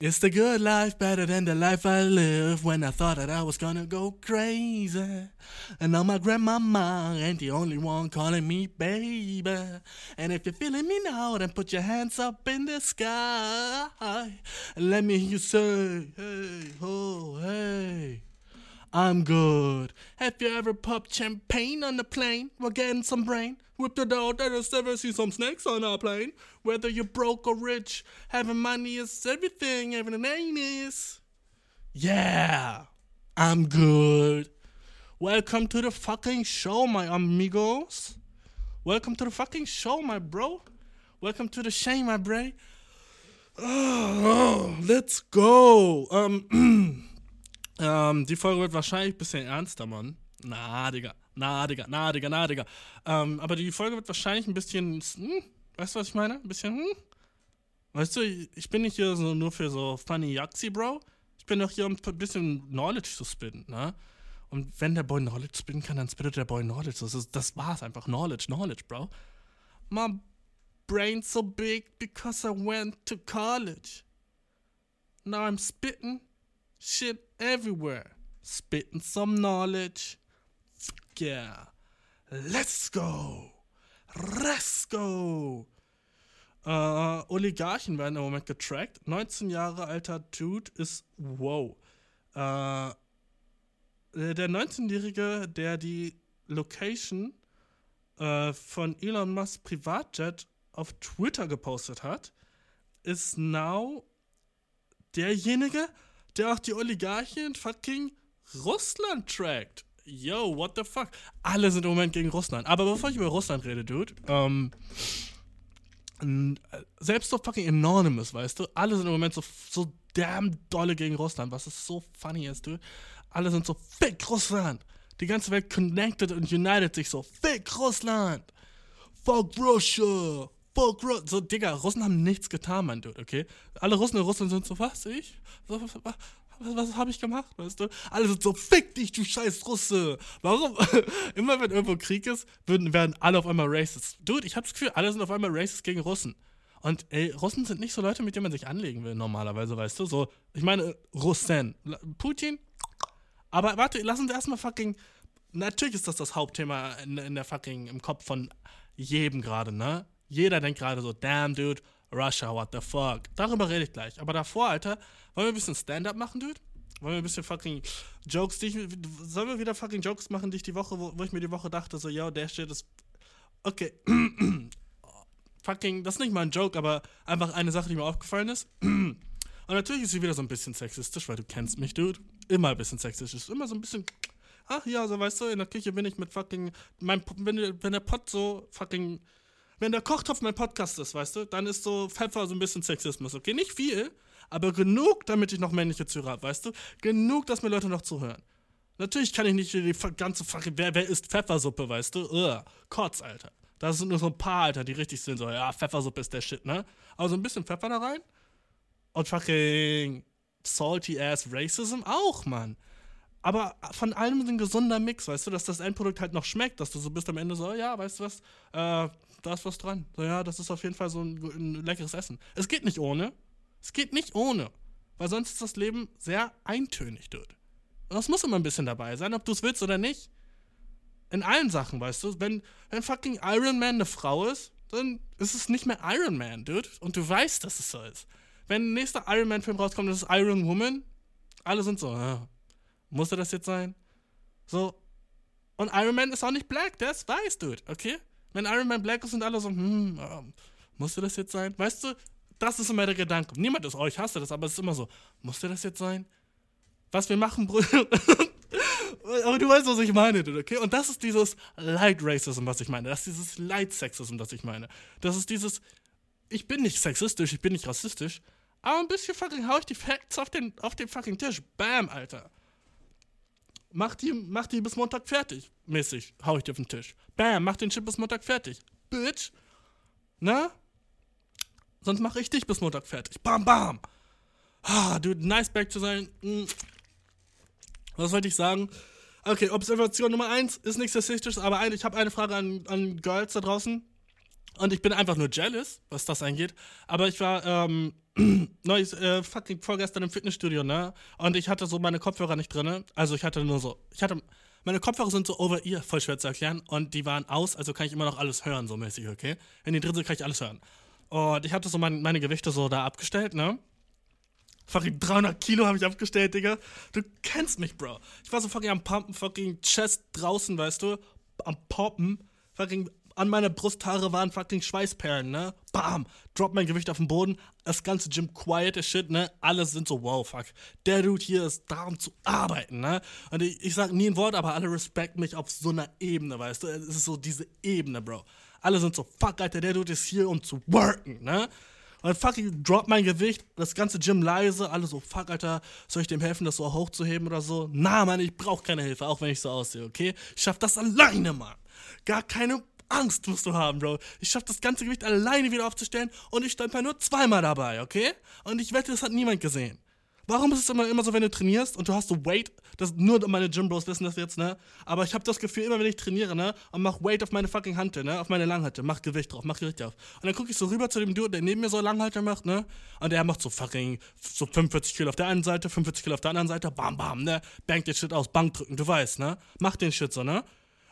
Is the good life better than the life I live when I thought that I was gonna go crazy? And now my grandmama ain't the only one calling me baby. And if you're feeling me now, then put your hands up in the sky. And let me hear you say, hey, oh, hey. I'm good. Have you ever popped champagne on the plane? We're getting some brain. Whipped it out, let us never see some snakes on our plane. Whether you're broke or rich, having money is everything, everything is. Yeah, I'm good. Welcome to the fucking show, my amigos. Welcome to the fucking show, my bro. Welcome to the shame, my bray. Oh, let's go. Um, ähm, die Folge wird wahrscheinlich ein bisschen ernster, Mann. Na, Digga. Na, Digga, na, Digga, na, Digga. Ähm, aber die Folge wird wahrscheinlich ein bisschen. Hm, weißt du, was ich meine? Ein bisschen. Hm? Weißt du, ich bin nicht hier so nur für so funny Yaxi, Bro. Ich bin doch hier, um ein bisschen Knowledge zu spinnen, ne? Und wenn der Boy Knowledge spinnen kann, dann spittet der Boy Knowledge. Das, ist, das war's einfach. Knowledge, Knowledge, Bro. My brain's so big because I went to college. Now I'm spitting shit everywhere. Spitting some knowledge. Yeah. Let's go. Let's go. Äh, Oligarchen werden im Moment getrackt. 19 Jahre alter Dude ist wow. Äh, der 19-Jährige, der die Location äh, von Elon Musk Privatjet auf Twitter gepostet hat, ist now derjenige, der auch die Oligarchen fucking Russland trackt. Yo, what the fuck? Alle sind im Moment gegen Russland. Aber bevor ich über Russland rede, Dude, ähm, selbst so fucking Anonymous, weißt du, alle sind im Moment so, so damn dolle gegen Russland, was ist so funny ist, Dude. Alle sind so, fick Russland. Die ganze Welt connected und united sich so, fick Russland. Fuck Russia. Fuck Russland. So, Digga, Russen haben nichts getan, mein Dude, okay? Alle Russen in Russland sind so, was, ich? So, was, was, was habe ich gemacht, weißt du? Alle sind so, fick dich, du scheiß Russe. Warum? Immer wenn irgendwo Krieg ist, würden, werden alle auf einmal racist. Dude, ich habe das Gefühl, alle sind auf einmal racist gegen Russen. Und ey, Russen sind nicht so Leute, mit denen man sich anlegen will, normalerweise, weißt du? So, ich meine, Russen. Putin. Aber warte, lass uns erstmal fucking. Natürlich ist das das Hauptthema in, in der fucking, im Kopf von jedem gerade, ne? Jeder denkt gerade so, damn, dude, Russia, what the fuck. Darüber rede ich gleich. Aber davor, Alter, wollen wir ein bisschen Stand-up machen, Dude? Wollen wir ein bisschen fucking Jokes, die ich, sollen wir wieder fucking Jokes machen, die ich die Woche, wo, wo ich mir die Woche dachte, so, yo, der Shit ist, okay, fucking, das ist nicht mal ein Joke, aber einfach eine Sache, die mir aufgefallen ist. Und natürlich ist sie wieder so ein bisschen sexistisch, weil du kennst mich, Dude. Immer ein bisschen sexistisch. Immer so ein bisschen, ach ja, so weißt du, in der Küche bin ich mit fucking, mein, wenn, wenn der Pott so fucking wenn der Kochtopf mein Podcast ist, weißt du, dann ist so Pfeffer so ein bisschen Sexismus, okay? Nicht viel, aber genug, damit ich noch männliche Zuhörer habe, weißt du? Genug, dass mir Leute noch zuhören. Natürlich kann ich nicht die ganze Frage, wer, wer isst Pfeffersuppe, weißt du? Ugh, Kotz, Alter. Da sind nur so ein paar, Alter, die richtig sind, so, ja, Pfeffersuppe ist der Shit, ne? Aber so ein bisschen Pfeffer da rein und fucking salty ass Racism auch, Mann. Aber von allem ein gesunder Mix, weißt du, dass das Endprodukt halt noch schmeckt, dass du so bist am Ende so, ja, weißt du was, äh, da ist was dran. So, ja, das ist auf jeden Fall so ein, ein leckeres Essen. Es geht nicht ohne. Es geht nicht ohne. Weil sonst ist das Leben sehr eintönig, dude. Und das muss immer ein bisschen dabei sein, ob du es willst oder nicht. In allen Sachen, weißt du. Wenn, wenn fucking Iron Man eine Frau ist, dann ist es nicht mehr Iron Man, dude. Und du weißt, dass es so ist. Wenn der nächste Iron Man-Film rauskommt, das ist Iron Woman, alle sind so, ja, musste das jetzt sein? So. Und Iron Man ist auch nicht black, ist weiß, dude, okay? Wenn Iron Man black ist, sind alle so, hm, äh, musste das jetzt sein? Weißt du, das ist immer der Gedanke. Niemand ist, oh, ich hasse das, aber es ist immer so, musste das jetzt sein? Was wir machen, Bruder. aber du weißt, was ich meine, okay? Und das ist dieses Light Racism, was ich meine. Das ist dieses Light Sexism, das ich meine. Das ist dieses, ich bin nicht sexistisch, ich bin nicht rassistisch, aber ein bisschen fucking hau ich die Facts auf den, auf den fucking Tisch. Bam, Alter. Mach die, mach die bis Montag fertig. Mäßig. Hau ich dir auf den Tisch. Bam, mach den Chip bis Montag fertig. Bitch. Na? Sonst mach ich dich bis Montag fertig. Bam, bam. Ah, dude, nice back zu sein. Hm. Was wollte ich sagen? Okay, Observation Nummer eins ist nicht sexistisch, aber ein, ich habe eine Frage an, an Girls da draußen. Und ich bin einfach nur jealous, was das angeht. Aber ich war, ähm, neues, äh, fucking vorgestern im Fitnessstudio, ne? Und ich hatte so meine Kopfhörer nicht drin. Also ich hatte nur so, ich hatte, meine Kopfhörer sind so over ear, voll schwer zu erklären. Und die waren aus, also kann ich immer noch alles hören, so mäßig, okay? Wenn die drin sind, kann ich alles hören. Und ich hatte so mein, meine Gewichte so da abgestellt, ne? Fucking 300 Kilo habe ich abgestellt, Digga. Du kennst mich, Bro. Ich war so fucking am Pumpen, fucking Chest draußen, weißt du? Am Poppen. Fucking an meiner Brusthaare waren fucking Schweißperlen, ne? Bam! Drop mein Gewicht auf den Boden. Das ganze Gym quiet as shit, ne? Alle sind so, wow, fuck. Der Dude hier ist da, um zu arbeiten, ne? Und ich, ich sag nie ein Wort, aber alle respekten mich auf so einer Ebene, weißt du? Es ist so diese Ebene, Bro. Alle sind so, fuck, Alter, der Dude ist hier, um zu worken, ne? Und fucking drop mein Gewicht, das ganze Gym leise, alle so, fuck, Alter, soll ich dem helfen, das so hochzuheben oder so? Na, Mann, ich brauch keine Hilfe, auch wenn ich so aussehe, okay? Ich schaff das alleine, Mann. Gar keine Angst musst du haben, Bro. Ich schaff das ganze Gewicht alleine wieder aufzustellen und ich stand mal nur zweimal dabei, okay? Und ich wette, das hat niemand gesehen. Warum ist es immer, immer so, wenn du trainierst und du hast so Weight, das nur meine Gym Bros wissen das jetzt, ne? Aber ich habe das Gefühl, immer wenn ich trainiere, ne, und mach Weight auf meine fucking Hantel, ne, auf meine Langhantel, mach Gewicht drauf, mach Gewicht drauf. Und dann gucke ich so rüber zu dem Dude, der neben mir so Langhalter macht, ne? Und der macht so fucking so 45 Kilo auf der einen Seite, 45 Kilo auf der anderen Seite, bam, bam, ne? Bank den Shit aus, Bank drücken, du weißt, ne? Mach den Shit so, ne?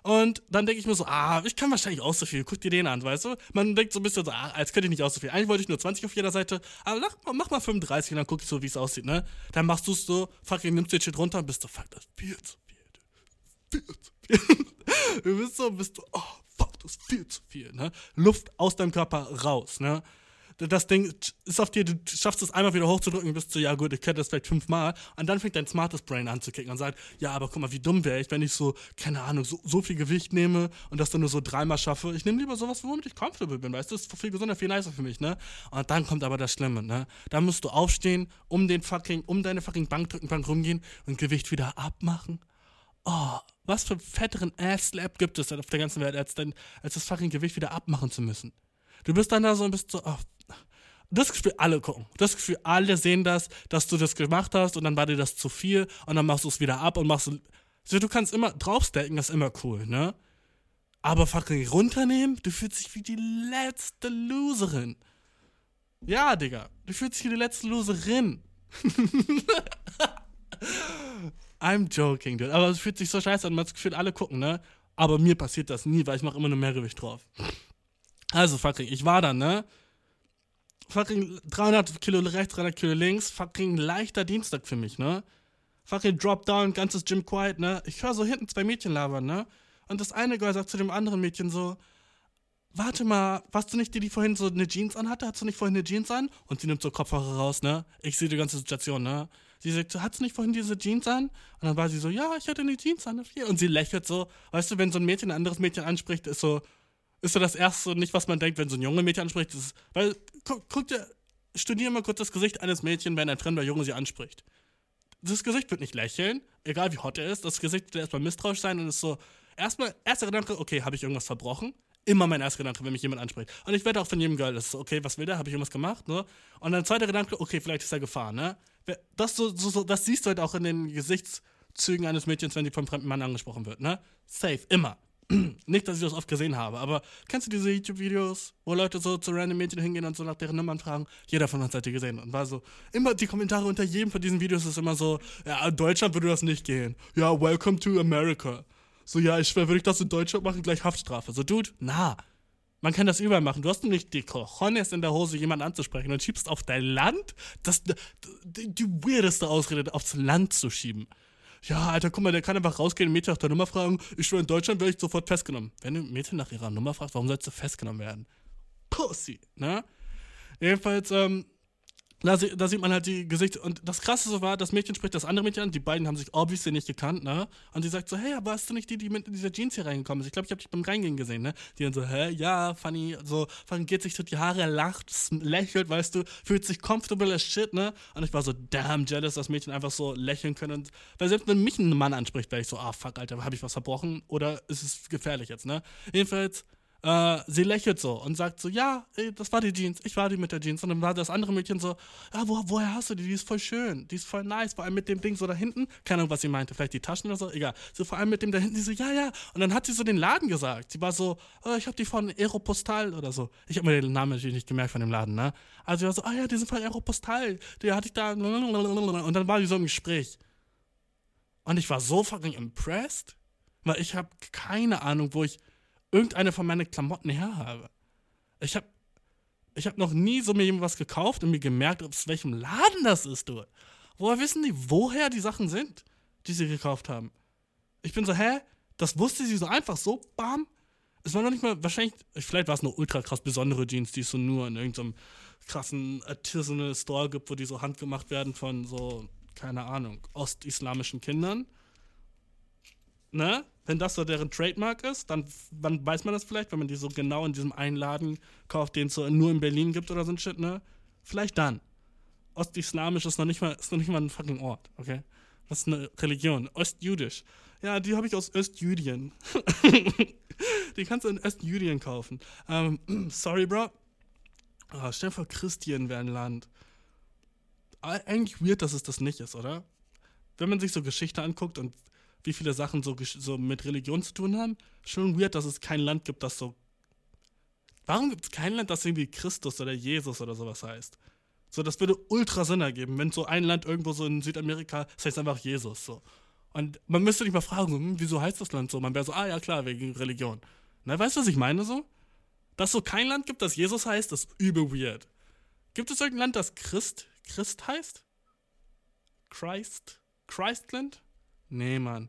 Und dann denke ich mir so, ah, ich kann wahrscheinlich auch so viel. Guck dir den an, weißt du? Man denkt so ein bisschen so, ah, als könnte ich nicht auch so viel. Eigentlich wollte ich nur 20 auf jeder Seite, aber mach, mach mal 35 und dann guck ich so, wie es aussieht, ne? Dann machst du es so, fucking nimmst den Shit runter und bist so, fuck, das ist viel zu viel. Viel zu viel. du bist so, bist du, oh, fuck, das ist viel zu viel, ne? Luft aus deinem Körper raus, ne? Das Ding ist auf dir, du schaffst es einmal wieder hochzudrücken, bist du, ja gut, ich könnte das vielleicht fünfmal. Und dann fängt dein smartes Brain an zu kicken und sagt, ja, aber guck mal, wie dumm wäre ich, wenn ich so, keine Ahnung, so, so viel Gewicht nehme und das dann nur so dreimal schaffe. Ich nehme lieber sowas, womit ich comfortable bin, weißt du, das ist viel gesünder, viel nicer für mich, ne? Und dann kommt aber das Schlimme, ne? Dann musst du aufstehen, um den fucking, um deine fucking Bankdrückenbank rumgehen und Gewicht wieder abmachen. Oh, was für einen fetteren Ass-Slap gibt es auf der ganzen Welt, als, denn, als das fucking Gewicht wieder abmachen zu müssen. Du bist dann da so und bist so, oh, das Gefühl, alle gucken. Das Gefühl, alle sehen das, dass du das gemacht hast und dann war dir das zu viel und dann machst du es wieder ab und machst. So, du kannst immer draufstecken, das ist immer cool, ne? Aber fucking runternehmen, du fühlst dich wie die letzte Loserin. Ja, Digga, du fühlst dich wie die letzte Loserin. I'm joking, dude. Aber es fühlt sich so scheiße an, man hat das Gefühl, alle gucken, ne? Aber mir passiert das nie, weil ich mache immer nur Mehrgewicht drauf. Also, fucking, ich war da, ne? fucking 300 Kilo rechts, 300 Kilo links, fucking leichter Dienstag für mich, ne? Fucking Drop Down, ganzes Gym quiet, ne? Ich höre so hinten zwei Mädchen labern, ne? Und das eine Girl sagt zu dem anderen Mädchen so, warte mal, warst du nicht die, die vorhin so eine Jeans anhatte? Hattest du nicht vorhin eine Jeans an? Und sie nimmt so Kopfhörer raus, ne? Ich sehe die ganze Situation, ne? Sie sagt, hattest du nicht vorhin diese Jeans an? Und dann war sie so, ja, ich hatte eine Jeans an. Und sie lächelt so. Weißt du, wenn so ein Mädchen ein anderes Mädchen anspricht, ist so, ist so das Erste nicht, was man denkt, wenn so ein junge Mädchen anspricht. Ist, weil, guck, guck dir, studier mal kurz das Gesicht eines Mädchens, wenn ein fremder Junge sie anspricht. Das Gesicht wird nicht lächeln, egal wie hot er ist. Das Gesicht wird erstmal misstrauisch sein und ist so, erstmal, erster Gedanke, okay, habe ich irgendwas verbrochen? Immer mein erster Gedanke, wenn mich jemand anspricht. Und ich werde auch von jedem Girl, das ist so, okay, was will der? Habe ich irgendwas gemacht? Ne? Und dann zweiter Gedanke, okay, vielleicht ist er Gefahr, ne? Das, so, so, das siehst du halt auch in den Gesichtszügen eines Mädchens, wenn sie vom fremden Mann angesprochen wird, ne? Safe, immer. Nicht, dass ich das oft gesehen habe, aber kennst du diese YouTube-Videos, wo Leute so zu random Mädchen hingehen und so nach deren Nummern fragen? Jeder von uns hat die gesehen und war so, immer die Kommentare unter jedem von diesen Videos ist immer so, ja, in Deutschland würde das nicht gehen. Ja, welcome to America. So, ja, ich würde ich das in Deutschland machen, gleich Haftstrafe. So, Dude, na. Man kann das überall machen. Du hast nicht die Cojones in der Hose, jemanden anzusprechen und schiebst auf dein Land. Das die, die weirdeste Ausrede, aufs Land zu schieben ja, Alter, guck mal, der kann einfach rausgehen, ein Mädchen nach der Nummer fragen. Ich schwöre, in Deutschland werde ich sofort festgenommen. Wenn du Mädchen nach ihrer Nummer fragst, warum sollst du festgenommen werden? Pussy, ne? Jedenfalls, ähm, da, da, sieht man halt die Gesichter. Und das Krasse war, das Mädchen spricht das andere Mädchen an. Die beiden haben sich obviously nicht gekannt, ne? Und sie sagt so, hey, hast du nicht die, die mit dieser Jeans hier reingekommen ist? Ich glaube, ich habe dich beim Reingehen gesehen, ne? Die dann so, hä, ja, funny. So, Fanny geht sich durch die Haare, lacht, lächelt, weißt du, fühlt sich comfortable as shit, ne? Und ich war so, damn jealous, dass Mädchen einfach so lächeln können. Und, weil selbst wenn mich ein Mann anspricht, wäre ich so, ah, fuck, Alter, habe ich was verbrochen? Oder ist es gefährlich jetzt, ne? Jedenfalls Äh, sie lächelt so und sagt so, ja, ey, das war die Jeans, ich war die mit der Jeans. Und dann war das andere Mädchen so, ja, wo, woher hast du die? Die ist voll schön, die ist voll nice, vor allem mit dem Ding so da hinten. Keine Ahnung, was sie meinte, vielleicht die Taschen oder so, egal. So vor allem mit dem da hinten, die so, ja, ja. Und dann hat sie so den Laden gesagt. Sie war so, oh, ich habe die von Aeropostal oder so. Ich habe mir den Namen natürlich nicht gemerkt von dem Laden, ne? Also sie war so, ah ja, die sind von Aeropostal. Die hatte ich da. Und dann war die so im Gespräch. Und ich war so fucking impressed, weil ich habe keine Ahnung, wo ich irgendeine von meinen Klamotten her habe. Ich habe ich hab noch nie so mir was gekauft und mir gemerkt, aus welchem Laden das ist, du. Woher wissen die, woher die Sachen sind, die sie gekauft haben? Ich bin so, hä? Das wusste sie so einfach so, bam. Es war noch nicht mal, wahrscheinlich, vielleicht war es eine ultra krass besondere Jeans, die es so nur in irgendeinem krassen Artisanal Store gibt, wo die so handgemacht werden von so, keine Ahnung, ostislamischen Kindern. Ne? Wenn das so deren Trademark ist, dann, dann weiß man das vielleicht, wenn man die so genau in diesem einen Laden kauft, den es so nur in Berlin gibt oder so ein Shit, ne? Vielleicht dann. Ostislamisch ist noch nicht mal, ist noch nicht mal ein fucking Ort, okay? Das ist eine Religion. Ostjüdisch. Ja, die habe ich aus Östjüdien. die kannst du in Östjüdien kaufen. Ähm, sorry, Bro. Oh, stell vor, Christien wäre ein Land. Eigentlich weird, dass es das nicht ist, oder? Wenn man sich so Geschichte anguckt und wie viele Sachen so, so mit Religion zu tun haben, schon weird, dass es kein Land gibt, das so. Warum gibt es kein Land, das irgendwie Christus oder Jesus oder sowas heißt? So, das würde ultra Sinn ergeben, wenn so ein Land irgendwo so in Südamerika, das heißt einfach Jesus, so. Und man müsste nicht mal fragen, hm, wieso heißt das Land so? Man wäre so, ah ja klar, wegen Religion. Na, weißt du, was ich meine so? Dass so kein Land gibt, das Jesus heißt, ist übel weird. Gibt es irgendein Land, das Christ, Christ heißt? Christ? Christland? Nee, Mann.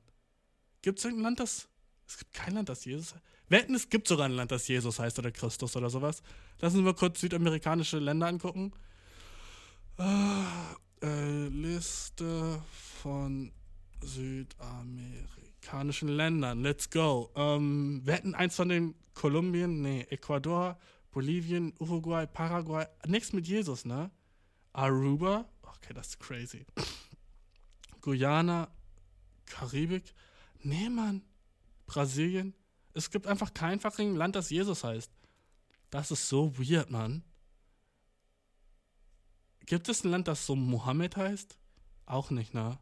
Gibt es irgendein Land, das. Es gibt kein Land, das Jesus heißt. Wetten, es gibt sogar ein Land, das Jesus heißt oder Christus oder sowas. Lassen wir kurz südamerikanische Länder angucken. Ah, äh, Liste von südamerikanischen Ländern. Let's go. Ähm, wetten, eins von den Kolumbien, nee, Ecuador, Bolivien, Uruguay, Paraguay. Nichts mit Jesus, ne? Aruba. Okay, das ist crazy. Guyana, Karibik. Nee, Mann. Brasilien. Es gibt einfach kein fucking Land, das Jesus heißt. Das ist so weird, Mann. Gibt es ein Land, das so Mohammed heißt? Auch nicht, ne?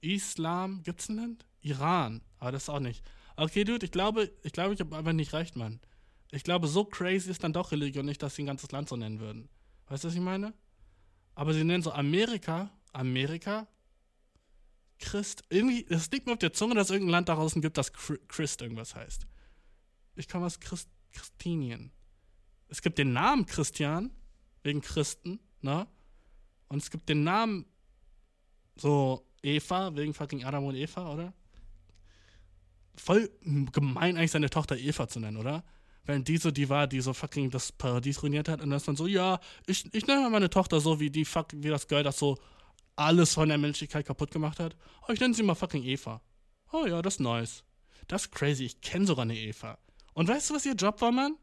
Islam, gibt's ein Land? Iran, aber das auch nicht. Okay, Dude, ich glaube, ich glaube, ich habe aber nicht recht, Mann. Ich glaube, so crazy ist dann doch Religion nicht, dass sie ein ganzes Land so nennen würden. Weißt du, was ich meine? Aber sie nennen so Amerika, Amerika, Christ, irgendwie, es liegt mir auf der Zunge, dass es irgendein Land da draußen gibt, das Christ irgendwas heißt. Ich kann was Christ, Christinien. Es gibt den Namen Christian, wegen Christen, ne? Und es gibt den Namen so Eva, wegen fucking Adam und Eva, oder? Voll gemein eigentlich seine Tochter Eva zu nennen, oder? Wenn die so die war, die so fucking das Paradies ruiniert hat und das dann so, ja, ich, ich nenne meine Tochter so wie die fuck, wie das Girl, das so alles von der Menschlichkeit kaputt gemacht hat. Oh, ich nenne sie mal fucking Eva. Oh ja, das ist nice. Das ist crazy. Ich kenne sogar eine Eva. Und weißt du, was ihr Job war, Mann?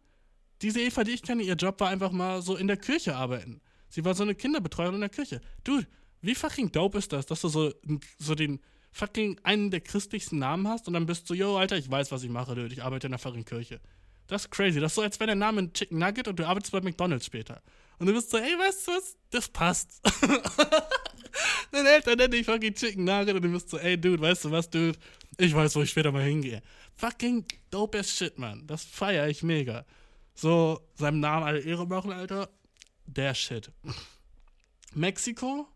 Diese Eva, die ich kenne, ihr Job war einfach mal so in der Kirche arbeiten. Sie war so eine Kinderbetreuerin in der Kirche. Dude, wie fucking dope ist das, dass du so, so den fucking einen der christlichsten Namen hast und dann bist du, yo, Alter, ich weiß, was ich mache, dude. Ich arbeite in der fucking Kirche. Das ist crazy. Das ist so, als wäre der Name ein Chicken Nugget und du arbeitest bei McDonalds später. Und du bist so, ey, weißt du was? Das passt. Deine Eltern nennen dich fucking Chicken Nugget und du bist so, ey, Dude, weißt du was, Dude? Ich weiß, wo ich später mal hingehe. Fucking dope as shit, man. Das feiere ich mega. So, seinem Namen alle Ehre machen, Alter. Der Shit. Mexiko?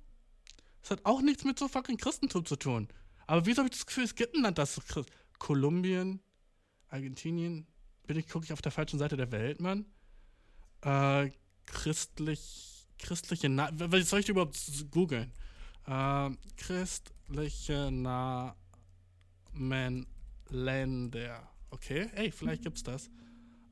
Das hat auch nichts mit so fucking Christentum zu tun. Aber wieso habe ich das Gefühl, es gibt ein Land, das Christ Kolumbien, Argentinien. Bin ich, gucke ich auf der falschen Seite der Welt, Mann? Äh, christlich, christliche Na Was soll ich überhaupt googeln? Äh, christliche Namen Länder. Okay, ey, vielleicht gibt's das.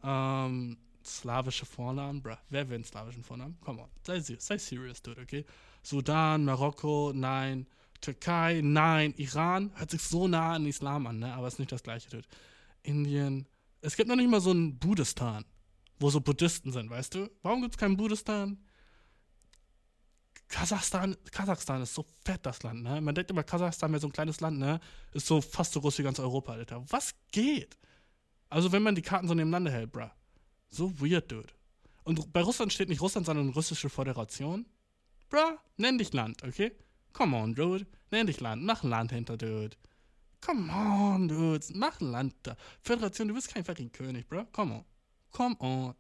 Ähm, slawische Vornamen, bruh. Wer will einen slawischen Vornamen? Komm on, sei, sei serious, dude, okay? Sudan, Marokko, nein. Türkei, nein. Iran hört sich so nah an Islam an, ne? Aber ist nicht das gleiche, dude. Indien. Es gibt noch nicht mal so ein Buddhistan wo so Buddhisten sind, weißt du? Warum gibt es keinen Buddhistan? Kasachstan, Kasachstan ist so fett, das Land, ne? Man denkt immer, Kasachstan wäre so ein kleines Land, ne? Ist so fast so groß wie ganz Europa, Alter. Was geht? Also, wenn man die Karten so nebeneinander hält, bruh. So weird, dude. Und bei Russland steht nicht Russland, sondern Russische Föderation. Bruh, nenn dich Land, okay? Come on, dude. Nenn dich Land. Mach ein Land hinter, dude. Come on, dude. Mach ein Land da. Föderation, du bist kein fucking König, bruh. Come on. Come on.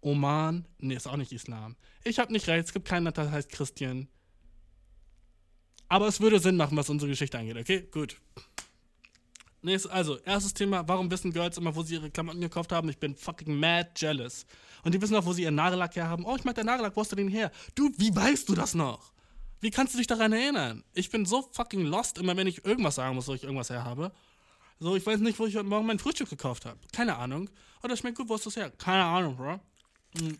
Oman, nee, ist auch nicht Islam. Ich hab nicht recht, es gibt keinen das heißt Christian. Aber es würde Sinn machen, was unsere Geschichte angeht, okay? Gut. Nächstes, also, erstes Thema, warum wissen Girls immer, wo sie ihre Klamotten gekauft haben? Ich bin fucking mad jealous. Und die wissen auch, wo sie ihren Nagellack her haben. Oh, ich mag deinen Nagellack, wo hast du den her? Du, wie weißt du das noch? Wie kannst du dich daran erinnern? Ich bin so fucking lost, immer wenn ich irgendwas sagen muss, wo ich irgendwas her habe. So, ich weiß nicht, wo ich heute Morgen mein Frühstück gekauft habe. Keine Ahnung. Oh, das schmeckt gut, wo ist das her? Keine Ahnung, bro. Hm.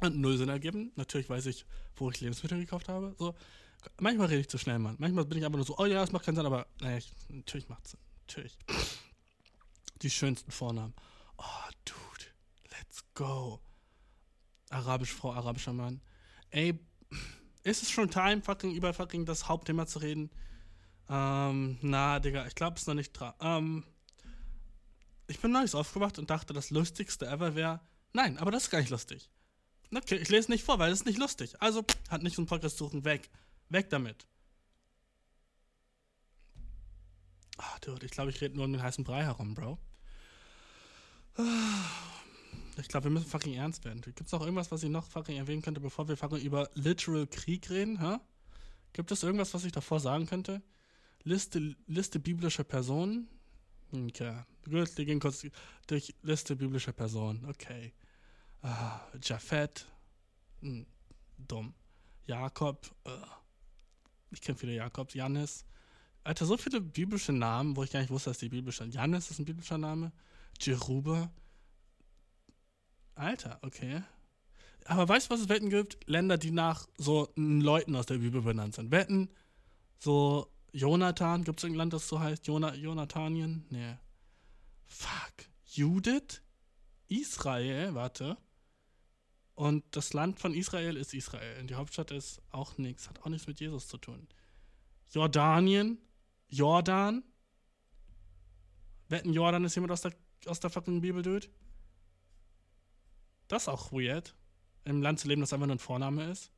Und null Sinn ergeben. Natürlich weiß ich, wo ich Lebensmittel gekauft habe. So, manchmal rede ich zu schnell, Mann. Manchmal bin ich einfach nur so, oh ja, das macht keinen Sinn, aber naja, ich, natürlich macht es Sinn. Natürlich. Die schönsten Vornamen. Oh, dude, let's go. Arabisch Frau, arabischer Mann. Ey, ist es schon time, fucking über fucking das Hauptthema zu reden? Ähm, na, Digga, ich glaube, es ist noch nicht dran. Ähm, ich bin neulich aufgewacht und dachte, das lustigste ever wäre. Nein, aber das ist gar nicht lustig. Okay, ich lese nicht vor, weil es ist nicht lustig. Also, hat nicht so einen Podcast suchen, weg. Weg damit. Ah, dude, ich glaube, ich rede nur um den heißen Brei herum, Bro. Ich glaube, wir müssen fucking ernst werden. Gibt es noch irgendwas, was ich noch fucking erwähnen könnte, bevor wir fucking über Literal Krieg reden, hä? Gibt es irgendwas, was ich davor sagen könnte? Liste, Liste biblischer Personen? Okay. Gut, wir gehen kurz durch Liste biblischer Personen. Okay. Ah, Japhet. Hm, dumm. Jakob. Uh. Ich kenne viele Jakobs. Janis. Alter, so viele biblische Namen, wo ich gar nicht wusste, dass die biblisch sind. Janis ist ein biblischer Name. Jeruba. Alter, okay. Aber weißt du, was es Wetten gibt? Länder, die nach so Leuten aus der Bibel benannt sind. Wetten, so Jonathan, gibt es irgendein Land, das so heißt? Jona Jonathanien? Nee. Fuck. Judith? Israel, warte. Und das Land von Israel ist Israel. Und die Hauptstadt ist auch nichts, hat auch nichts mit Jesus zu tun. Jordanien, Jordan. Wetten, Jordan ist jemand aus der, aus der fucking Bibel, dude? Das ist auch weird. Im Land zu leben, das einfach nur ein Vorname ist.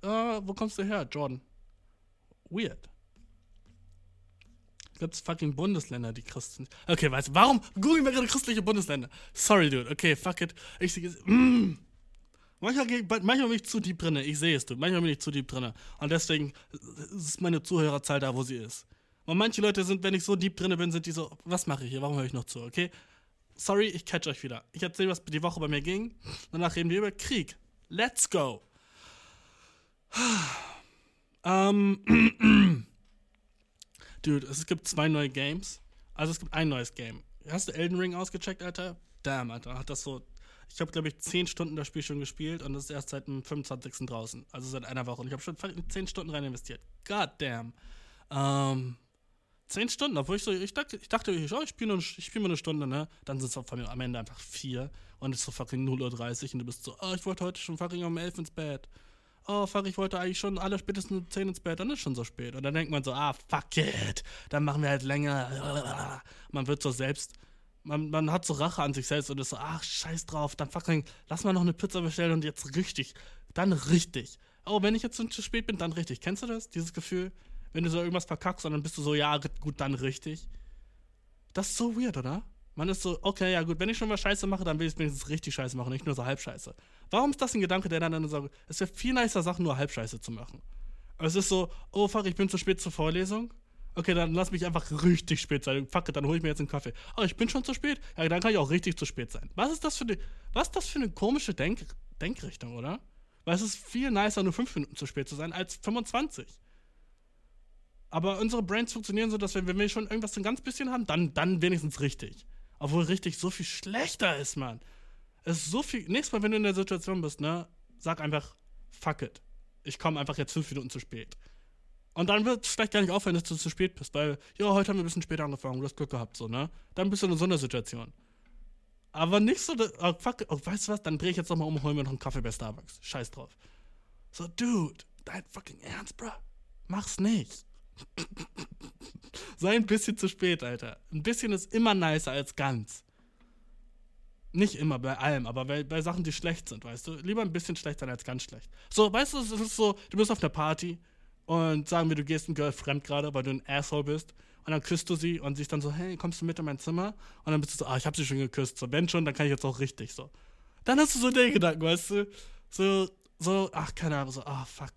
Äh, wo kommst du her? Jordan. Weird. Gibt es fucking Bundesländer, die Christen. Okay, weißt du, warum googeln wir gerade christliche Bundesländer? Sorry, dude. Okay, fuck it. Ich, mm. Manchmal, manchmal bin ich zu deep drinne, ich sehe es, du. Manchmal bin ich zu deep drinne. Und deswegen ist meine Zuhörerzahl da, wo sie ist. Und manche Leute sind, wenn ich so deep drinne bin, sind die so, was mache ich hier? Warum höre ich noch zu, okay? Sorry, ich catch euch wieder. Ich erzähle, was die Woche bei mir ging. Danach reden wir über Krieg. Let's go. ähm, Dude, es gibt zwei neue Games. Also es gibt ein neues Game. Hast du Elden Ring ausgecheckt, Alter? Damn, Alter. Hat das so ich habe, glaube ich, 10 Stunden das Spiel schon gespielt und das ist erst seit dem 25. draußen. Also seit einer Woche. Und ich habe schon 10 Stunden rein investiert. God damn. Ähm, 10 Stunden, obwohl ich so, ich dachte, ich dachte, ich, oh, ich spiele spiel mal eine Stunde, ne? Dann sind es am Ende einfach 4 und es ist so fucking 0.30 Uhr und du bist so, oh, ich wollte heute schon fucking um 11 ins Bett. Oh, fuck, ich wollte eigentlich schon alle spätestens um 10 ins Bett, dann ist schon so spät. Und dann denkt man so, ah, fuck it, dann machen wir halt länger. Man wird so selbst man, man hat so Rache an sich selbst und ist so, ach, scheiß drauf, dann fucking, lass mal noch eine Pizza bestellen und jetzt richtig, dann richtig. Oh, wenn ich jetzt zu spät bin, dann richtig. Kennst du das? Dieses Gefühl? Wenn du so irgendwas verkackst und dann bist du so, ja, gut, dann richtig. Das ist so weird, oder? Man ist so, okay, ja gut, wenn ich schon mal Scheiße mache, dann will ich es wenigstens richtig Scheiße machen, nicht nur so halb Scheiße. Warum ist das ein Gedanke, der dann, dann so, es wäre viel nicer, Sachen nur halb Scheiße zu machen? Es ist so, oh fuck, ich bin zu spät zur Vorlesung. Okay, dann lass mich einfach richtig spät sein. Fuck dann hole ich mir jetzt einen Kaffee. Oh, ich bin schon zu spät? Ja, dann kann ich auch richtig zu spät sein. Was ist das für eine, was das für eine komische Denk Denkrichtung, oder? Weil es ist viel nicer, nur 5 Minuten zu spät zu sein, als 25. Aber unsere Brains funktionieren so, dass wir, wenn wir schon irgendwas ein ganz bisschen haben, dann, dann wenigstens richtig. Obwohl richtig so viel schlechter ist, Mann. Es ist so viel. Nächstes Mal, wenn du in der Situation bist, ne, sag einfach, fuck it. Ich komme einfach jetzt 5 Minuten zu spät. Und dann wird es vielleicht gar nicht aufhören, dass du zu spät bist, weil, ja, heute haben wir ein bisschen später angefangen, du hast Glück gehabt, so, ne? Dann bist du in so einer Situation. Aber nicht so, oh, fuck, oh, weißt du was, dann drehe ich jetzt nochmal um und hol mir noch einen Kaffee bei Starbucks. Scheiß drauf. So, dude, dein fucking Ernst, bro? Mach's nicht. Sei ein bisschen zu spät, Alter. Ein bisschen ist immer nicer als ganz. Nicht immer bei allem, aber bei, bei Sachen, die schlecht sind, weißt du? Lieber ein bisschen schlecht sein als ganz schlecht. So, weißt du, es ist so, du bist auf einer Party und sagen wir, du gehst ein Girl fremd gerade, weil du ein Asshole bist. Und dann küsst du sie und sie ist dann so, hey, kommst du mit in mein Zimmer? Und dann bist du so, ah, ich hab sie schon geküsst. So, wenn schon, dann kann ich jetzt auch richtig so. Dann hast du so den Gedanken, weißt du? So, so, ach, keine Ahnung, so, ah, fuck.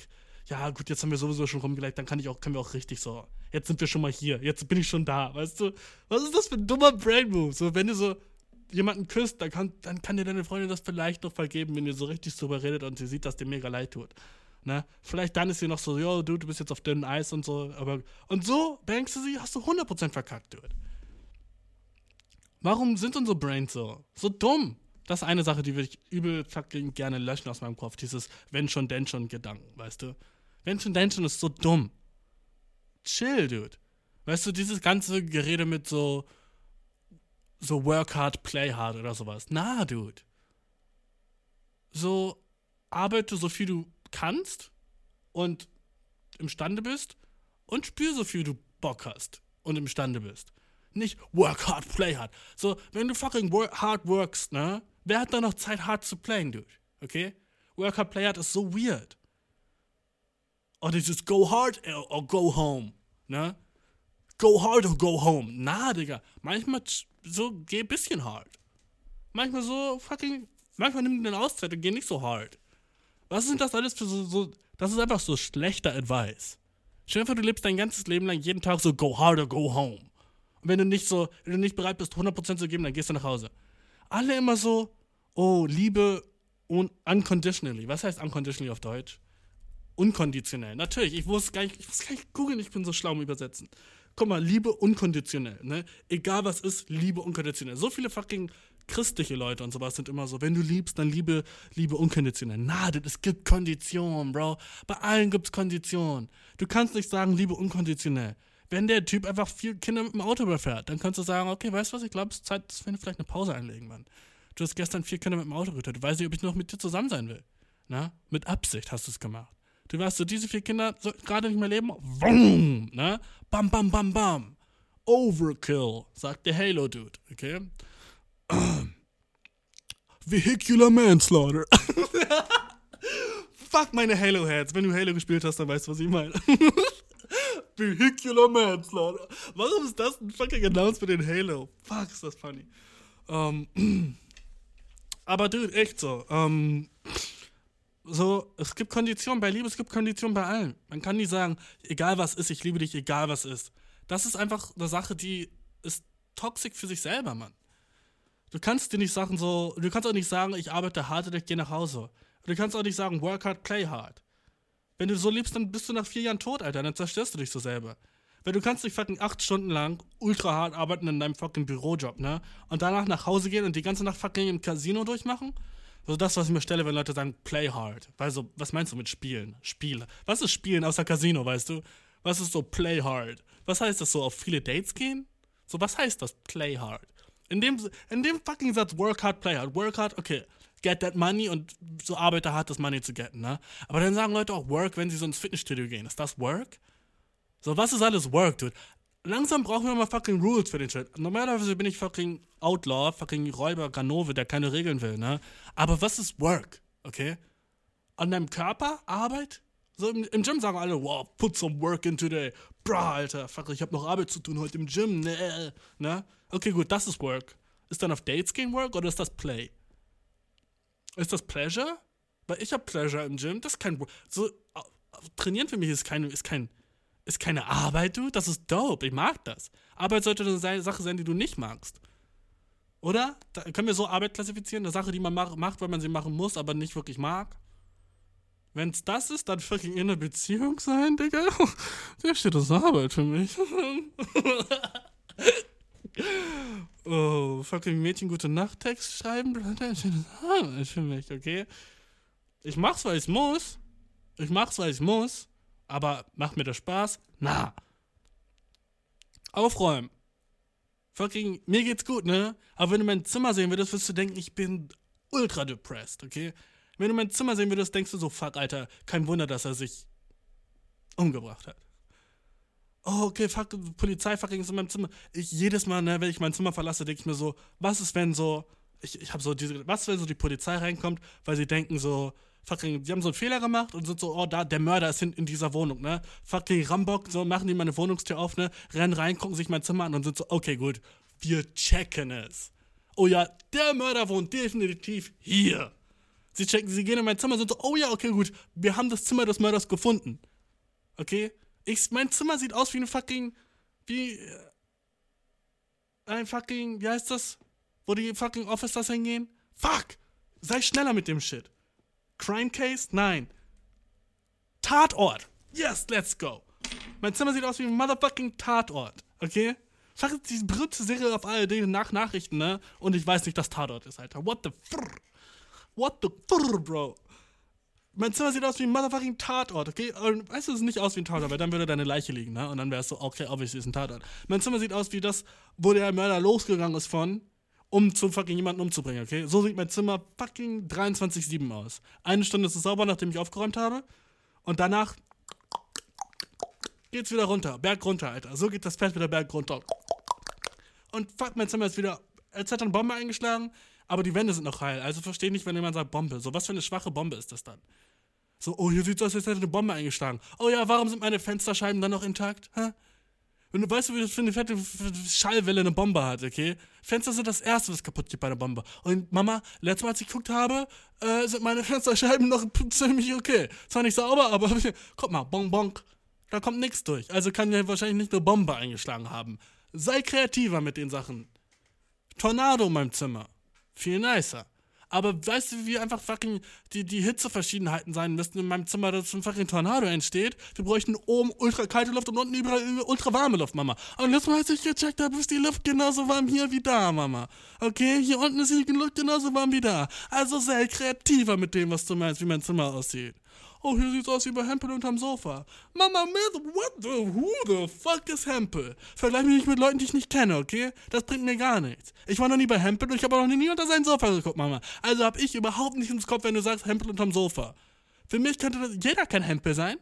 Ja, gut, jetzt haben wir sowieso schon rumgelegt, dann kann ich auch, können wir auch richtig so. Jetzt sind wir schon mal hier, jetzt bin ich schon da, weißt du? Was ist das für ein dummer Brain Move? So, wenn du so jemanden küsst, dann kann, dann kann dir deine Freundin das vielleicht noch vergeben, wenn ihr so richtig drüber redet und sie sieht, dass dir mega leid tut. Ne? Vielleicht dann ist sie noch so, yo, du, du bist jetzt auf dünnem Eis und so, aber. Und so bankst du sie, hast du 100% verkackt, dude. Warum sind unsere Brains so? So dumm. Das ist eine Sache, die würde ich übel fucking gerne löschen aus meinem Kopf. Dieses wenn schon, denn schon Gedanken, weißt du? Denn schon ist so dumm. Chill, dude. Weißt du, dieses ganze Gerede mit so, so work hard, play hard oder sowas. Na, dude. So, arbeite so viel du kannst und imstande bist und spür so viel du Bock hast und imstande bist. Nicht work hard, play hard. So, wenn du fucking work, hard workst, ne? Wer hat da noch Zeit, hard zu playen, dude? Okay? Work hard, play hard ist so weird. Or dieses go hard or go home, ne? Go hard or go home. Na, Digga. Manchmal so, geh ein bisschen hard. Manchmal so fucking, manchmal nimm eine Auszeit und geh nicht so hard. Was sind das alles für so, so das ist einfach so schlechter Advice. Stell dir vor, du lebst dein ganzes Leben lang jeden Tag so go hard or go home. Und wenn du nicht so, wenn du nicht bereit bist, 100% zu geben, dann gehst du nach Hause. Alle immer so, oh, Liebe un unconditionally. Was heißt unconditionally auf Deutsch? Unkonditionell. Natürlich, ich muss gar nicht, ich muss gar nicht googeln, ich bin so schlau im Übersetzen. Guck mal, Liebe unkonditionell, ne? Egal was ist, Liebe unkonditionell. So viele fucking christliche Leute und sowas sind immer so, wenn du liebst, dann liebe, liebe unkonditionell. Na, es gibt Konditionen, Bro. Bei allen gibt's Konditionen. Du kannst nicht sagen, liebe unkonditionell. Wenn der Typ einfach vier Kinder mit dem Auto überfährt, dann kannst du sagen, okay, weißt du was, ich glaube, es ist Zeit, dass wir vielleicht eine Pause einlegen, Mann. Du hast gestern vier Kinder mit dem Auto getötet. Du weißt nicht, ob ich noch mit dir zusammen sein will. Na? Mit Absicht hast du es gemacht. Du weißt so, diese vier Kinder so, gerade nicht mehr leben. Wum, ne? Bam, bam, bam, bam. Overkill, sagt der Halo-Dude, okay? Vehicular Manslaughter. Fuck meine Halo-Heads. Wenn du Halo gespielt hast, dann weißt du, was ich meine. Vehicular Manslaughter. Warum ist das ein fucking Announcement in Halo? Fuck, ist das funny. Um, ähm, aber dude, echt so. Um, ähm, so, es gibt Konditionen bei Liebe, es gibt Konditionen bei allen. Man kann nie sagen, egal was ist, ich liebe dich, egal was ist. Das ist einfach eine Sache, die ist toxisch für sich selber, Mann. Du kannst dir nicht sagen so, du kannst auch nicht sagen, ich arbeite hart und ich gehe nach Hause. Du kannst auch nicht sagen, work hard, play hard. Wenn du so liebst, dann bist du nach vier Jahren tot, Alter, dann zerstörst du dich so selber. Weil du kannst nicht fucking acht Stunden lang ultra hart arbeiten in deinem fucking Bürojob, ne? Und danach nach Hause gehen und die ganze Nacht fucking im Casino durchmachen? So das, was ich mir stelle, wenn Leute sagen, play hard. Weil so, was meinst du mit Spielen? Spiele. Was ist Spielen außer Casino, weißt du? Was ist so play hard? Was heißt das so, auf viele Dates gehen? So, was heißt das, play hard? In dem, in dem fucking Satz, work hard, play hard. Work hard, okay, get that money und so arbeite hart, das Money zu getten, ne? Aber dann sagen Leute auch work, wenn sie so ins Fitnessstudio gehen. Ist das work? So, was ist alles work, dude? Langsam brauchen wir mal fucking Rules für den Shit. Normalerweise bin ich fucking Outlaw, fucking Räuber, Ganove, der keine Regeln will, ne? Aber was ist work, okay? An deinem Körper, Arbeit? So im, im Gym sagen alle, wow, put some work in today. Bra, Alter, fuck, ich hab noch Arbeit zu tun heute im Gym, ne? ne? Okay, gut, das ist Work. Ist dann auf Dates gehen Work oder ist das Play? Ist das Pleasure? Weil ich hab Pleasure im Gym, das ist kein Work. So, trainieren für mich ist keine, ist kein, ist keine Arbeit, du. Das ist dope, ich mag das. Arbeit sollte eine Sache sein, die du nicht magst. Oder? Da können wir so Arbeit klassifizieren? Eine Sache, die man macht, weil man sie machen muss, aber nicht wirklich mag? Wenn es das ist, dann fucking in einer Beziehung sein, Digga. Da steht das Arbeit für mich. oh, fucking Mädchen gute Nachttext schreiben, da steht das Arbeit für mich, okay? Ich mach's, weil ich muss. Ich mach's, weil ich muss. Aber macht mir das Spaß? Na. Aufräumen. Fucking, mir geht's gut, ne? Aber wenn du mein Zimmer sehen würdest, wirst du denken, ich bin ultra depressed, okay? Wenn du mein Zimmer sehen würdest, denkst du so, fuck, Alter, kein Wunder, dass er sich umgebracht hat. oh, okay, fuck, Polizei fucking ist in meinem Zimmer. Ich jedes Mal, ne, wenn ich mein Zimmer verlasse, denke ich mir so, was ist, wenn so, ich, ich habe so diese, was, wenn so die Polizei reinkommt, weil sie denken so, fucking, die haben so einen Fehler gemacht und sind so, oh, da, der Mörder ist in, in dieser Wohnung, ne? Fucking Rambock, so machen die meine Wohnungstür auf, ne? Rennen rein, gucken sich mein Zimmer an und sind so, okay, gut, wir checken es. Oh ja, der Mörder wohnt definitiv hier. Sie checken, sie gehen in mein Zimmer und sind so, oh ja, okay, gut, wir haben das Zimmer des Mörders gefunden. Okay? Ich, mein Zimmer sieht aus wie ein fucking, wie, äh, ein fucking, wie heißt das? Wo die fucking Officers hingehen? Fuck! Sei schneller mit dem Shit. Crime Case? Nein. Tatort. Yes, let's go. Mein Zimmer sieht aus wie ein motherfucking Tatort. Okay? Fuck, die berühmte Serie auf ARD nach Nachrichten, ne? Und ich weiß nicht, dass Tatort ist, Alter. What the frr? What the frr, Bro? Mein Zimmer sieht aus wie ein motherfucking Tatort, okay? Und weißt du, es sieht nicht aus wie ein Tatort, weil dann würde deine Leiche liegen, ne? Und dann wäre es so, okay, obviously ist ein Tatort. Mein Zimmer sieht aus wie das, wo der Mörder losgegangen ist von, um zu fucking jemanden umzubringen, okay? So sieht mein Zimmer fucking 23-7 aus. Eine Stunde ist es sauber, nachdem ich aufgeräumt habe. Und danach geht's wieder runter. Berg runter, Alter. So geht das Pferd wieder berg runter. Und fuck, mein Zimmer ist wieder, als hätte eine Bombe eingeschlagen, aber die Wände sind noch heil. Also verstehe nicht, wenn jemand sagt Bombe. So, was für eine schwache Bombe ist das dann? So, oh, hier sieht es aus, als hätte eine Bombe eingeschlagen. Oh ja, warum sind meine Fensterscheiben dann noch intakt? Hä? Wenn du weißt, wie das für eine fette Schallwelle eine Bombe hat, okay? Fenster sind das Erste, was kaputt geht bei einer Bombe. Und Mama, letztes Mal, als ich geguckt habe, äh, sind meine Fensterscheiben noch ziemlich okay. Zwar nicht sauber, aber guck mal, bonk, bonk. Da kommt nichts durch. Also kann ja wahrscheinlich nicht eine Bombe eingeschlagen haben. Sei kreativer mit den Sachen. Tornado in meinem Zimmer. Viel nicer. Aber weißt du, wie einfach fucking die, die Hitzeverschiedenheiten sein müssten in meinem Zimmer, dass ein fucking Tornado entsteht? Wir bräuchten oben ultra kalte Luft und unten überall ultra warme Luft, Mama. Und letztes Mal, als ich gecheckt habe, ist die Luft genauso warm hier wie da, Mama. Okay? Hier unten ist die Luft genauso warm wie da. Also sei kreativer mit dem, was du meinst, wie mein Zimmer aussieht. Oh, hier sieht's aus wie bei Hempel unterm Sofa. Mama, what the, who the fuck is Hempel? Vergleich mich nicht mit Leuten, die ich nicht kenne, okay? Das bringt mir gar nichts. Ich war noch nie bei Hempel und ich habe auch noch nie unter sein Sofa geguckt, Mama. Also hab ich überhaupt nicht ins Kopf, wenn du sagst Hempel unterm Sofa. Für mich könnte das, jeder kann Hempel sein.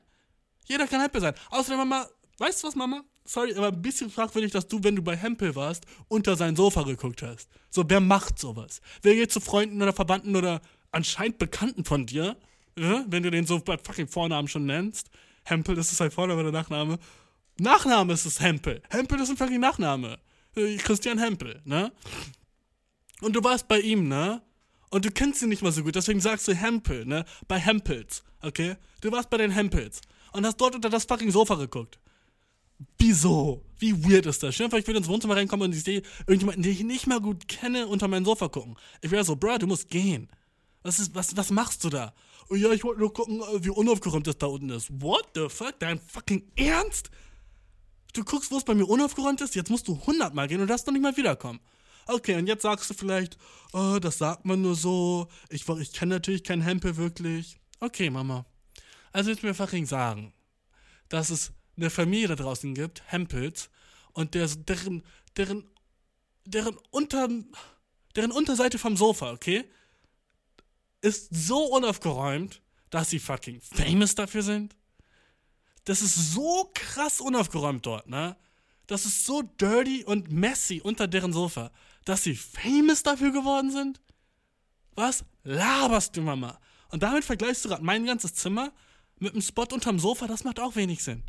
Jeder kann Hempel sein. Außerdem, Mama, weißt du was, Mama? Sorry, aber ein bisschen fragwürdig, dass du, wenn du bei Hempel warst, unter sein Sofa geguckt hast. So, wer macht sowas? Wer geht zu Freunden oder Verwandten oder anscheinend Bekannten von dir wenn du den so bei fucking Vornamen schon nennst. Hempel, das ist sein Vorname oder Nachname. Nachname ist es Hempel. Hempel ist ein fucking Nachname. Äh, Christian Hempel, ne? Und du warst bei ihm, ne? Und du kennst ihn nicht mal so gut, deswegen sagst du Hempel, ne? Bei Hempels, okay? Du warst bei den Hempels und hast dort unter das fucking Sofa geguckt. Wieso? Wie weird ist das? Stell dir ich würde ins Wohnzimmer reinkommen und ich sehe irgendjemanden, den ich nicht mal gut kenne, unter mein Sofa gucken. Ich wäre so, Bro, du musst gehen. Was, ist, was, was machst du da? Oh ja, ich wollte nur gucken, äh, wie unaufgeräumt das da unten ist. What the fuck? Dein fucking Ernst? Du guckst, wo es bei mir unaufgeräumt ist? Jetzt musst du hundertmal gehen und darfst noch nicht mal wiederkommen. Okay, und jetzt sagst du vielleicht, oh, das sagt man nur so. Ich, ich kenne natürlich keinen Hempel wirklich. Okay, Mama. Also jetzt mir fucking sagen, dass es eine Familie da draußen gibt, Hempels, und der, deren, deren, deren unter, deren Unterseite vom Sofa, okay? Ist so unaufgeräumt, dass sie fucking famous dafür sind. Das ist so krass unaufgeräumt dort, ne? Das ist so dirty und messy unter deren Sofa, dass sie famous dafür geworden sind? Was laberst du, Mama? Und damit vergleichst du gerade mein ganzes Zimmer mit einem Spot unterm Sofa, das macht auch wenig Sinn.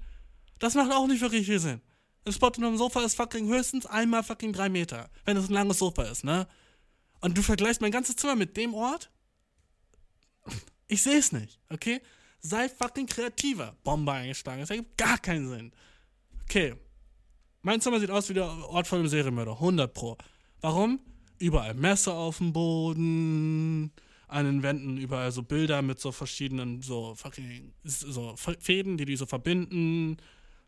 Das macht auch nicht wirklich viel Sinn. Ein Spot unterm Sofa ist fucking höchstens einmal fucking drei Meter, wenn es ein langes Sofa ist, ne? Und du vergleichst mein ganzes Zimmer mit dem Ort? Ich sehe es nicht, okay? Sei fucking kreativer. Bombe eingeschlagen. Das ergibt gar keinen Sinn. Okay. Mein Zimmer sieht aus wie der Ort von einem Serienmörder. 100 Pro. Warum? Überall Messer auf dem Boden. An den Wänden überall so Bilder mit so verschiedenen so fucking so Fäden, die die so verbinden.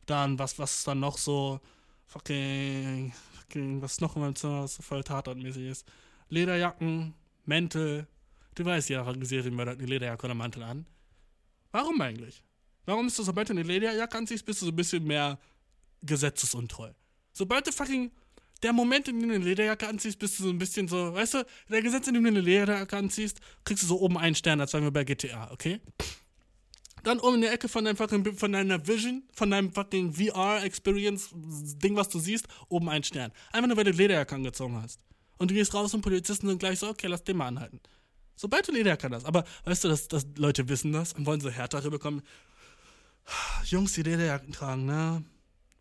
Dann, was, was dann noch so fucking, fucking was noch in meinem Zimmer was so voll tatortmäßig ist. Lederjacken, Mäntel, Du weißt ja, Serienmörder hat eine Lederjacke oder Mantel an. Warum eigentlich? Warum ist das, sobald du eine Lederjacke anziehst, bist du so ein bisschen mehr gesetzesuntreu? Sobald du fucking der Moment, in dem du eine Lederjacke anziehst, bist du so ein bisschen so, weißt du, der Gesetz, in dem du eine Lederjacke anziehst, kriegst du so oben einen Stern, als wären wir bei GTA, okay? Dann oben in der Ecke von, deinem fucking, von deiner Vision, von deinem fucking VR-Experience-Ding, was du siehst, oben ein Stern. Einfach nur, weil du Lederjacke angezogen hast. Und du gehst raus und Polizisten sind gleich so, okay, lass den mal anhalten. Sobald du Lederjacke hast. Aber weißt du, dass, dass Leute wissen das und wollen so härtere bekommen. Jungs, die Lederjacken tragen, ne?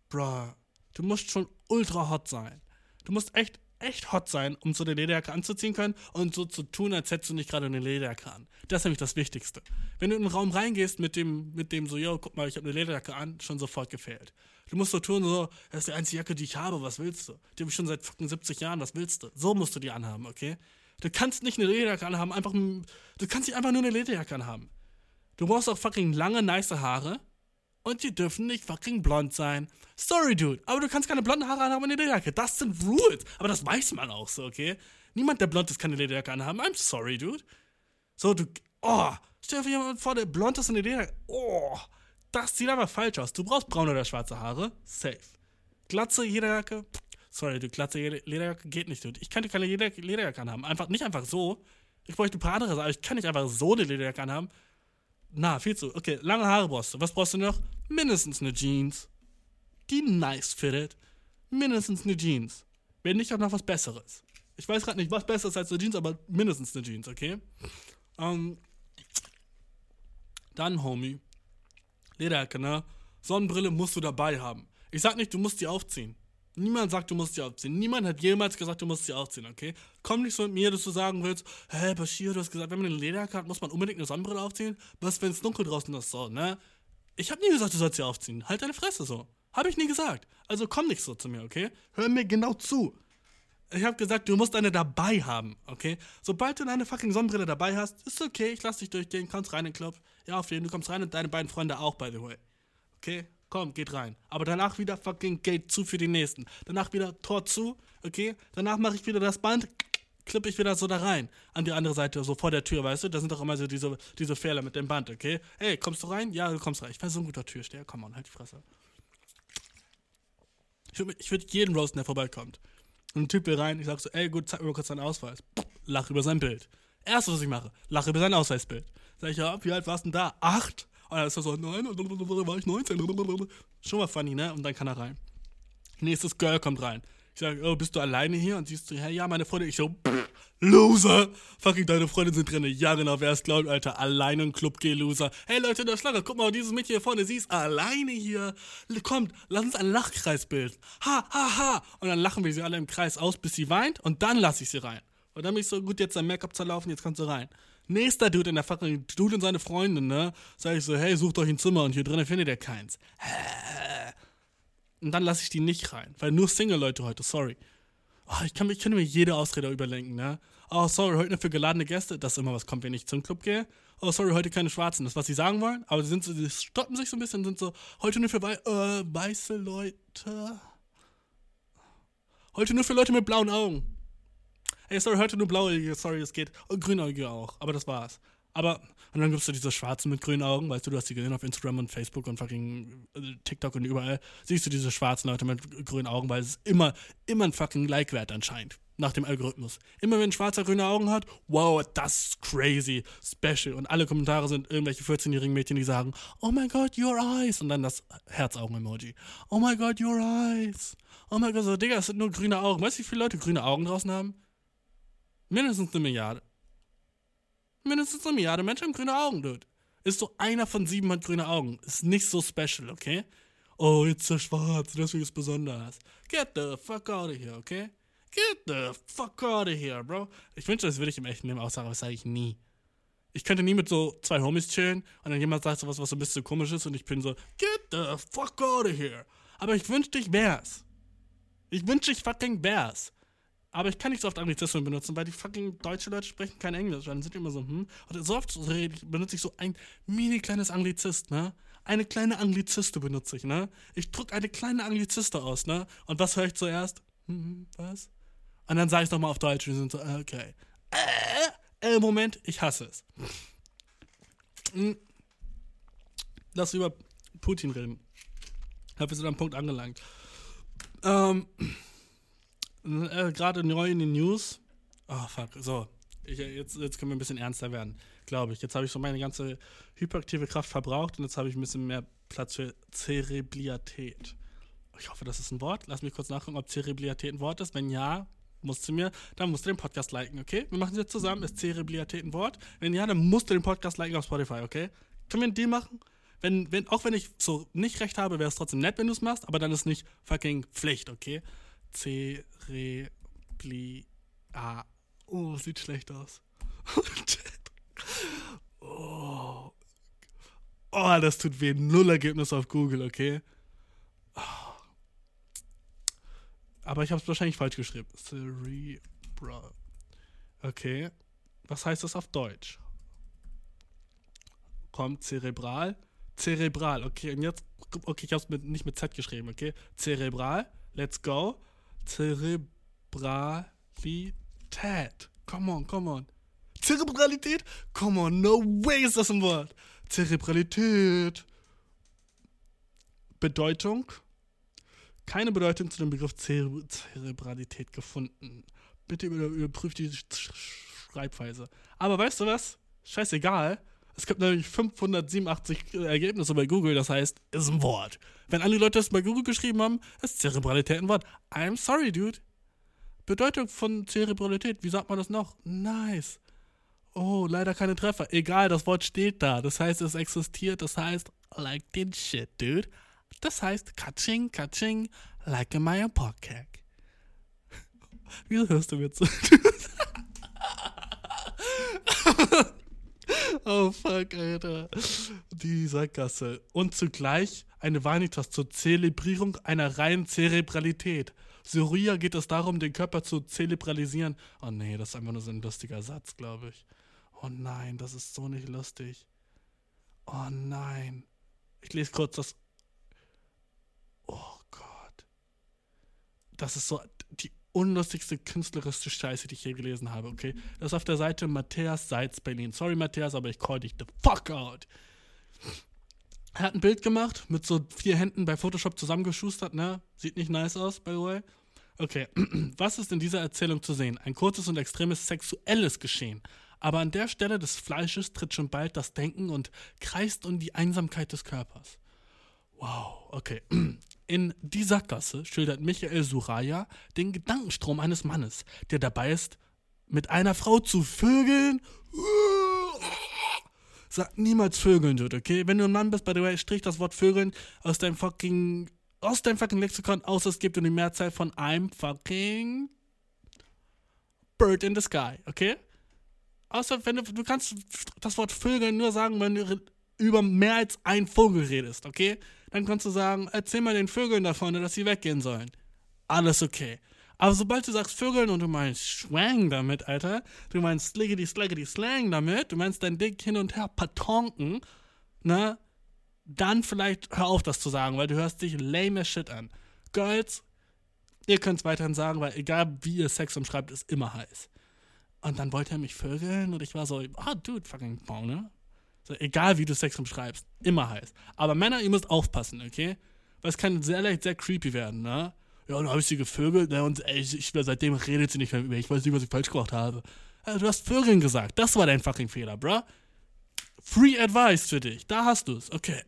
Bro, du musst schon ultra hot sein. Du musst echt echt hot sein, um so eine Lederjacke anzuziehen können und so zu tun, als hättest du nicht gerade eine Lederjacke an. Das ist nämlich das Wichtigste. Wenn du in einen Raum reingehst mit dem, mit dem so, yo, guck mal, ich habe eine Lederjacke an, schon sofort gefehlt. Du musst so tun, so, das ist die einzige Jacke, die ich habe, was willst du? Die habe ich schon seit 70 Jahren, was willst du? So musst du die anhaben, okay? Du kannst nicht eine Lederjacke anhaben, einfach, du kannst nicht einfach nur eine Lederjacke anhaben. Du brauchst auch fucking lange, nice Haare und die dürfen nicht fucking blond sein. Sorry, Dude, aber du kannst keine blonden Haare anhaben in der Lederjacke. Das sind Rules. Aber das weiß man auch so, okay? Niemand, der blond ist, kann eine Lederjacke anhaben. I'm sorry, Dude. So, du. Oh, stell dir jemand vor, der blond ist in der Lederjacke. Oh, das sieht aber falsch aus. Du brauchst braune oder schwarze Haare. Safe. Glatze, Lederjacke. Sorry, du Glatze, Lederjacke geht nicht, Dude. Ich könnte keine Lederjacke anhaben. Einfach, nicht einfach so. Ich bräuchte ein paar andere Sachen, ich kann nicht einfach so eine Lederjacke anhaben. Na, viel zu. Okay, lange Haare brauchst du. Was brauchst du noch? Mindestens eine Jeans. Die nice fitted. Mindestens eine Jeans. Wenn nicht auch noch was Besseres. Ich weiß gerade nicht, was besser ist als eine Jeans, aber mindestens eine Jeans, okay? Ähm, dann, Homie. Lederjacke, ne? Sonnenbrille musst du dabei haben. Ich sag nicht, du musst die aufziehen. Niemand sagt, du musst sie aufziehen. Niemand hat jemals gesagt, du musst sie aufziehen, okay? Komm nicht so mit mir, dass du sagen willst, hä, Bashir, du hast gesagt, wenn man eine Lederjacke hat, muss man unbedingt eine Sonnenbrille aufziehen. Was, wenn es dunkel draußen ist, so, ne? Ich hab nie gesagt, du sollst sie aufziehen. Halt deine Fresse so. Hab ich nie gesagt. Also komm nicht so zu mir, okay? Hör mir genau zu. Ich hab gesagt, du musst eine dabei haben, okay? Sobald du deine fucking Sonnenbrille dabei hast, ist okay, ich lass dich durchgehen, kommst rein in den Club. Ja, auf jeden Fall, du kommst rein und deine beiden Freunde auch, by the way. Okay? Komm, geht rein. Aber danach wieder fucking Gate zu für die nächsten. Danach wieder Tor zu, okay? Danach mache ich wieder das Band, klippe ich wieder so da rein. An die andere Seite, so vor der Tür, weißt du? Da sind doch immer so diese, diese Fehler mit dem Band, okay? Ey, kommst du rein? Ja, du kommst rein. Ich war so ein guter Türsteher. Komm on, halt die Fresse. Ich würde würd jeden roasten, der vorbeikommt. Und ein Typ will rein, ich sag so, ey, gut, zeig mir mal kurz deinen Ausweis. Lach über sein Bild. Erstes, was ich mache, lach über sein Ausweisbild. Sag ich, ja, wie alt warst du denn da? Acht? Und dann ist er so, nein, war ich 19. Schon mal funny, ne? Und dann kann er rein. Nächstes Girl kommt rein. Ich sage, oh, bist du alleine hier? Und siehst du, hey, ja, meine Freundin. Ich so, Loser! Fucking deine Freunde sind drin. Ja, genau, wer es glaubt, Alter. Alleine im Club geh, Loser. Hey, Leute in der Schlange, guck mal, dieses Mädchen hier vorne, sie ist alleine hier. Kommt, lass uns einen Lachkreis bilden. Ha, ha, ha. Und dann lachen wir sie alle im Kreis aus, bis sie weint. Und dann lasse ich sie rein. Und dann bin ich so, gut, jetzt dein Make-up zerlaufen, jetzt kannst du rein. Nächster Dude in der fucking Dude und seine Freundin, ne? Sag ich so, hey, sucht euch ein Zimmer und hier drinnen findet ihr keins. Und dann lasse ich die nicht rein, weil nur Single-Leute heute, sorry. Oh, ich, kann, ich kann mir jede Ausrede überlenken, ne? Oh, sorry, heute nur für geladene Gäste. Das ist immer was kommt, wenn ich zum Club gehe. Oh, sorry, heute keine Schwarzen. Das ist, was sie sagen wollen. Aber sie sind so, sie stoppen sich so ein bisschen, sind so, heute nur für wei äh, weiße Leute. Heute nur für Leute mit blauen Augen. Ey, sorry, heute nur blauäugige, sorry, es geht. Und grünäugige auch, aber das war's. Aber, und dann gibt's so diese Schwarzen mit grünen Augen, weißt du, du hast die gesehen auf Instagram und Facebook und fucking äh, TikTok und überall. Siehst du diese schwarzen Leute mit grünen Augen, weil es immer, immer ein fucking Like-Wert anscheinend. Nach dem Algorithmus. Immer wenn ein Schwarzer grüne Augen hat, wow, das ist crazy, special. Und alle Kommentare sind irgendwelche 14-jährigen Mädchen, die sagen, oh my god, your eyes. Und dann das Herzaugen-Emoji. Oh my god, your eyes. Oh my god, so, Digga, es sind nur grüne Augen. Weißt du, wie viele Leute grüne Augen draußen haben? Mindestens eine Milliarde. Mindestens eine Milliarde Menschen haben grüne Augen, Dude. Ist so einer von sieben hat grüne Augen. Ist nicht so special, okay? Oh, jetzt ist er schwarz, deswegen ist es besonders. Get the fuck out of here, okay? Get the fuck out of here, bro. Ich wünschte, das würde ich im echten Leben auch sagen, aber das sage ich nie. Ich könnte nie mit so zwei Homies chillen und dann jemand sagt so was, was so ein bisschen komisch ist und ich bin so, get the fuck out of here. Aber ich wünschte, ich wär's. Ich wünschte, ich fucking wär's. Aber ich kann nicht so oft Anglizismen benutzen, weil die fucking deutsche Leute sprechen kein Englisch. Dann sind die immer so, hm. Und so oft benutze ich so ein mini kleines Anglizist, ne? Eine kleine Angliziste benutze ich, ne? Ich drücke eine kleine Angliziste aus, ne? Und was höre ich zuerst? Hm, hm was? Und dann sage ich es nochmal auf Deutsch und die sind so, okay. Äh, äh, Moment, ich hasse es. Hm. Lass über Putin reden. Ich habe wir sind am Punkt angelangt. Ähm äh, gerade neu in den News. Oh, fuck. So. Ich, jetzt, jetzt können wir ein bisschen ernster werden, glaube ich. Jetzt habe ich so meine ganze hyperaktive Kraft verbraucht und jetzt habe ich ein bisschen mehr Platz für Zerebliatät. Ich hoffe, das ist ein Wort. Lass mich kurz nachgucken, ob Zerebliatät ein Wort ist. Wenn ja, musst du mir, dann musst du den Podcast liken, okay? Wir machen es jetzt zusammen. Ist Zerebliatät ein Wort? Wenn ja, dann musst du den Podcast liken auf Spotify, okay? Können wir einen Deal machen? Wenn, wenn, auch wenn ich so nicht recht habe, wäre es trotzdem nett, wenn du es machst, aber dann ist nicht fucking Pflicht, okay? Zerebli. Ah. Oh, sieht schlecht aus. oh. Oh, das tut weh. Null Ergebnis auf Google, okay? Oh. Aber ich habe es wahrscheinlich falsch geschrieben. Cerebral. Okay. Was heißt das auf Deutsch? Kommt zerebral. Zerebral. Okay, und jetzt. Okay, ich habe es nicht mit Z geschrieben, okay? Zerebral. Let's go. Zerebralität. Come on, come on. Zerebralität? Come on, no way ist das ein Wort. Zerebralität. Bedeutung? Keine Bedeutung zu dem Begriff Zere Zerebralität gefunden. Bitte überprüft die Schreibweise. Aber weißt du was? Scheißegal. Es gibt nämlich 587 Ergebnisse bei Google, das heißt, ist ein Wort. Wenn alle Leute das bei Google geschrieben haben, ist Zerebralität ein Wort. I'm sorry, dude. Bedeutung von Zerebralität, wie sagt man das noch? Nice. Oh, leider keine Treffer. Egal, das Wort steht da. Das heißt, es existiert. Das heißt, like den shit, dude. Das heißt, Katsching, Katsching, like a Maya Podcast. Wieso hörst du mir zu? oh fuck, Alter. Die Sackgasse. Und zugleich eine Vanitas zur Zelebrierung einer reinen Zerebralität. Surya geht es darum, den Körper zu zelebralisieren. Oh nee, das ist einfach nur so ein lustiger Satz, glaube ich. Oh nein, das ist so nicht lustig. Oh nein. Ich lese kurz das. Oh Gott. Das ist so die unlustigste künstlerische Scheiße, die ich je gelesen habe, okay? Das ist auf der Seite Matthias Seitz Berlin. Sorry, Matthias, aber ich call dich the fuck out. Er hat ein Bild gemacht mit so vier Händen bei Photoshop zusammengeschustert, ne? Sieht nicht nice aus, by the way. Okay, was ist in dieser Erzählung zu sehen? Ein kurzes und extremes sexuelles Geschehen. Aber an der Stelle des Fleisches tritt schon bald das Denken und kreist um die Einsamkeit des Körpers. Wow, okay. In Die Sackgasse schildert Michael Suraya den Gedankenstrom eines Mannes, der dabei ist, mit einer Frau zu vögeln. Sag niemals vögeln, Dude, okay? Wenn du ein Mann bist, by the way, strich das Wort vögeln aus deinem fucking aus deinem fucking Lexikon aus, es gibt in die Mehrzahl von I'm fucking bird in the sky, okay? Außer wenn du, du kannst das Wort Vögeln nur sagen, wenn du über mehr als einen Vogel redest, okay? Dann kannst du sagen, erzähl mal den Vögeln davon, dass sie weggehen sollen. Alles okay. Aber sobald du sagst Vögeln und du meinst Schwang damit, Alter, du meinst Sliggity Slaggity Slang damit, du meinst dein Dick hin und her patonken, ne? Dann vielleicht hör auf, das zu sagen, weil du hörst dich lame as shit an. Girls, ihr könnt es weiterhin sagen, weil egal wie ihr Sex umschreibt, ist immer heiß. Und dann wollte er mich vögeln und ich war so, ah, oh, dude, fucking ne? So, egal wie du Sex umschreibst, immer heiß. Aber Männer, ihr müsst aufpassen, okay? Weil es kann sehr leicht sehr creepy werden, ne? Ja, dann habe ich sie gevögelt, ne? Und ey, ich, ich, seitdem redet sie nicht mehr mit mir. Ich weiß nicht, was ich falsch gemacht habe. Also, du hast Vögeln gesagt. Das war dein fucking Fehler, bruh. Free Advice für dich. Da hast du es. Okay.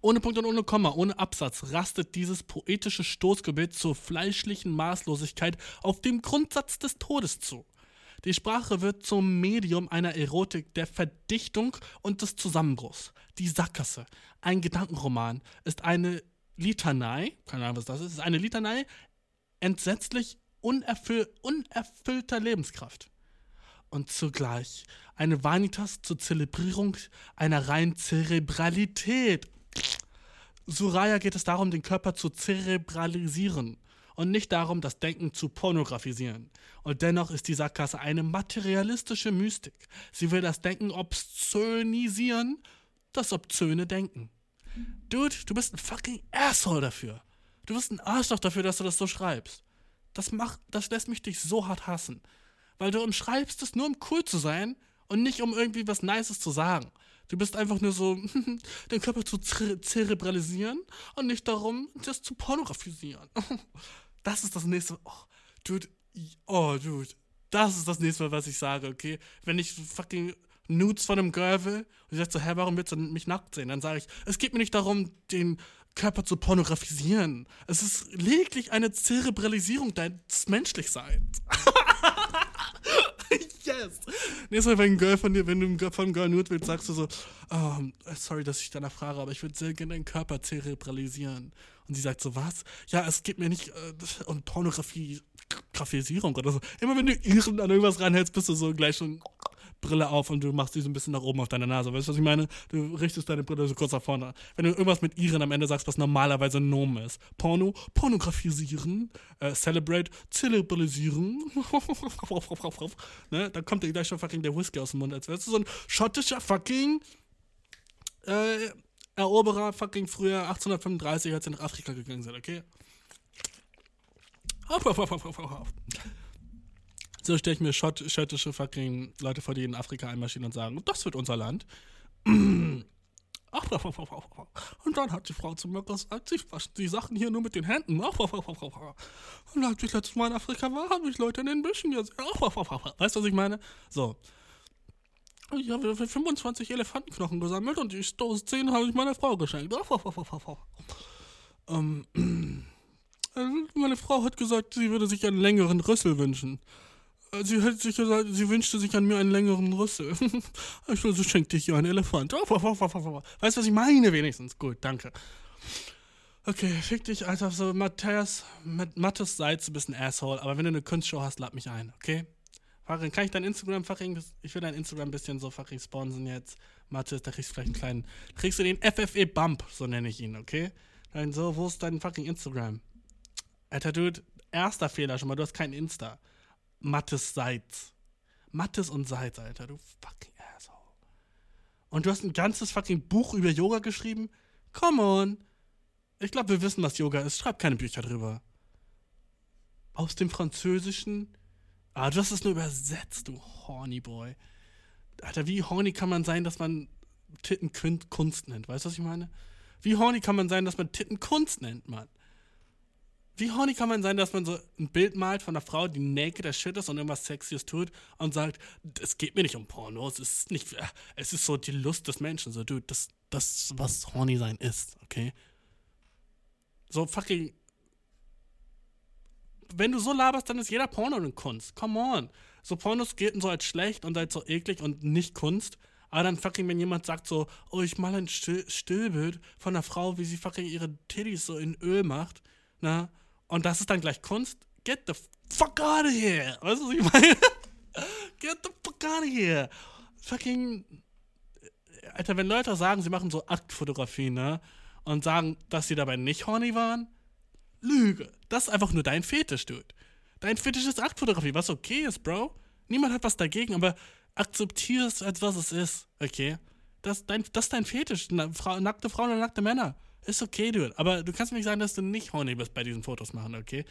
Ohne Punkt und ohne Komma, ohne Absatz rastet dieses poetische Stoßgebet zur fleischlichen Maßlosigkeit auf dem Grundsatz des Todes zu. Die Sprache wird zum Medium einer Erotik der Verdichtung und des Zusammenbruchs. Die Sackgasse, ein Gedankenroman, ist eine Litanei, keine Ahnung, was das ist, ist eine Litanei entsetzlich unerfüll unerfüllter Lebenskraft. Und zugleich eine Vanitas zur Zelebrierung einer reinen Zerebralität Suraya geht es darum, den Körper zu zerebralisieren und nicht darum, das Denken zu pornografisieren. Und dennoch ist die Sackgasse eine materialistische Mystik. Sie will das Denken obszönisieren, das obszöne Denken. Dude, du bist ein fucking Asshole dafür. Du bist ein Arschloch dafür, dass du das so schreibst. Das macht, das lässt mich dich so hart hassen. Weil du umschreibst es nur, um cool zu sein und nicht um irgendwie was Nices zu sagen. Du bist einfach nur so, den Körper zu zerebralisieren und nicht darum, das zu pornografisieren. Das ist das nächste. Oh, dude, oh, dude. Das ist das nächste Mal, was ich sage, okay? Wenn ich fucking Nudes von einem Girl will und sie sagt so, hä, warum willst du mich nackt sehen? Dann sage ich, es geht mir nicht darum, den Körper zu pornografisieren. Es ist lediglich eine Zerebralisierung deines Menschlichseins. yes. Nächstes Mal, wenn ein Girl von dir, wenn du von einem Girl Nude willst, sagst du so, oh, sorry, dass ich danach frage, aber ich würde sehr gerne deinen Körper zerebralisieren. Und sie sagt so, was? Ja, es geht mir nicht äh, um Pornografie, Grafisierung oder so. Immer wenn du Iren an irgendwas reinhältst, bist du so gleich schon Brille auf und du machst die so ein bisschen nach oben auf deine Nase. Weißt du, was ich meine? Du richtest deine Brille so kurz nach vorne. Wenn du irgendwas mit Iren am Ende sagst, was normalerweise ein Nomen ist. Porno, pornografisieren, äh, celebrate, zelebralisieren. ne? Dann kommt dir gleich schon fucking der Whisky aus dem Mund, als wärst du so ein schottischer fucking äh, Eroberer fucking früher 1835, als sie nach Afrika gegangen sind, okay? So stelle ich mir Schott, schottische fucking Leute vor, die in Afrika einmarschieren und sagen, das wird unser Land. Und dann hat die Frau zu mir gesagt, sie waschen die Sachen hier nur mit den Händen. Und als ich letztes Mal in Afrika war, habe ich Leute in den Büschen gesehen. Weißt du, was ich meine? So. Ich habe 25 Elefantenknochen gesammelt und die Stoß 10 habe ich meiner Frau geschenkt. Ähm, meine Frau hat gesagt, sie würde sich einen längeren Rüssel wünschen. Sie hätte sich gesagt, sie wünschte sich an mir einen längeren Rüssel. ich also schenkte ich ihr einen Elefant. Weißt du, was ich meine wenigstens? Gut, danke. Okay, fick dich, Alter. So, Matthias, Mattes bist ein Asshole, aber wenn du eine Kunstshow hast, lad mich ein, okay? Farin, kann ich dein Instagram fucking, ich will dein Instagram ein bisschen so fucking sponsen jetzt. Matthias, da kriegst du vielleicht einen kleinen, kriegst du den FFE Bump, so nenne ich ihn, okay? Dann so, wo ist dein fucking Instagram? Alter Dude, erster Fehler schon mal, du hast kein Insta. Mattes Seitz. Mattes und Seitz, Alter, du fucking asshole. Und du hast ein ganzes fucking Buch über Yoga geschrieben? Come on. Ich glaube, wir wissen, was Yoga ist. Schreib keine Bücher drüber. Aus dem Französischen? Ah, du hast es nur übersetzt, du horny Boy. Alter, wie horny kann man sein, dass man Titten Kunst nennt? Weißt du, was ich meine? Wie horny kann man sein, dass man Titten Kunst nennt, Mann? Wie horny kann man sein, dass man so ein Bild malt von einer Frau, die naked as shit ist und irgendwas Sexies tut und sagt, es geht mir nicht um Porno, es ist nicht, es ist so die Lust des Menschen, so, dude, das, das, was horny sein ist, okay? So fucking. Wenn du so laberst, dann ist jeder Porno eine Kunst. Come on. So Pornos gelten so als schlecht und als so eklig und nicht Kunst. Aber dann fucking, wenn jemand sagt so, oh, ich mal ein Still Stillbild von einer Frau, wie sie fucking ihre Titties so in Öl macht, na, und das ist dann gleich Kunst. Get the fuck out of here. Weißt du, was ich meine? Get the fuck out of here. Fucking. Alter, wenn Leute sagen, sie machen so Aktfotografie, ne? Und sagen, dass sie dabei nicht horny waren, Lüge. Das ist einfach nur dein Fetisch, Dude. Dein Fetisch ist Aktfotografie, was okay ist, Bro. Niemand hat was dagegen, aber akzeptiere es, als was es ist, okay? Das, dein, das ist dein Fetisch. nackte Frauen und nackte Männer. Ist okay, dude. Aber du kannst mir nicht sagen, dass du nicht horny bist bei diesen Fotos machen, okay?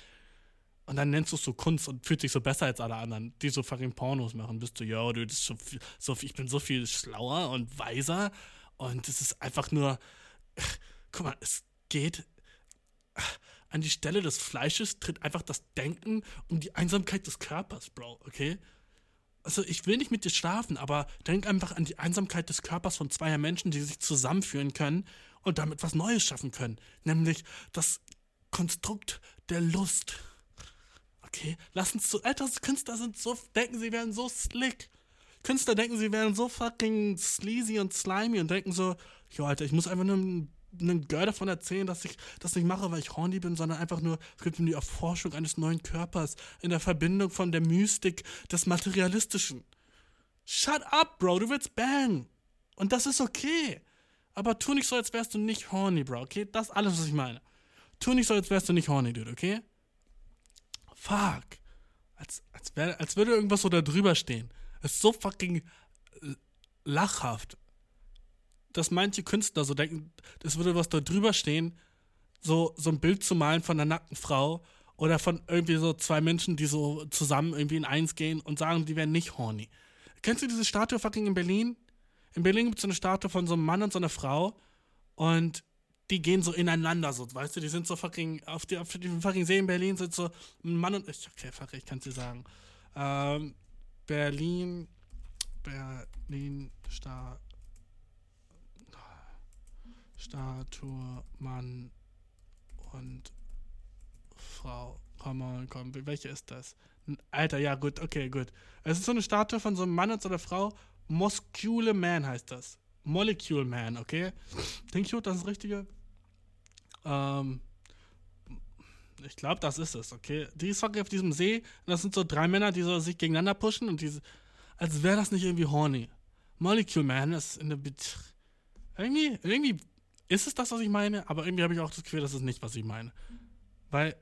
Und dann nennst du es so Kunst und fühlst dich so besser als alle anderen, die so fucking Pornos machen. Bist du, ja, du, das ist so, so, ich bin so viel schlauer und weiser und es ist einfach nur, guck mal, es geht an die Stelle des Fleisches tritt einfach das Denken um die Einsamkeit des Körpers, Bro, okay? Also ich will nicht mit dir schlafen, aber denk einfach an die Einsamkeit des Körpers von zweier Menschen, die sich zusammenführen können und damit was Neues schaffen können. Nämlich das Konstrukt der Lust. Okay? Lass uns so, Alter, Künstler sind so, denken, sie wären so slick. Künstler denken, sie wären so fucking sleazy und slimy und denken so, jo, Alter, ich muss einfach nur einen Girl davon erzählen, dass ich das nicht mache, weil ich horny bin, sondern einfach nur, es geht um die Erforschung eines neuen Körpers in der Verbindung von der Mystik des Materialistischen. Shut up, Bro, du willst bang. Und das ist okay. Aber tu nicht so, als wärst du nicht horny, Bro, okay? Das ist alles, was ich meine. Tu nicht so, als wärst du nicht horny, Dude, okay? Fuck. Als, als, wär, als würde irgendwas so da drüber stehen. Das ist so fucking lachhaft. Dass manche Künstler so denken, es würde was da drüber stehen, so, so ein Bild zu malen von einer nackten Frau oder von irgendwie so zwei Menschen, die so zusammen irgendwie in eins gehen und sagen, die wären nicht horny. Kennst du diese Statue fucking in Berlin? In Berlin gibt es so eine Statue von so einem Mann und so einer Frau und die gehen so ineinander, so, weißt du, die sind so fucking, auf, die, auf dem fucking See in Berlin sind so ein Mann und, okay, fuck, ich kann es dir sagen. Ähm, Berlin, Berlin, Sta Statue, Mann und Frau. Komm on, komm, welche ist das? Alter, ja, gut, okay, gut. Es ist so eine Statue von so einem Mann und so einer Frau. Molecule Man heißt das. Molecule Man, okay? Think you, das ist das Richtige? Ähm, ich glaube, das ist es, okay? Die ist auf diesem See und das sind so drei Männer, die so sich gegeneinander pushen und diese, als wäre das nicht irgendwie horny. Molecule Man ist in der, irgendwie, irgendwie ist es das, was ich meine, aber irgendwie habe ich auch das Gefühl, das ist nicht, was ich meine. Weil,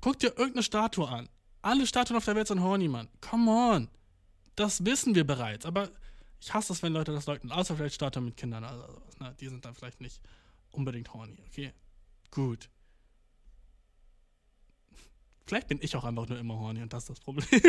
guck dir irgendeine Statue an. Alle Statuen auf der Welt sind horny, Mann. Come on. Das wissen wir bereits, aber ich hasse es, wenn Leute das leugnen. Außer vielleicht Statuen mit Kindern. Also, ne, die sind dann vielleicht nicht unbedingt horny, okay? Gut. Vielleicht bin ich auch einfach nur immer horny und das ist das Problem.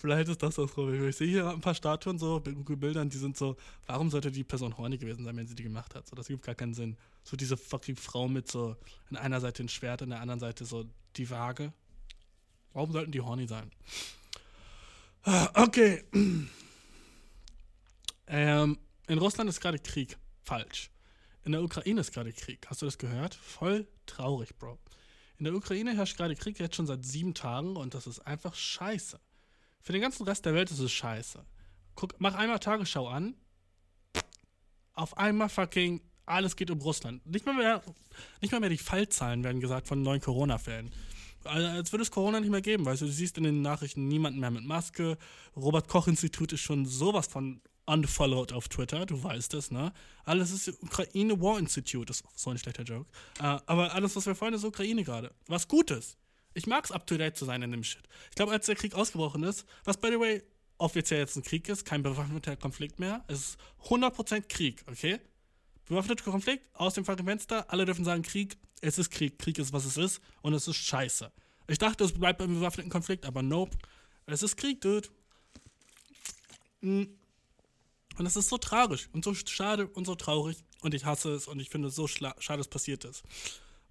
Vielleicht ist das das Problem. Ich sehe hier ein paar Statuen so Google Bildern, die sind so, warum sollte die Person horny gewesen sein, wenn sie die gemacht hat? So, das gibt gar keinen Sinn. So diese fucking Frau mit so in einer Seite ein Schwert, in der anderen Seite so die Waage. Warum sollten die horny sein? Okay. Ähm, in Russland ist gerade Krieg. Falsch. In der Ukraine ist gerade Krieg. Hast du das gehört? Voll traurig, Bro. In der Ukraine herrscht gerade Krieg jetzt schon seit sieben Tagen und das ist einfach scheiße. Für den ganzen Rest der Welt ist es scheiße. Guck, mach einmal Tagesschau an. Auf einmal fucking alles geht um Russland. Nicht mal mehr, nicht mal mehr die Fallzahlen werden gesagt von neuen Corona-Fällen. Also, als würde es Corona nicht mehr geben, weißt du, du siehst in den Nachrichten niemanden mehr mit Maske. Robert Koch Institut ist schon sowas von unfollowed auf Twitter, du weißt es, ne? Alles ist Ukraine War Institute, das ist so ein schlechter Joke. Uh, aber alles, was wir freuen, ist Ukraine gerade. Was Gutes. Ich mag es up to date zu sein in dem Shit. Ich glaube, als der Krieg ausgebrochen ist, was by the way offiziell jetzt ein Krieg ist, kein bewaffneter Konflikt mehr, es ist 100% Krieg, okay? Bewaffneter Konflikt, aus dem Fenster, alle dürfen sagen Krieg, es ist Krieg, Krieg ist, was es ist und es ist scheiße. Ich dachte, es bleibt beim bewaffneten Konflikt, aber nope. Es ist Krieg, dude. Mhm. Und es ist so tragisch und so schade und so traurig und ich hasse es und ich finde es so schade, es passiert ist.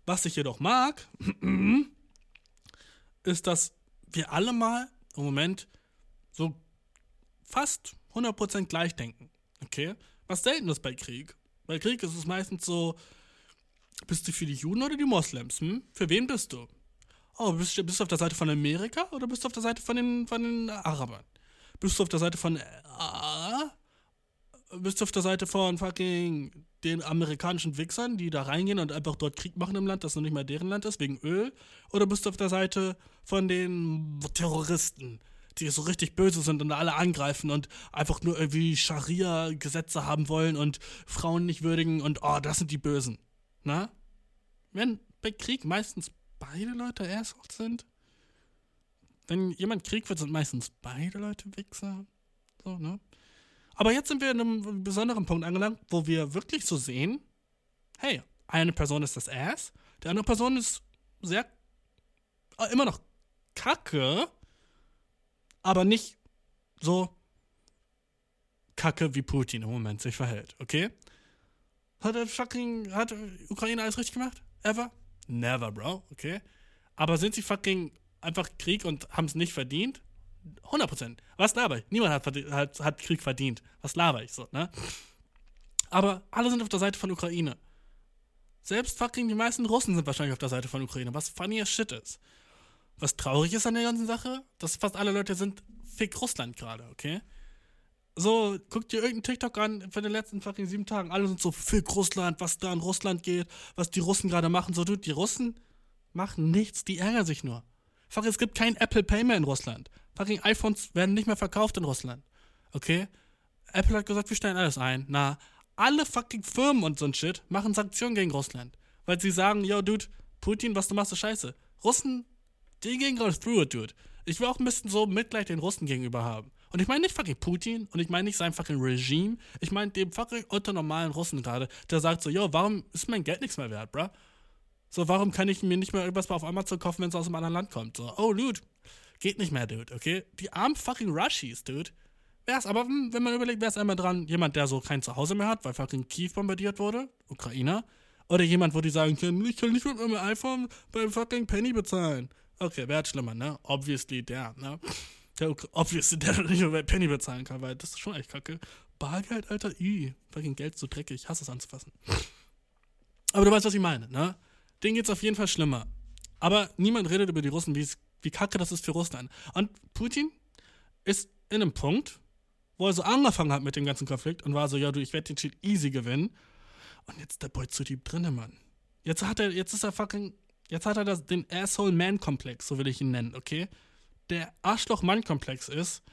Was ich jedoch mag, ist, dass wir alle mal im Moment so fast 100% gleich denken. Okay? Was selten ist bei Krieg. Bei Krieg ist es meistens so, bist du für die Juden oder die Moslems? Hm? Für wen bist du? Oh, bist, bist du auf der Seite von Amerika oder bist du auf der Seite von den, von den Arabern? Bist du auf der Seite von äh, bist du auf der Seite von fucking den amerikanischen Wichsern, die da reingehen und einfach dort Krieg machen im Land, das noch nicht mal deren Land ist, wegen Öl? Oder bist du auf der Seite von den Terroristen, die so richtig böse sind und alle angreifen und einfach nur irgendwie Scharia-Gesetze haben wollen und Frauen nicht würdigen und oh, das sind die Bösen? Na? Wenn bei Krieg meistens beide Leute Assholes sind? Wenn jemand Krieg wird, sind meistens beide Leute Wichser. So, ne? Aber jetzt sind wir in einem besonderen Punkt angelangt, wo wir wirklich so sehen, hey, eine Person ist das Ass, die andere Person ist sehr, äh, immer noch kacke, aber nicht so kacke wie Putin im Moment sich verhält, okay? Hat er fucking, hat Ukraine alles richtig gemacht? Ever? Never, bro, okay? Aber sind sie fucking einfach Krieg und haben es nicht verdient? 100%. Was laber ich? Niemand hat, hat, hat, Krieg verdient. Was laber ich so, ne? Aber alle sind auf der Seite von Ukraine. Selbst fucking die meisten Russen sind wahrscheinlich auf der Seite von Ukraine, was funny as shit ist. Was traurig ist an der ganzen Sache, dass fast alle Leute sind fick Russland gerade, okay? So, guck dir irgendeinen TikTok an von den letzten fucking sieben Tagen. Alle sind so fick Russland, was da in Russland geht, was die Russen gerade machen. So, dude, die Russen machen nichts, die ärgern sich nur. Fuck, es gibt kein Apple Pay mehr in Russland. Fucking iPhones werden nicht mehr verkauft in Russland. Okay? Apple hat gesagt, wir stellen alles ein. Na, alle fucking Firmen und so ein Shit machen Sanktionen gegen Russland. Weil sie sagen, yo, Dude, Putin, was du machst, ist scheiße. Russen, die gehen gerade through it, Dude. Ich will auch ein bisschen so Mitleid den Russen gegenüber haben. Und ich meine nicht fucking Putin und ich meine nicht sein fucking Regime. Ich meine dem fucking unter normalen Russen gerade, der sagt so, yo, warum ist mein Geld nichts mehr wert, bruh? So, warum kann ich mir nicht mehr irgendwas auf Amazon kaufen, wenn es aus einem anderen Land kommt? So, oh, Dude, Geht nicht mehr, Dude, okay? Die armen fucking Rushies, Dude. Wär's, aber wenn man überlegt, wär's einmal dran, jemand, der so kein Zuhause mehr hat, weil fucking Kiew bombardiert wurde, Ukrainer, Oder jemand, wo die sagen können, ich kann nicht mit meinem iPhone beim fucking Penny bezahlen. Okay, wer hat schlimmer, ne? Obviously der, ne? Der, obviously der, der nicht mehr bei Penny bezahlen kann, weil das ist schon echt kacke. Bargeld, Alter, i, fucking Geld so dreckig, ich hasse es anzufassen. Aber du weißt, was ich meine, ne? Denen geht's auf jeden Fall schlimmer. Aber niemand redet über die Russen, wie kacke das ist für Russland. Und Putin ist in einem Punkt, wo er so angefangen hat mit dem ganzen Konflikt und war so, ja du, ich werde den Shit easy gewinnen. Und jetzt der Boy zu deep drinne, Mann. Jetzt hat er, jetzt ist er fucking, jetzt hat er das, den Asshole-Man-Komplex, so will ich ihn nennen, okay? Der Arschloch-Mann-Komplex ist,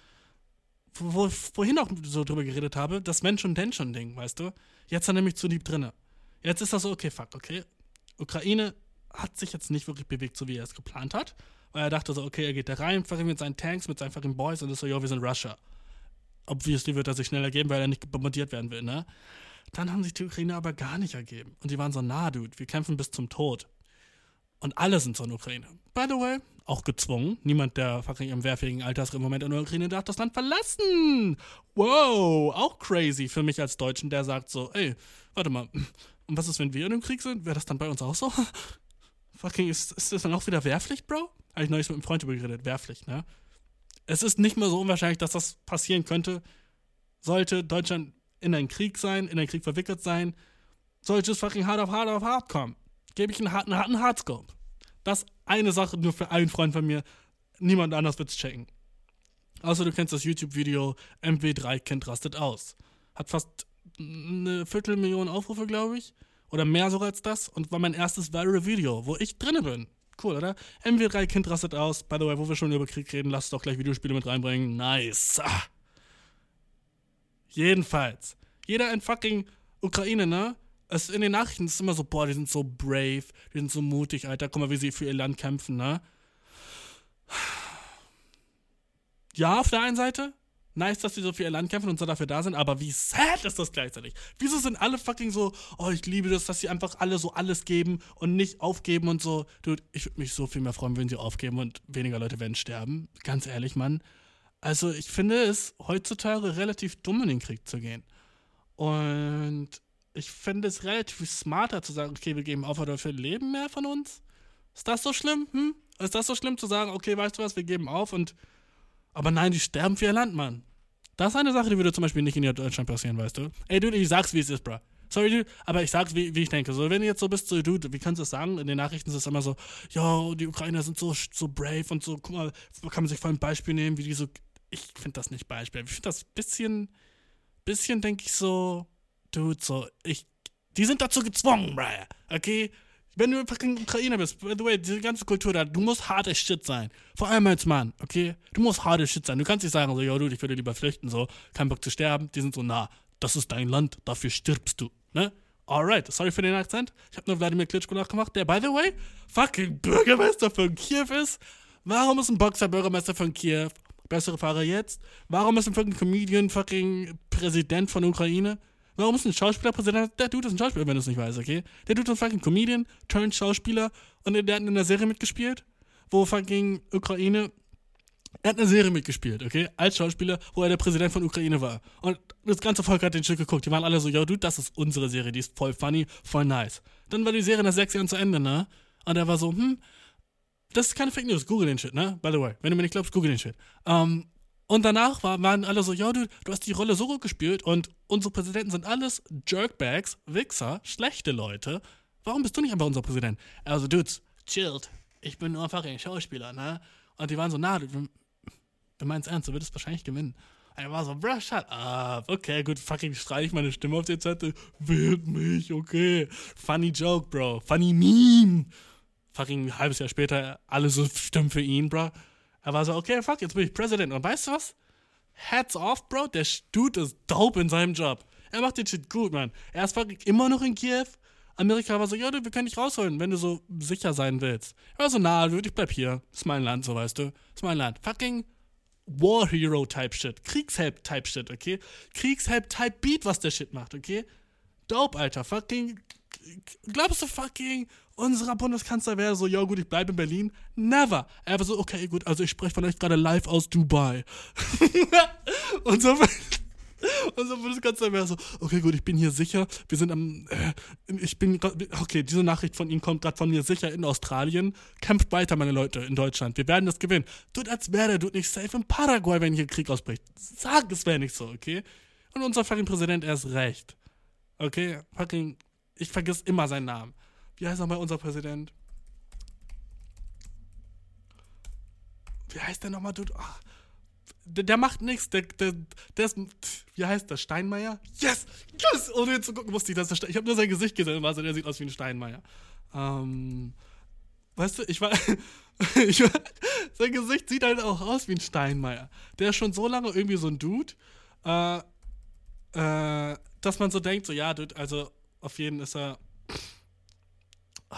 wo, vorhin auch so drüber geredet habe, das Mensch- und Den-Schon-Ding, weißt du? Jetzt ist er nämlich zu deep drinne. Jetzt ist er so, okay, fuck, okay. Ukraine hat sich jetzt nicht wirklich bewegt, so wie er es geplant hat. Weil er dachte so, okay, er geht da rein, mit seinen Tanks, mit seinen fucking Boys und ist so, yo, wir sind Russia. Obviously wird er sich schnell ergeben, weil er nicht bombardiert werden will, ne? Dann haben sich die Ukraine aber gar nicht ergeben. Und die waren so, na, Dude, wir kämpfen bis zum Tod. Und alle sind so in Ukraine. By the way, auch gezwungen. Niemand, der fucking im wehrfähigen Alter ist im Moment in der Ukraine, darf das Land verlassen. Wow, auch crazy für mich als Deutschen, der sagt so, ey, warte mal, und was ist, wenn wir in einem Krieg sind? Wäre das dann bei uns auch so? fucking, ist, ist das dann auch wieder Wehrpflicht, Bro? Habe ich neulich mit einem Freund über geredet, Wehrpflicht, ne? Es ist nicht mehr so unwahrscheinlich, dass das passieren könnte. Sollte Deutschland in einen Krieg sein, in einen Krieg verwickelt sein, sollte es fucking hard auf hard auf hard kommen. Gebe ich einen harten, harten Hardscope. Das eine Sache nur für einen Freund von mir. Niemand anders wird es checken. Außer du kennst das YouTube-Video MW3-Kind rastet aus. Hat fast eine Viertelmillion Aufrufe, glaube ich. Oder mehr sogar als das. Und war mein erstes viral Video, wo ich drinne bin. Cool, oder? MW3-Kind rastet aus. By the way, wo wir schon über Krieg reden, lasst doch gleich Videospiele mit reinbringen. Nice. Ah. Jedenfalls. Jeder in fucking Ukraine, ne? Es in den Nachrichten ist immer so, boah, die sind so brave, die sind so mutig, Alter. Guck mal, wie sie für ihr Land kämpfen, ne? Ja, auf der einen Seite, nice, dass sie so für ihr Land kämpfen und so dafür da sind, aber wie sad ist das gleichzeitig? Wieso sind alle fucking so, oh, ich liebe das, dass sie einfach alle so alles geben und nicht aufgeben und so. Dude, ich würde mich so viel mehr freuen, wenn sie aufgeben und weniger Leute werden sterben. Ganz ehrlich, Mann. Also, ich finde es heutzutage relativ dumm, in den Krieg zu gehen. Und ich finde es relativ smarter zu sagen, okay, wir geben auf, aber dafür leben mehr von uns. Ist das so schlimm? Hm? Ist das so schlimm zu sagen, okay, weißt du was, wir geben auf und aber nein, die sterben für ihr Land, Mann. Das ist eine Sache, die würde zum Beispiel nicht in Deutschland passieren, weißt du? Ey, Dude, ich sag's, wie es ist, bro. Sorry, dude, aber ich sag's, wie, wie ich denke. So, wenn du jetzt so bist, so, dude, wie kannst du es sagen? In den Nachrichten ist es immer so, ja, die Ukrainer sind so, so brave und so, guck mal, kann man sich voll ein Beispiel nehmen, wie die so. Ich finde das nicht Beispiel. Ich finde das bisschen, bisschen, denke ich so, dude, so, ich. Die sind dazu gezwungen, bro. Okay? Wenn du fucking Ukrainer bist, by the way, diese ganze Kultur da, du musst harte Shit sein. Vor allem als Mann, okay? Du musst harte Shit sein. Du kannst nicht sagen, so, ja, du, ich würde lieber flüchten, so, kein Bock zu sterben. Die sind so, na, das ist dein Land, dafür stirbst du, ne? Alright, sorry für den Akzent. Ich habe nur Wladimir Klitschko nachgemacht, der, by the way, fucking Bürgermeister von Kiew ist. Warum ist ein Boxer Bürgermeister von Kiew? Bessere Fahrer jetzt? Warum ist ein fucking Comedian fucking Präsident von Ukraine? Warum ist ein Schauspieler Präsident? Der Dude ist ein Schauspieler, wenn du es nicht weißt, okay? Der Dude ist ein fucking Comedian, turned Schauspieler und der hat in einer Serie mitgespielt, wo fucking Ukraine. Er hat eine Serie mitgespielt, okay? Als Schauspieler, wo er der Präsident von Ukraine war. Und das ganze Volk hat den Stück geguckt. Die waren alle so, ja, Dude, das ist unsere Serie, die ist voll funny, voll nice. Dann war die Serie nach sechs Jahren zu Ende, ne? Und er war so, hm, das ist keine Fake News, google den Shit, ne? By the way, wenn du mir nicht glaubst, google den Shit. Ähm, und danach war, waren alle so, ja, du, du hast die Rolle so gut gespielt und unsere Präsidenten sind alles Jerkbags, Wichser, schlechte Leute. Warum bist du nicht einfach unser Präsident? Also, Dudes, chillt. Ich bin nur einfach ein Schauspieler, ne? Und die waren so, na, du, du meinst ernst, du würdest wahrscheinlich gewinnen. Und er war so, bruh, shut up. Okay, gut, fucking streich meine Stimme auf die Zettel. Wählt mich, okay. Funny joke, Bro. Funny meme. Fucking ein halbes Jahr später, alle so stimmen für ihn, Bro. Er war so, okay, fuck, jetzt bin ich Präsident. Und weißt du was? Hats off, Bro. Der Dude ist dope in seinem Job. Er macht den Shit gut, Mann. Er ist fucking immer noch in Kiew. Amerika war so, ja, du, wir können dich rausholen, wenn du so sicher sein willst. Er war so, na, ich bleib hier. Ist mein Land, so weißt du. Ist mein Land. Fucking War Hero Type Shit. Kriegshelp Type Shit, okay? Kriegshelp Type Beat, was der Shit macht, okay? Dope, Alter. Fucking. Glaubst du fucking unserer Bundeskanzler wäre so, ja gut, ich bleibe in Berlin. Never. Er war so, okay, gut, also ich spreche von euch gerade live aus Dubai. und so, das ganze mehr so, okay, gut, ich bin hier sicher. Wir sind am, äh, ich bin, okay, diese Nachricht von Ihnen kommt gerade von mir sicher in Australien. Kämpft weiter, meine Leute, in Deutschland. Wir werden das gewinnen. Tut, als wäre der Dude nicht safe in Paraguay, wenn hier Krieg ausbricht. Sag, es wäre nicht so, okay? Und unser fucking Präsident, er ist recht. Okay? Fucking, ich vergiss immer seinen Namen. Wie heißt nochmal unser Präsident? Wie heißt der nochmal, Dude? Ach, der, der, macht nichts. Der, der, der ist, wie heißt der? Steinmeier? Yes! Yes! Ohne zu gucken, wusste ich, dass der Ich habe nur sein Gesicht gesehen, also der sieht aus wie ein Steinmeier. Ähm, weißt du, ich war, ich war, sein Gesicht sieht halt auch aus wie ein Steinmeier. Der ist schon so lange irgendwie so ein Dude, äh, äh, dass man so denkt, so, ja, Dude, also auf jeden ist er. Oh.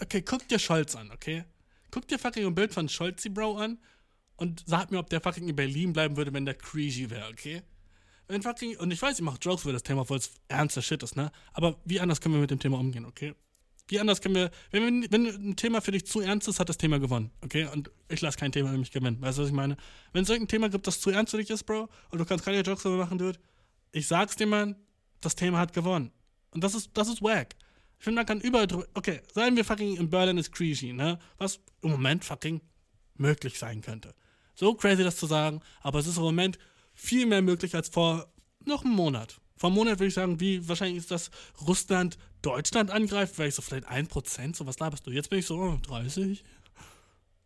Okay, guck dir Scholz an, okay? Guck dir fucking ein Bild von Scholzi Bro an und sag mir, ob der fucking in Berlin bleiben würde, wenn der crazy wäre, okay? Wenn fucking, und ich weiß, ich mache Jokes über das Thema, obwohl es ernster Shit ist, ne? Aber wie anders können wir mit dem Thema umgehen, okay? Wie anders können wir, wenn, wir, wenn ein Thema für dich zu ernst ist, hat das Thema gewonnen, okay? Und ich lasse kein Thema mich gewinnen, weißt du, was ich meine? Wenn es irgendein Thema gibt, das zu ernst für dich ist, Bro, und du kannst keine Jokes darüber machen, Dude, ich sag's dir, Mann, das Thema hat gewonnen. Und das ist, das ist wack. Ich finde, man kann überall drüber. Okay, sagen wir fucking in Berlin ist crazy, ne? Was im Moment fucking möglich sein könnte. So crazy das zu sagen, aber es ist im Moment viel mehr möglich als vor noch einem Monat. Vor einem Monat würde ich sagen, wie wahrscheinlich ist das Russland Deutschland angreift, wäre ich so vielleicht 1%, so was laberst du? Jetzt bin ich so oh, 30.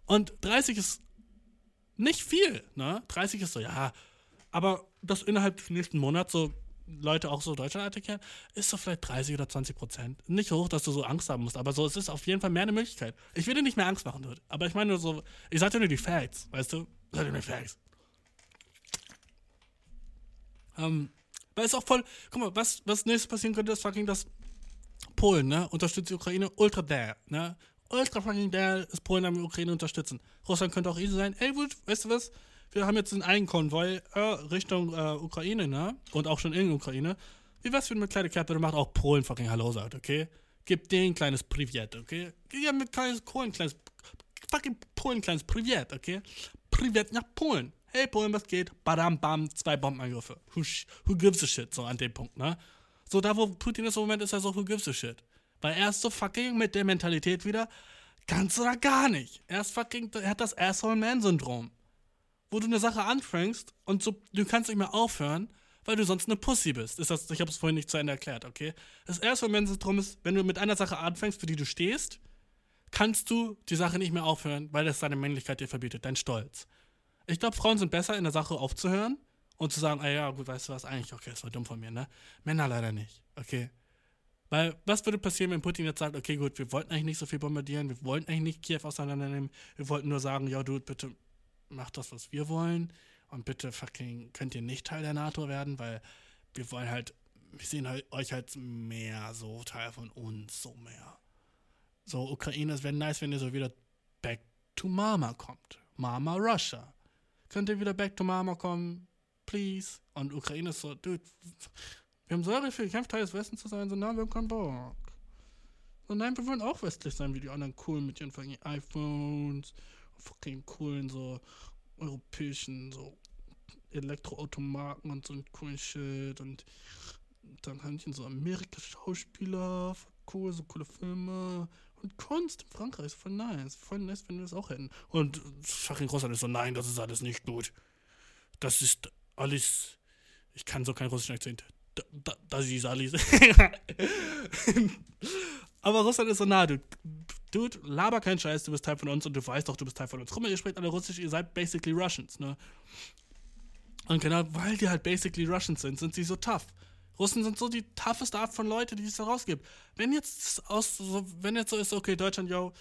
Und 30 ist nicht viel, ne? 30 ist so, ja, aber das innerhalb des nächsten Monats so Leute auch so Deutschland kennen, ist so vielleicht 30 oder 20 Prozent. Nicht hoch, dass du so Angst haben musst, aber so, es ist auf jeden Fall mehr eine Möglichkeit. Ich will dir nicht mehr Angst machen, Dude. Aber ich meine nur so, ich sag dir nur die Facts, weißt du? Ich sag dir nur die Facts. Ähm, weil es auch voll, guck mal, was, was nächstes passieren könnte, ist fucking, dass Polen, ne, unterstützt die Ukraine ultra der, ne? Ultra fucking der ist Polen am Ukraine unterstützen. Russland könnte auch easy sein, ey, weißt du was? Wir haben jetzt einen Konvoi äh, Richtung äh, Ukraine, ne? Und auch schon in Ukraine. Wie wär's, wenn mit kleine Kerpe macht auch Polen fucking Hallo sagt, okay? Gib denen ein kleines Privet, okay? Ja, mit kleines Polen, kleines. Fucking Polen, kleines Privet, okay? Privet nach Polen. Hey Polen, was geht? Badam, bam, zwei Bombenangriffe. Who, who gives a shit? So an dem Punkt, ne? So da, wo Putin ist im Moment, ist er so, who gives a shit? Weil er ist so fucking mit der Mentalität wieder, ganz oder gar nicht. Er ist fucking, er hat das Asshole-Man-Syndrom wo du eine Sache anfängst und so, du kannst nicht mehr aufhören, weil du sonst eine Pussy bist. Ist das, ich habe es vorhin nicht zu Ende erklärt, okay? Das erste Moment drum ist, wenn du mit einer Sache anfängst, für die du stehst, kannst du die Sache nicht mehr aufhören, weil das deine Männlichkeit dir verbietet, dein Stolz. Ich glaube, Frauen sind besser in der Sache aufzuhören und zu sagen, ah ja, gut, weißt du was, eigentlich, okay, das war dumm von mir, ne? Männer leider nicht, okay? Weil, was würde passieren, wenn Putin jetzt sagt, okay, gut, wir wollten eigentlich nicht so viel bombardieren, wir wollten eigentlich nicht Kiew auseinandernehmen, wir wollten nur sagen, ja, du, bitte macht das, was wir wollen. Und bitte fucking könnt ihr nicht Teil der NATO werden, weil wir wollen halt, wir sehen halt euch als mehr so Teil von uns, so mehr. So, Ukraine, es wäre nice, wenn ihr so wieder back to Mama kommt. Mama Russia. Könnt ihr wieder back to Mama kommen? Please. Und Ukraine ist so, dude, wir haben so viel gekämpft, Teil des Westens zu sein, so, nein, wir haben keinen Bock. So, nein, wir wollen auch westlich sein, wie die anderen coolen mit ihren fucking iPhones fucking coolen, so europäischen, so Elektroautomaten und so ein coolen Shit und dann haben die so Amerika-Schauspieler, cool, so coole Filme und Kunst in Frankreich voll nice. Voll nice, wenn wir das auch hätten. Und fucking Russland ist so, nein, das ist alles nicht gut. Das ist alles. Ich kann so kein Russisch Akzent. Da, da, das ist alles. Aber Russland ist so nah, du, Dude, laber keinen Scheiß, du bist Teil von uns und du weißt doch, du bist Teil von uns. Guck mal, ihr sprecht alle Russisch, ihr seid basically Russians, ne? Und genau, weil die halt basically Russians sind, sind sie so tough. Russen sind so die tougheste Art von Leute, die es da rausgibt. Wenn jetzt aus, so, wenn jetzt so ist, okay, Deutschland, yo,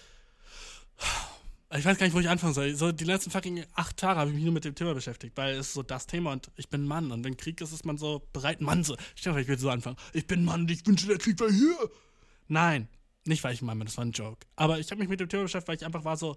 ich weiß gar nicht, wo ich anfangen soll. So die letzten fucking acht Tage habe ich mich nur mit dem Thema beschäftigt, weil es ist so das Thema und ich bin Mann und wenn Krieg ist, ist man so bereit, Mann so. Stell dir ich will so anfangen. Ich bin Mann und ich wünsche, der Krieg wäre hier. Nein, nicht, weil ich meine, das war ein Joke. Aber ich habe mich mit dem Thema beschäftigt, weil ich einfach war so,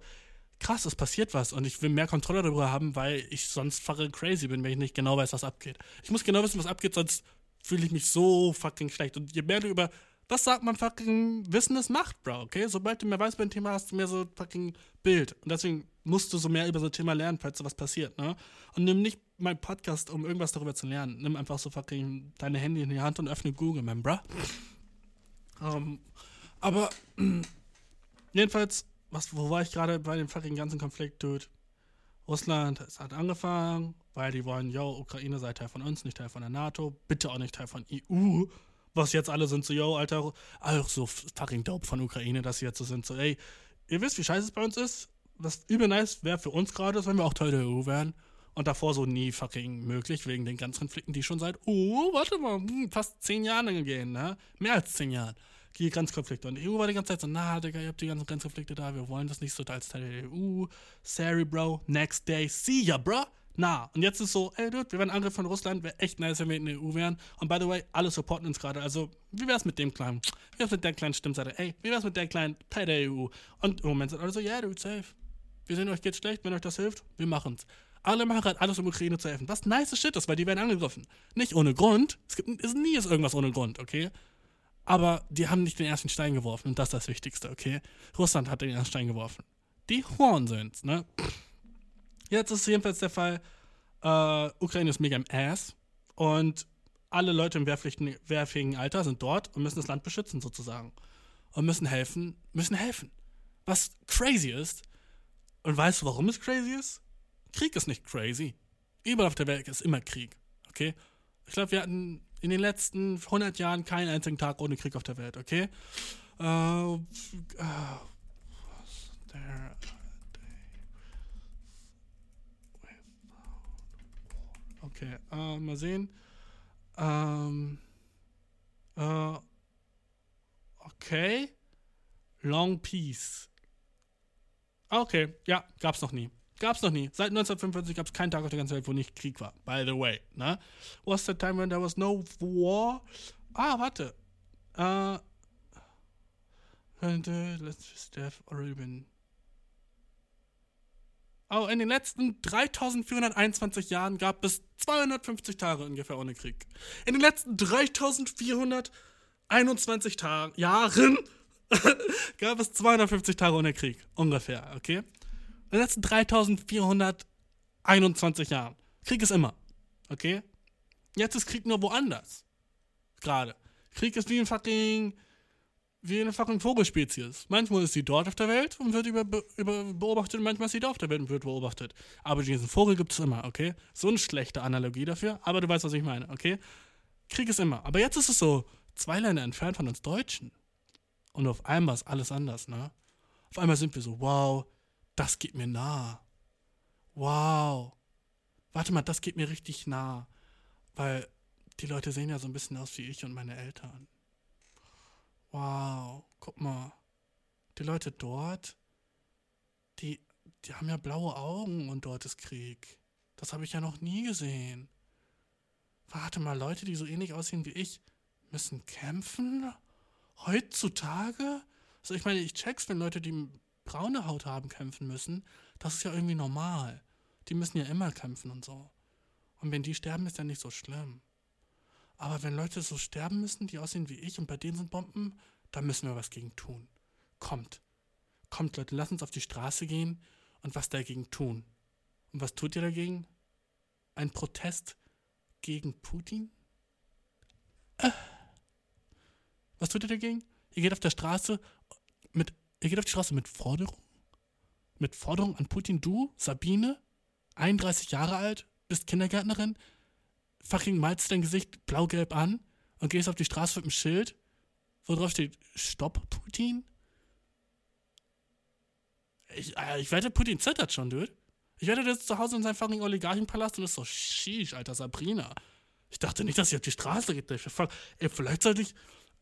krass, es passiert was und ich will mehr Kontrolle darüber haben, weil ich sonst fucking crazy bin, wenn ich nicht genau weiß, was abgeht. Ich muss genau wissen, was abgeht, sonst fühle ich mich so fucking schlecht. Und je mehr du über das sagt man fucking Wissen ist Macht, Bro, okay? Sobald du mehr weißt über ein Thema, hast du mehr so fucking Bild. Und deswegen musst du so mehr über so ein Thema lernen, falls so was passiert, ne? Und nimm nicht meinen Podcast, um irgendwas darüber zu lernen. Nimm einfach so fucking deine Handy in die Hand und öffne Google, mein bruh. Ähm, aber jedenfalls, was, wo war ich gerade bei dem fucking ganzen Konflikt, dude? Russland es hat angefangen, weil die wollen, yo, Ukraine sei Teil von uns, nicht Teil von der NATO, bitte auch nicht Teil von EU. Was jetzt alle sind so, yo, Alter, auch so fucking dope von Ukraine, dass sie jetzt so sind, so, ey, ihr wisst, wie scheiße es bei uns ist? Was übel nice wäre für uns gerade, wenn wir auch Teil der EU wären. Und davor so nie fucking möglich, wegen den ganzen Konflikten, die schon seit, oh, warte mal, hm, fast zehn Jahren gehen, ne? Mehr als zehn Jahren. Die Grenzkonflikte. Und die EU war die ganze Zeit so, na, Digga, ihr habt die ganzen Grenzkonflikte da, wir wollen das nicht so als Teil der EU. Sorry, Bro. Next day, see ya, bro. Na, und jetzt ist so, ey, Dude, wir werden Angriff von Russland, wäre echt nice, wenn wir in der EU wären. Und by the way, alle supporten uns gerade. Also, wie wär's mit dem kleinen, wie wär's mit der kleinen Stimmseite? Ey, wie wär's mit der kleinen Teil der EU? Und im Moment sind alle so, yeah, Dude, safe. Wir sehen, euch geht's schlecht, wenn euch das hilft, wir machen's. Alle machen gerade alles, um Ukraine zu helfen. Was nice Shit ist, weil die werden angegriffen. Nicht ohne Grund. Es gibt ist nie ist irgendwas ohne Grund, okay? Aber die haben nicht den ersten Stein geworfen und das ist das Wichtigste, okay? Russland hat den ersten Stein geworfen. Die Horn sind, ne? Jetzt ist jedenfalls der Fall, äh, Ukraine ist mega im Ass und alle Leute im wehrfähigen Alter sind dort und müssen das Land beschützen sozusagen. Und müssen helfen, müssen helfen. Was crazy ist. Und weißt du, warum es crazy ist? Krieg ist nicht crazy. Überall auf der Welt ist immer Krieg. Okay? Ich glaube, wir hatten in den letzten 100 Jahren keinen einzigen Tag ohne Krieg auf der Welt. Okay? Uh, uh, Okay, uh, mal sehen. Um, uh, okay. Long Peace. Okay, ja, gab's noch nie. Gab's noch nie. Seit 1945 gab es keinen Tag auf der ganzen Welt, wo nicht Krieg war. By the way. Ne? Was the time when there was no war? Ah, warte. Äh. Uh, let's death already been. Oh, in den letzten 3421 Jahren gab es 250 Tage ungefähr ohne Krieg. In den letzten 3421 Tagen, Jahren gab es 250 Tage ohne Krieg. Ungefähr, okay? In den letzten 3421 Jahren. Krieg ist immer. Okay? Jetzt ist Krieg nur woanders. Gerade. Krieg ist wie ein fucking. wie eine fucking Vogelspezies. Manchmal ist sie dort auf der Welt und wird über, über beobachtet manchmal ist sie da auf der Welt und wird beobachtet. Aber diesen Vogel gibt es immer, okay? So eine schlechte Analogie dafür, aber du weißt, was ich meine, okay? Krieg ist immer. Aber jetzt ist es so, zwei Länder entfernt von uns Deutschen. Und auf einmal ist alles anders, ne? Auf einmal sind wir so, wow, das geht mir nah. Wow. Warte mal, das geht mir richtig nah. Weil die Leute sehen ja so ein bisschen aus wie ich und meine Eltern. Wow, guck mal. Die Leute dort, die, die haben ja blaue Augen und dort ist Krieg. Das habe ich ja noch nie gesehen. Warte mal, Leute, die so ähnlich aussehen wie ich, müssen kämpfen? Heutzutage? Also ich meine, ich check's, wenn Leute, die braune Haut haben, kämpfen müssen, das ist ja irgendwie normal. Die müssen ja immer kämpfen und so. Und wenn die sterben, ist ja nicht so schlimm. Aber wenn Leute so sterben müssen, die aussehen wie ich und bei denen sind Bomben, da müssen wir was gegen tun. Kommt. Kommt, Leute, lasst uns auf die Straße gehen und was dagegen tun. Und was tut ihr dagegen? Ein Protest gegen Putin? Äh. Was tut ihr dagegen? Ihr geht auf der Straße mit Ihr geht auf die Straße mit Forderung. Mit Forderung an Putin. Du, Sabine, 31 Jahre alt, bist Kindergärtnerin, fucking malst dein Gesicht blau-gelb an und gehst auf die Straße mit einem Schild, wo drauf steht, Stopp, Putin? Ich, ich wette, Putin zittert schon, dude. Ich wette, der ist zu Hause in seinem fucking Oligarchenpalast und ist so, sheesh, alter Sabrina. Ich dachte nicht, dass sie auf die Straße geht. Ey, vielleicht sollte ich,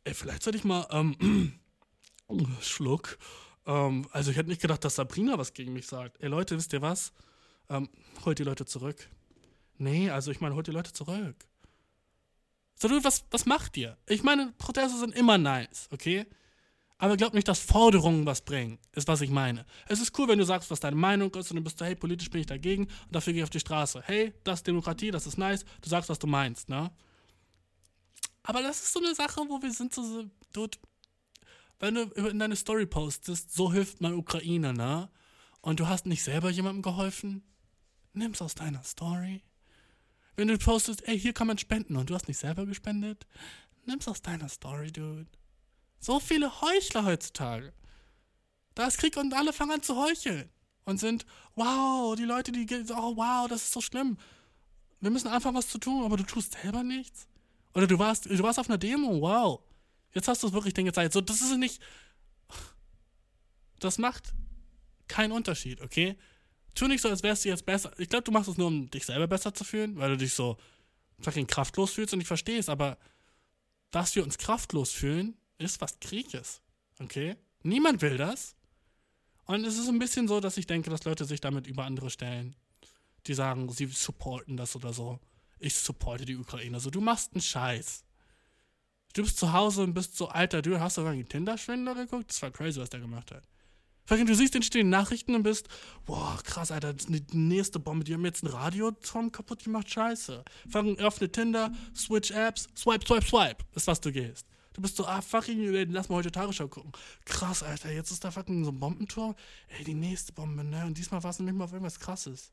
ey, vielleicht sollte ich mal, ähm, Schluck. Ähm, also ich hätte nicht gedacht, dass Sabrina was gegen mich sagt. Ey Leute, wisst ihr was? Ähm, holt die Leute zurück. Nee, also ich meine, holt die Leute zurück. So, du, was, was macht ihr? Ich meine, Proteste sind immer nice, okay? Aber glaubt nicht, dass Forderungen was bringen, ist was ich meine. Es ist cool, wenn du sagst, was deine Meinung ist und dann bist du, hey, politisch bin ich dagegen und dafür gehe ich auf die Straße. Hey, das ist Demokratie, das ist nice, du sagst, was du meinst, ne? Aber das ist so eine Sache, wo wir sind so, dude, wenn du in deine Story postest, so hilft man Ukraine, ne? und du hast nicht selber jemandem geholfen, nimm's aus deiner Story. Wenn du postest, ey, hier kann man spenden und du hast nicht selber gespendet, nimm's aus deiner Story, dude. So viele Heuchler heutzutage. Da ist Krieg und alle fangen an zu heucheln und sind, wow, die Leute, die, oh wow, das ist so schlimm. Wir müssen einfach was zu tun, aber du tust selber nichts. Oder du warst, du warst auf einer Demo, wow. Jetzt hast du es wirklich Dinge gezeigt. So, das ist nicht. Das macht keinen Unterschied, okay? Tu nicht so, als wärst du jetzt besser. Ich glaube, du machst es nur, um dich selber besser zu fühlen, weil du dich so fucking kraftlos fühlst und ich verstehe es, aber dass wir uns kraftlos fühlen, ist was Krieges, okay? Niemand will das. Und es ist ein bisschen so, dass ich denke, dass Leute sich damit über andere stellen. Die sagen, sie supporten das oder so. Ich supporte die Ukraine. Also du machst einen Scheiß. Du bist zu Hause und bist so, alter, du hast sogar einen Tinder-Schwindler geguckt? Das war crazy, was der gemacht hat. Du siehst den stehen Nachrichten und bist, boah, krass, Alter, das ist die nächste Bombe, die haben jetzt ein Radioturm kaputt gemacht, scheiße. Fucking öffne Tinder, switch Apps, swipe, swipe, swipe, ist was du gehst. Du bist so, ah, fucking, lass mal heute Tagesschau gucken. Krass, Alter, jetzt ist da fucking so ein Bombenturm. Ey, die nächste Bombe, ne? Und diesmal war es nämlich mal auf irgendwas krasses.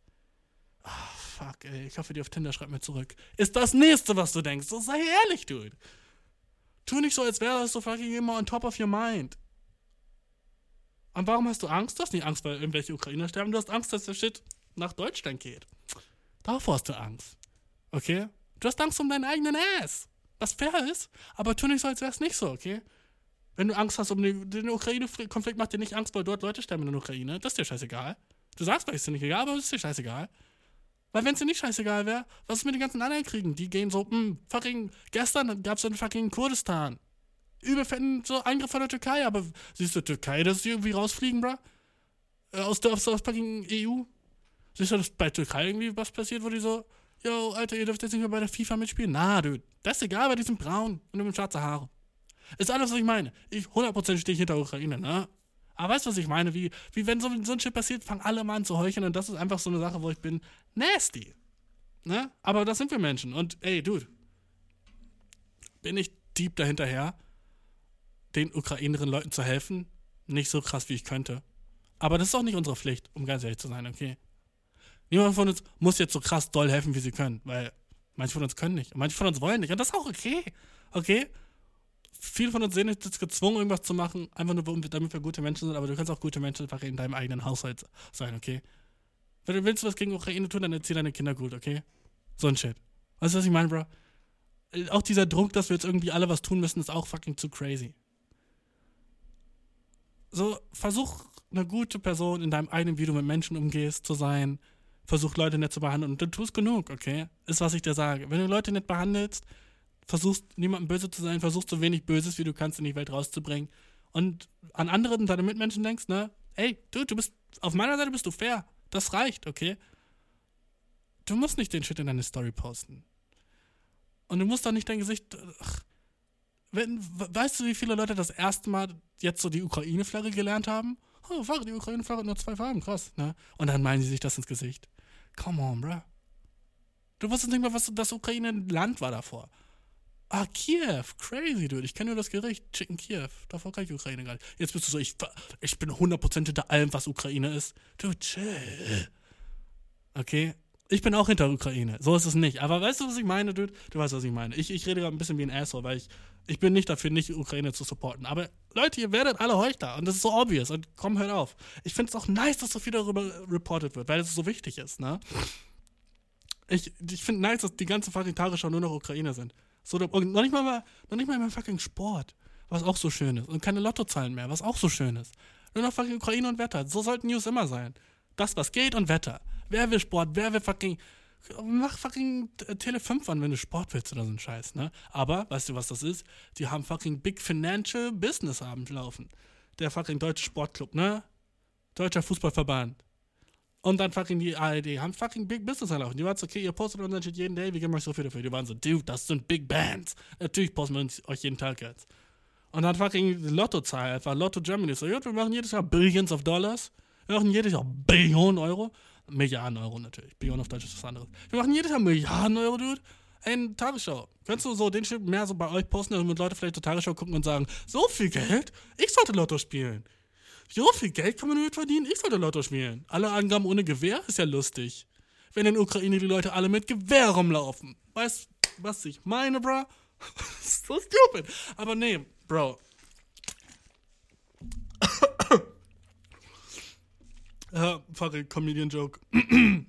Ah, fuck, ey, ich hoffe, die auf Tinder schreibt mir zurück. Ist das nächste, was du denkst. So, sei ehrlich, dude. Tu nicht so, als wäre das so fucking immer on top of your mind. Und warum hast du Angst? Du hast nicht Angst, weil irgendwelche Ukrainer sterben. Du hast Angst, dass der Shit nach Deutschland geht. Davor hast du Angst. Okay? Du hast Angst um deinen eigenen Ass was fair ist, aber tu nicht so, als wäre es nicht so, okay? Wenn du Angst hast um den, Ukraine-Konflikt, macht dir nicht Angst, weil dort Leute sterben in der Ukraine. Das ist dir scheißegal. Du sagst vielleicht, ist dir nicht egal, aber es ist dir scheißegal. Weil wenn es dir nicht scheißegal wäre, was ist mit den ganzen anderen Kriegen? Die gehen so, mh, hm, fucking, gestern gab es in fucking Kurdistan. Überfetten so Angriff von der Türkei, aber siehst du Türkei, dass sie irgendwie rausfliegen, bro? Äh, aus der, aus der fucking EU? Siehst du, dass bei Türkei irgendwie was passiert, wo die so, yo, Alter, ihr dürft jetzt nicht mehr bei der FIFA mitspielen. Na, dude, das ist egal, weil die sind braun und mit schwarze Haare. Ist alles, was ich meine. Ich 100% stehe hinter Ukraine, ne? Aber weißt du, was ich meine? Wie, wie wenn so, so ein Shit passiert, fangen alle mal an zu heucheln und das ist einfach so eine Sache, wo ich bin nasty. Ne? Aber das sind wir Menschen. Und ey, dude, bin ich deep dahinterher, den ukraineren Leuten zu helfen? Nicht so krass, wie ich könnte. Aber das ist auch nicht unsere Pflicht, um ganz ehrlich zu sein, okay? Niemand von uns muss jetzt so krass doll helfen, wie sie können, weil manche von uns können nicht und manche von uns wollen nicht. Und das ist auch okay. Okay? Viele von uns sind jetzt gezwungen, irgendwas zu machen, einfach nur, damit wir gute Menschen sind, aber du kannst auch gute Menschen einfach in deinem eigenen Haushalt sein, okay? Wenn du willst was gegen Ukraine tun, dann erzieh deine Kinder gut, okay? So ein Shit. Weißt du, was ich meine, Bro? Auch dieser Druck, dass wir jetzt irgendwie alle was tun müssen, ist auch fucking zu crazy. So, versuch eine gute Person in deinem eigenen, wie du mit Menschen umgehst, zu sein versuch Leute nett zu behandeln und du tust genug, okay? Ist, was ich dir sage. Wenn du Leute nett behandelst, versuchst niemandem böse zu sein, versuchst so wenig Böses, wie du kannst, in die Welt rauszubringen und an andere und deine Mitmenschen denkst, ne? Ey, du, du bist, auf meiner Seite bist du fair. Das reicht, okay? Du musst nicht den Shit in deine Story posten. Und du musst doch nicht dein Gesicht. Ach, wenn, weißt du, wie viele Leute das erste Mal jetzt so die Ukraine-Flagge gelernt haben? Oh, die Ukraine-Flagge hat nur zwei Farben, krass, ne? Und dann meinen sie sich das ins Gesicht. Come on, bruh. Du wusstest nicht mal, was das Ukraine ein Land war davor. Ah, Kiew, crazy, dude. Ich kenne nur das Gericht, Chicken Kiew. Davor kann ich Ukraine gar nicht. Jetzt bist du so, ich, ich bin 100% hinter allem, was Ukraine ist. Du, chill. Okay? Ich bin auch hinter Ukraine. So ist es nicht. Aber weißt du, was ich meine, dude? Du weißt, was ich meine. Ich, ich rede gerade ein bisschen wie ein Asshole, weil ich, ich bin nicht dafür, nicht Ukraine zu supporten. Aber Leute, ihr werdet alle Heuchler. Und das ist so obvious. Und komm, hört auf. Ich finde es auch nice, dass so viel darüber reported wird, weil es so wichtig ist, ne? Ich, ich finde nice, dass die ganzen fucking Tagesschau nur noch Ukraine sind. So, noch nicht mal, noch nicht mal mehr fucking Sport, was auch so schön ist. Und keine Lottozahlen mehr, was auch so schön ist. Nur noch fucking Ukraine und Wetter. So sollten News immer sein. Das, was geht und Wetter. Wer will Sport? Wer will fucking mach fucking Tele 5 an, wenn du Sport willst oder so ein Scheiß, ne? Aber, weißt du, was das ist? Die haben fucking Big Financial Business Abend laufen. Der fucking deutsche Sportclub, ne? Deutscher Fußballverband. Und dann fucking die ARD haben fucking Big Business anlaufen. Die waren so, okay, ihr postet unseren Shit jeden Day, wir geben euch so viel dafür. Die waren so, dude, das sind Big Bands. Natürlich posten wir euch jeden Tag jetzt. Und dann fucking Lottozahl einfach, Lotto Germany. So, ja, wir machen jedes Jahr Billions of Dollars. Wir machen jedes Jahr Billionen Euro. Milliarden Euro natürlich. Billionen auf Deutsch ist was anderes. Wir machen jedes Jahr Milliarden Euro, Dude. Ey, Tagesschau. Kannst du so den Shit mehr so bei euch posten, damit Leute vielleicht zur Tagesschau gucken und sagen, so viel Geld? Ich sollte Lotto spielen. So viel Geld kann man damit verdienen? Ich sollte Lotto spielen. Alle Angaben ohne Gewehr ist ja lustig. Wenn in Ukraine die Leute alle mit Gewehr rumlaufen. Weißt du, was ich meine, bro? so stupid. Aber nee, Bro. ja, fucking Comedian Joke. In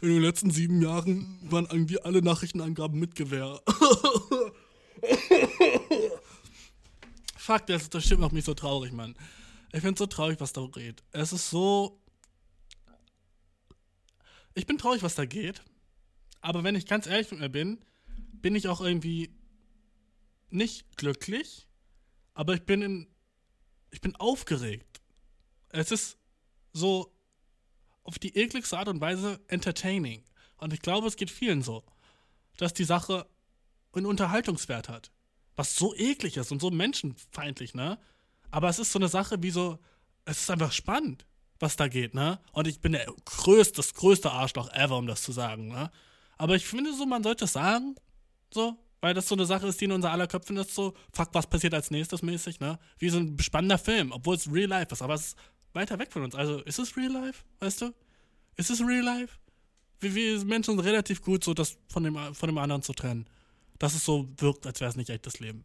den letzten sieben Jahren waren irgendwie alle Nachrichtenangaben mit Gewehr. Fuck, das, das stimmt macht mich so traurig, Mann. Ich find's so traurig, was da geht. Es ist so. Ich bin traurig, was da geht. Aber wenn ich ganz ehrlich mit mir bin, bin ich auch irgendwie nicht glücklich, aber ich bin in. Ich bin aufgeregt. Es ist so auf die ekligste Art und Weise entertaining. Und ich glaube, es geht vielen so, dass die Sache einen Unterhaltungswert hat. Was so eklig ist und so menschenfeindlich, ne? Aber es ist so eine Sache wie so, es ist einfach spannend, was da geht, ne? Und ich bin der größte, das größte Arschloch ever, um das zu sagen, ne? Aber ich finde so, man sollte es sagen, so, weil das so eine Sache ist, die in unser aller Köpfen ist, so, fuck, was passiert als nächstes mäßig, ne? Wie so ein spannender Film, obwohl es real life ist, aber es ist weiter weg von uns. Also, ist es real life, weißt du? Ist es real life? Wir, wir Menschen sind relativ gut, so das von dem, von dem anderen zu trennen. Dass es so wirkt, als wäre es nicht echtes Leben.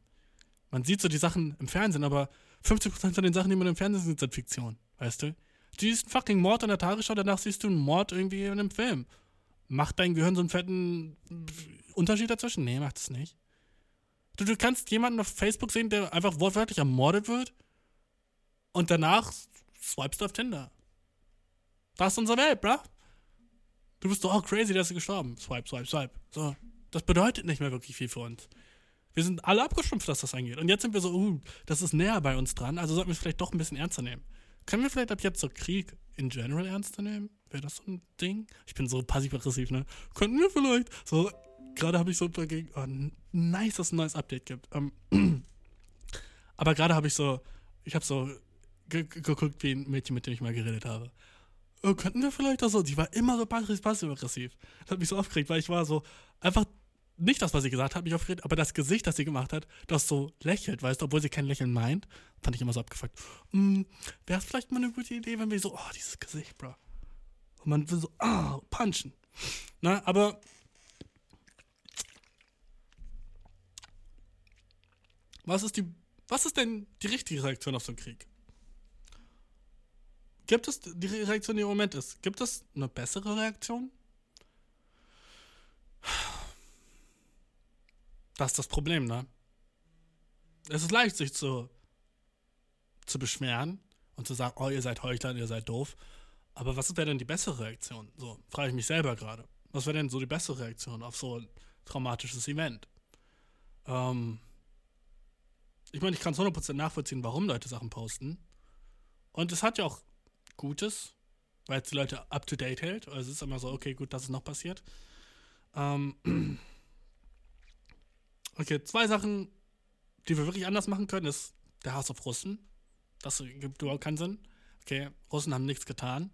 Man sieht so die Sachen im Fernsehen, aber 50% von den Sachen, die man im Fernsehen sieht, sind Fiktion, weißt du? Du siehst einen fucking Mord an der Tagesschau, danach siehst du einen Mord irgendwie in einem Film. Macht dein Gehirn so einen fetten Unterschied dazwischen? Nee, macht es nicht. Du, du kannst jemanden auf Facebook sehen, der einfach wortwörtlich ermordet wird und danach swipest du auf Tinder. Das ist unsere Welt, bruh. Du bist doch auch crazy, dass du gestorben. Swipe, swipe, swipe. So. Das bedeutet nicht mehr wirklich viel für uns. Wir sind alle abgestumpft, was das angeht. Und jetzt sind wir so, uh, das ist näher bei uns dran, also sollten wir es vielleicht doch ein bisschen ernster nehmen. Können wir vielleicht ab jetzt so Krieg in general ernster nehmen? Wäre das so ein Ding? Ich bin so passiv-aggressiv, ne? Könnten wir vielleicht so gerade habe ich so dagegen, oh, nice, dass es ein neues Update gibt. Ähm, aber gerade habe ich so, ich habe so geguckt, wie ein Mädchen, mit dem ich mal geredet habe. Oh, könnten wir vielleicht das so? Die war immer so passiv-aggressiv. Das hat mich so aufgeregt, weil ich war so einfach nicht das, was sie gesagt hat, mich aufgeregt, aber das Gesicht, das sie gemacht hat, das so lächelt, weißt du, obwohl sie kein Lächeln meint, fand ich immer so abgefuckt. Mm, Wäre es vielleicht mal eine gute Idee, wenn wir so, oh, dieses Gesicht, bro. Und man will so, ah, punchen. Na, aber Was ist die. Was ist denn die richtige Reaktion auf so einen Krieg? Gibt es die Reaktion, die im Moment ist? Gibt es eine bessere Reaktion? Das ist das Problem, ne? Es ist leicht, sich zu, zu beschweren und zu sagen, oh, ihr seid Heuchler, ihr seid doof. Aber was wäre denn die bessere Reaktion? So, frage ich mich selber gerade. Was wäre denn so die bessere Reaktion auf so ein traumatisches Event? Ähm, ich meine, ich kann es 100% nachvollziehen, warum Leute Sachen posten. Und es hat ja auch Gutes, weil es die Leute up to date hält. Also es ist immer so, okay, gut, das ist noch passiert. Ähm okay, zwei Sachen, die wir wirklich anders machen können, ist der Hass auf Russen. Das gibt überhaupt keinen Sinn. Okay, Russen haben nichts getan.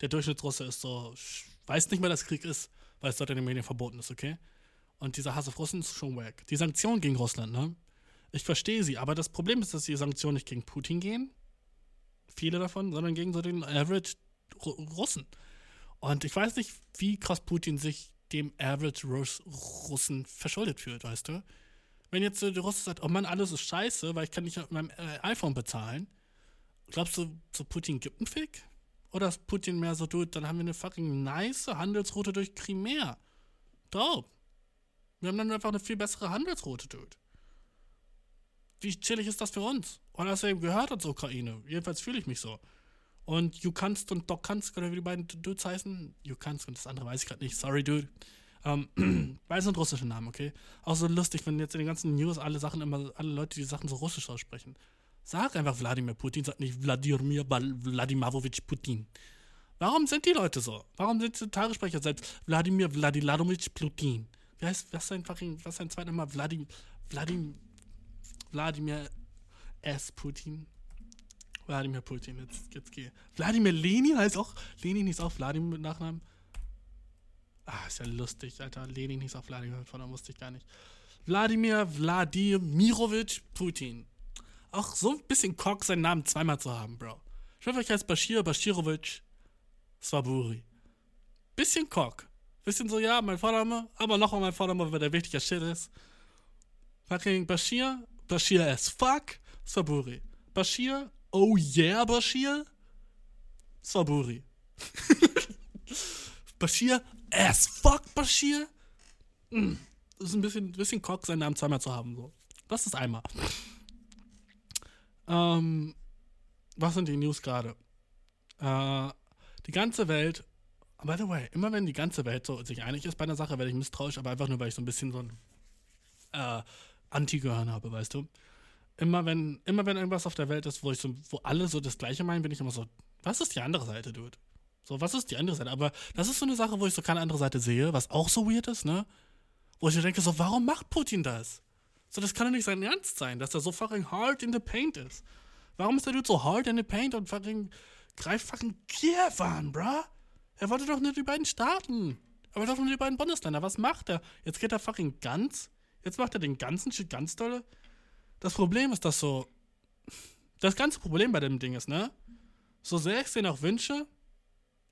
Der Durchschnittsrusse ist so, weiß nicht mehr, dass Krieg ist, weil es dort in den Medien verboten ist, okay? Und dieser Hass auf Russen ist schon wack. Die Sanktionen gegen Russland, ne? Ich verstehe sie, aber das Problem ist, dass die Sanktionen nicht gegen Putin gehen, viele davon, sondern gegen so den Average Russen. Und ich weiß nicht, wie krass Putin sich dem Average Russen verschuldet fühlt, weißt du? Wenn jetzt der Russe sagt, oh Mann, alles ist scheiße, weil ich kann nicht mit meinem äh, iPhone bezahlen, glaubst du, so Putin gibt einen Fick? Oder ist Putin mehr so, dude, dann haben wir eine fucking nice Handelsroute durch Crimea. Dope. Wir haben dann einfach eine viel bessere Handelsroute, dude wie chillig ist das für uns? Und außerdem gehört uns Ukraine. Jedenfalls fühle ich mich so. Und You Kannst und Doc Kannst, oder wie die beiden Dudes heißen. You Kannst und das andere weiß ich gerade nicht. Sorry, Dude. Ähm, beide sind russische Namen, okay? Auch so lustig, wenn jetzt in den ganzen News alle Sachen immer, alle Leute die Sachen so russisch aussprechen. Sag einfach Wladimir Putin, sag nicht Wladimir Wladimirovich Putin. Warum sind die Leute so? Warum sind die Tagesprecher selbst Wladimir Wladimirovich Putin? Wie heißt, was sein fucking, was sein zweiter Name? Wladimir, Wladimir, Wladimir S. Putin. Wladimir Putin, jetzt, jetzt geh. Wladimir Lenin heißt auch. Lenin hieß auch Wladimir mit Nachnamen. Ah, ist ja lustig, Alter. Lenin hieß auch Wladimir, von da wusste ich gar nicht. Wladimir Wladimirovich Putin. auch so ein bisschen Cock, seinen Namen zweimal zu haben, Bro. Ich hoffe, ich heiße Bashir Bashirovic Swaburi. Bisschen Cock. Bisschen so, ja, mein Vorname, aber nochmal mein Vorname, weil der wichtiger Shit ist. Fucking Bashir, Bashir as fuck, Swaburi. Bashir, oh yeah, Bashir, Swaburi. Bashir as fuck, Bashir. Mm. Das ist ein bisschen, bisschen Cock, seinen Namen zweimal zu haben. So. Das ist einmal. Ähm, was sind die News gerade? Äh, die ganze Welt, by the way, immer wenn die ganze Welt so sich einig ist bei einer Sache, werde ich misstrauisch, aber einfach nur, weil ich so ein bisschen so ein äh, Anti-Gehirn habe, weißt du? Immer wenn, immer wenn irgendwas auf der Welt ist, wo ich so, wo alle so das Gleiche meinen, bin ich immer so, was ist die andere Seite, Dude? So, was ist die andere Seite? Aber das ist so eine Sache, wo ich so keine andere Seite sehe, was auch so weird ist, ne? Wo ich mir denke, so, warum macht Putin das? So, das kann doch nicht sein Ernst sein, dass er so fucking hard in the paint ist. Warum ist der Dude so hard in the paint und fucking greift fucking Kiew an, bruh? Er wollte doch nur die beiden Staaten. Er wollte doch nur die beiden Bundesländer. Was macht er? Jetzt geht er fucking ganz. Jetzt macht er den ganzen Shit ganz dolle. Das Problem ist, dass so. Das ganze Problem bei dem Ding ist, ne? So sehr ich den auch wünsche,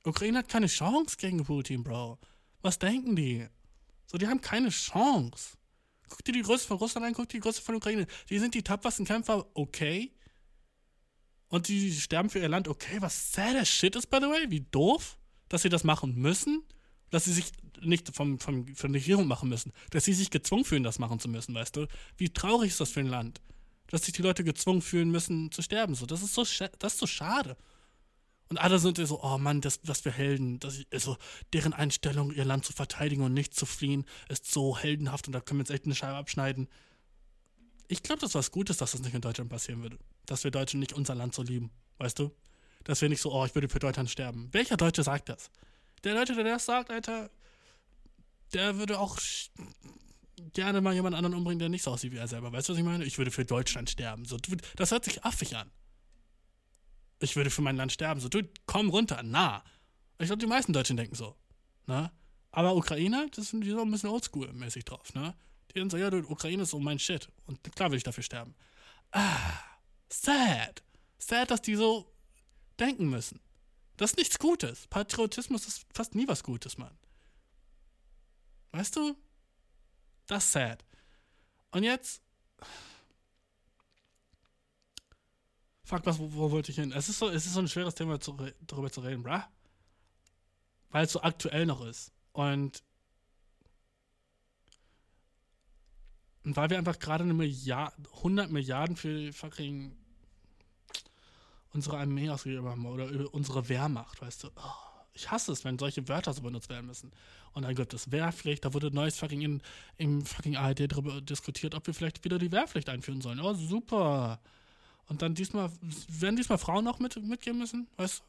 Ukraine hat keine Chance gegen Putin, Bro. Was denken die? So, die haben keine Chance. Guck dir die Größe von Russland an, guck dir die Größe von Ukraine. Die sind die tapfersten Kämpfer, okay. Und die sterben für ihr Land, okay. Was sad as shit ist, by the way. Wie doof, dass sie das machen müssen. Dass sie sich nicht vom, vom, von der Regierung machen müssen. Dass sie sich gezwungen fühlen, das machen zu müssen, weißt du. Wie traurig ist das für ein Land? Dass sich die Leute gezwungen fühlen müssen, zu sterben. So, das ist so, das ist so schade. Und alle sind so, oh Mann, das, das für Helden. Das, also, deren Einstellung, ihr Land zu verteidigen und nicht zu fliehen, ist so heldenhaft und da können wir jetzt echt eine Scheibe abschneiden. Ich glaube, das ist was Gutes, dass das nicht in Deutschland passieren würde. Dass wir Deutschen nicht unser Land so lieben, weißt du? Dass wir nicht so, oh, ich würde für Deutschland sterben. Welcher Deutsche sagt das? Der Deutsche, der das sagt, Alter, der würde auch gerne mal jemand anderen umbringen, der nicht so aussieht wie er selber. Weißt du, was ich meine? Ich würde für Deutschland sterben. So, das hört sich affig an ich würde für mein Land sterben. So, du, komm runter, na. Ich glaube, die meisten Deutschen denken so. Ne? Aber Ukrainer, das sind die so ein bisschen oldschool-mäßig drauf, ne? Die sind so, ja, du, Ukraine ist so mein Shit. Und klar will ich dafür sterben. Ah, sad. Sad, dass die so denken müssen. Das ist nichts Gutes. Patriotismus ist fast nie was Gutes, Mann. Weißt du? Das ist sad. Und jetzt Fuck, was, wo, wo, wollte ich hin? Es ist so, es ist so ein schweres Thema, zu, darüber zu reden, bruh. Weil es so aktuell noch ist. Und, und weil wir einfach gerade eine Milliard, 100 Milliarden für fucking unsere Armee ausgegeben haben oder unsere Wehrmacht, weißt du. Oh, ich hasse es, wenn solche Wörter so benutzt werden müssen. Und dann gibt es Wehrpflicht, da wurde neues fucking in, im fucking ARD darüber diskutiert, ob wir vielleicht wieder die Wehrpflicht einführen sollen. Oh, super. Und dann diesmal, werden diesmal Frauen auch mit, mitgehen müssen? Weißt du?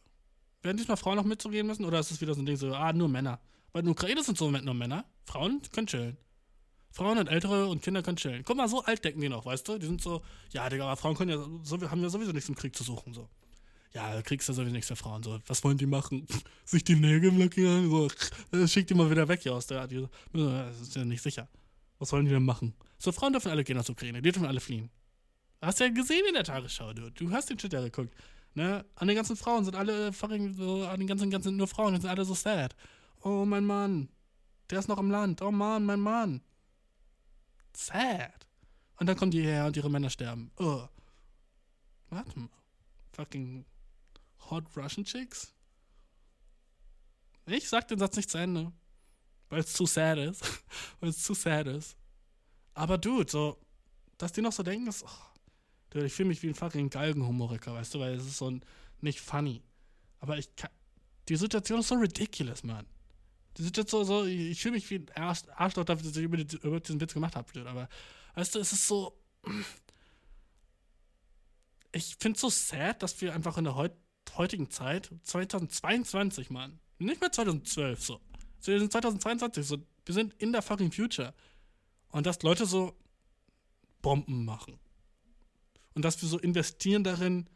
Werden diesmal Frauen noch mitzugehen müssen? Oder ist es wieder so ein Ding so, ah, nur Männer? Weil in Ukraine sind so nur Männer. Frauen können chillen. Frauen und Ältere und Kinder können chillen. Guck mal, so alt denken die noch, weißt du? Die sind so, ja, Digga, aber Frauen können ja, so, haben ja sowieso nichts im Krieg zu suchen, so. Ja, kriegst du sowieso nichts für Frauen, so. Was wollen die machen? Sich die Nägel blockieren? So, schick die mal wieder weg hier aus der, die, das ist ja nicht sicher. Was wollen die denn machen? So, Frauen dürfen alle gehen aus Ukraine, die dürfen alle fliehen. Hast du ja gesehen in der Tagesschau, du. Du hast den Shit ja geguckt. Ne? An den ganzen Frauen sind alle fucking so, an den ganzen, ganzen nur Frauen, die sind alle so sad. Oh, mein Mann. Der ist noch im Land. Oh Mann, mein Mann. Sad. Und dann kommen die her und ihre Männer sterben. Oh. Warte mal. Fucking Hot Russian Chicks? Ich sag den Satz nicht zu Ende. Weil es zu sad ist. weil es zu sad ist. Aber dude, so, dass die noch so denken, ist. Oh, ich fühle mich wie ein fucking Galgenhumoriker, weißt du, weil es ist so ein, nicht funny. Aber ich kann, die Situation ist so ridiculous, Mann. Die Situation so, ich, ich fühle mich wie ein Arschloch dafür, dass ich über, die, über diesen Witz gemacht habe, aber, weißt du, es ist so, ich finde es so sad, dass wir einfach in der heut, heutigen Zeit, 2022, Mann, nicht mehr 2012, so, wir sind 2022, so, wir sind in der fucking Future. Und dass Leute so Bomben machen und dass wir so investieren darin,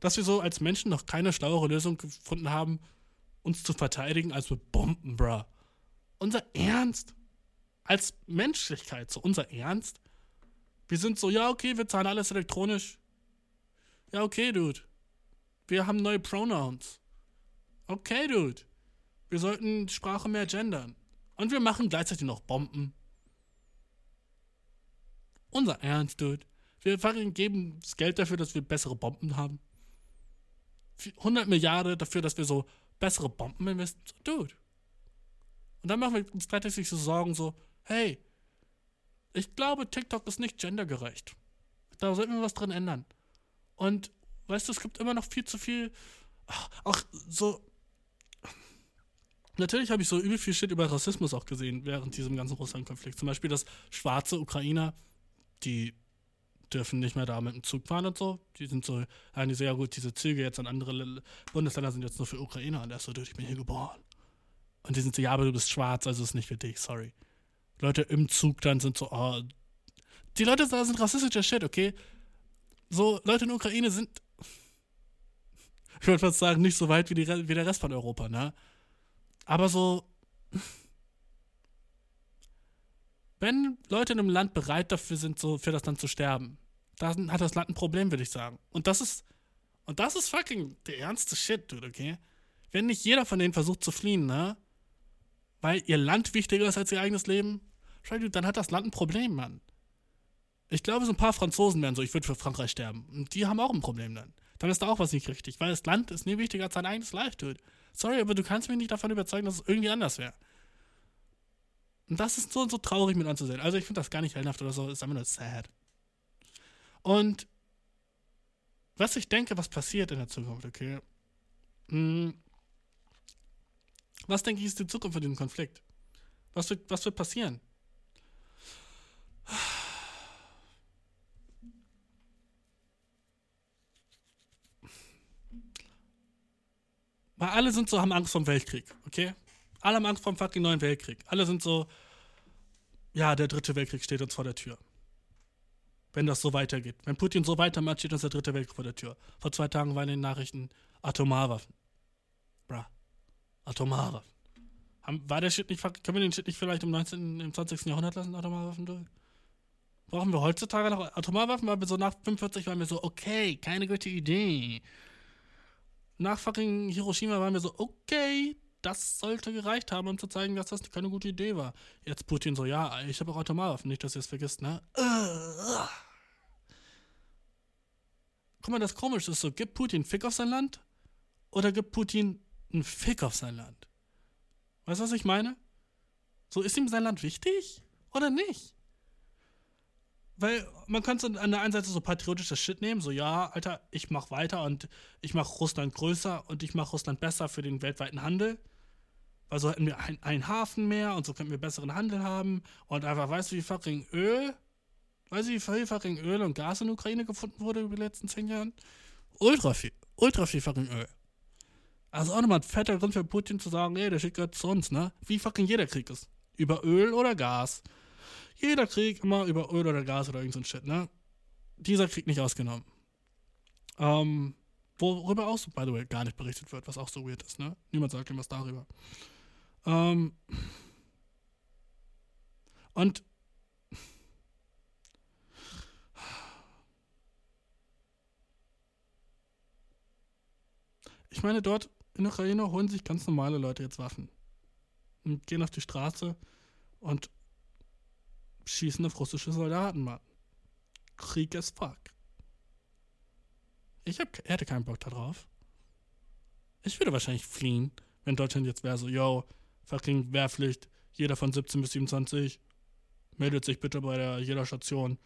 dass wir so als Menschen noch keine schlauere Lösung gefunden haben, uns zu verteidigen als mit Bomben, bruh. Unser Ernst. Als Menschlichkeit, so unser Ernst. Wir sind so, ja, okay, wir zahlen alles elektronisch. Ja, okay, Dude. Wir haben neue Pronouns. Okay, Dude. Wir sollten die Sprache mehr gendern. Und wir machen gleichzeitig noch Bomben. Unser Ernst, Dude. Wir geben das Geld dafür, dass wir bessere Bomben haben. 100 Milliarden dafür, dass wir so bessere Bomben investieren. Dude. Und dann machen wir uns gleichzeitig so Sorgen, so, hey, ich glaube, TikTok ist nicht gendergerecht. Da sollten wir was drin ändern. Und weißt du, es gibt immer noch viel zu viel. Auch so. Natürlich habe ich so übel viel Shit über Rassismus auch gesehen während diesem ganzen Russland-Konflikt. Zum Beispiel, dass schwarze Ukrainer, die dürfen nicht mehr da mit dem Zug fahren und so. Die sind so, eigentlich sehr gut, diese Züge jetzt an andere Bundesländer sind jetzt nur für Ukrainer. Und er so, ich bin hier geboren. Und die sind so, ja, aber du bist schwarz, also ist nicht für dich, sorry. Leute im Zug dann sind so, oh, die Leute da sind rassistischer Shit, okay? So, Leute in der Ukraine sind, ich würde fast sagen, nicht so weit wie, die, wie der Rest von Europa, ne? Aber so, wenn Leute in einem Land bereit dafür sind, so für das Land zu sterben, dann hat das Land ein Problem, würde ich sagen. Und das ist, und das ist fucking der ernste Shit, dude, okay? Wenn nicht jeder von denen versucht zu fliehen, ne? Weil ihr Land wichtiger ist als ihr eigenes Leben, dann hat das Land ein Problem, Mann. Ich glaube, so ein paar Franzosen wären so, ich würde für Frankreich sterben. Und die haben auch ein Problem dann. Dann ist da auch was nicht richtig, weil das Land ist nie wichtiger als dein eigenes Life, dude. Sorry, aber du kannst mich nicht davon überzeugen, dass es irgendwie anders wäre. Und das ist so, so traurig mit anzusehen. Also ich finde das gar nicht heldenhaft oder so, ist einfach nur sad. Und was ich denke, was passiert in der Zukunft, okay? Hm, was denke ich ist die Zukunft von diesem Konflikt? Was wird, was wird passieren? Weil alle sind so, haben Angst vor dem Weltkrieg, okay? Alle haben Angst vor dem fucking neuen Weltkrieg. Alle sind so, ja, der dritte Weltkrieg steht uns vor der Tür. Wenn das so weitergeht. Wenn Putin so weitermacht, steht uns der dritte Weltkrieg vor der Tür. Vor zwei Tagen waren in den Nachrichten Atomarwaffen. Bra. Atomare. Haben, war der Shit nicht, können wir den Shit nicht vielleicht im 19., im 20. Jahrhundert lassen, Atomwaffen durch? Brauchen wir heutzutage noch Atomwaffen? Weil wir so nach 45 waren wir so, okay, keine gute Idee. Nach fucking Hiroshima waren wir so, okay, das sollte gereicht haben, um zu zeigen, dass das keine gute Idee war. Jetzt Putin so, ja, ich habe auch Atomwaffen, nicht, dass ihr es vergisst, ne? Guck mal, das komisch ist so, gibt Putin Fick auf sein Land? Oder gibt Putin einen Fick auf sein Land? Weißt du, was ich meine? So, ist ihm sein Land wichtig? Oder nicht? Weil man könnte an der einen Seite so patriotisches Shit nehmen, so ja, Alter, ich mach weiter und ich mach Russland größer und ich mach Russland besser für den weltweiten Handel. Weil so hätten wir einen Hafen mehr und so könnten wir besseren Handel haben und einfach, weißt du, wie fucking Öl, weißt du, wie viel fucking Öl und Gas in der Ukraine gefunden wurde über die letzten zehn Jahren? Ultra viel, ultra viel fucking Öl. Also auch nochmal ein fetter Grund für Putin zu sagen, ey, der Shit gehört zu uns, ne? Wie fucking jeder Krieg ist. Über Öl oder Gas. Jeder Krieg immer über Öl oder Gas oder irgend so ein Shit, ne? Dieser Krieg nicht ausgenommen. Ähm, worüber auch, by the way, gar nicht berichtet wird, was auch so weird ist, ne? Niemand sagt ihm was darüber. Ähm, und ich meine, dort in der Ukraine holen sich ganz normale Leute jetzt Waffen und gehen auf die Straße und schießen auf russische Soldaten, Mann. Krieg as fuck. Ich hab, hätte keinen Bock darauf. Ich würde wahrscheinlich fliehen, wenn Deutschland jetzt wäre so, yo, fucking Wehrpflicht, jeder von 17 bis 27 meldet sich bitte bei der, jeder Station.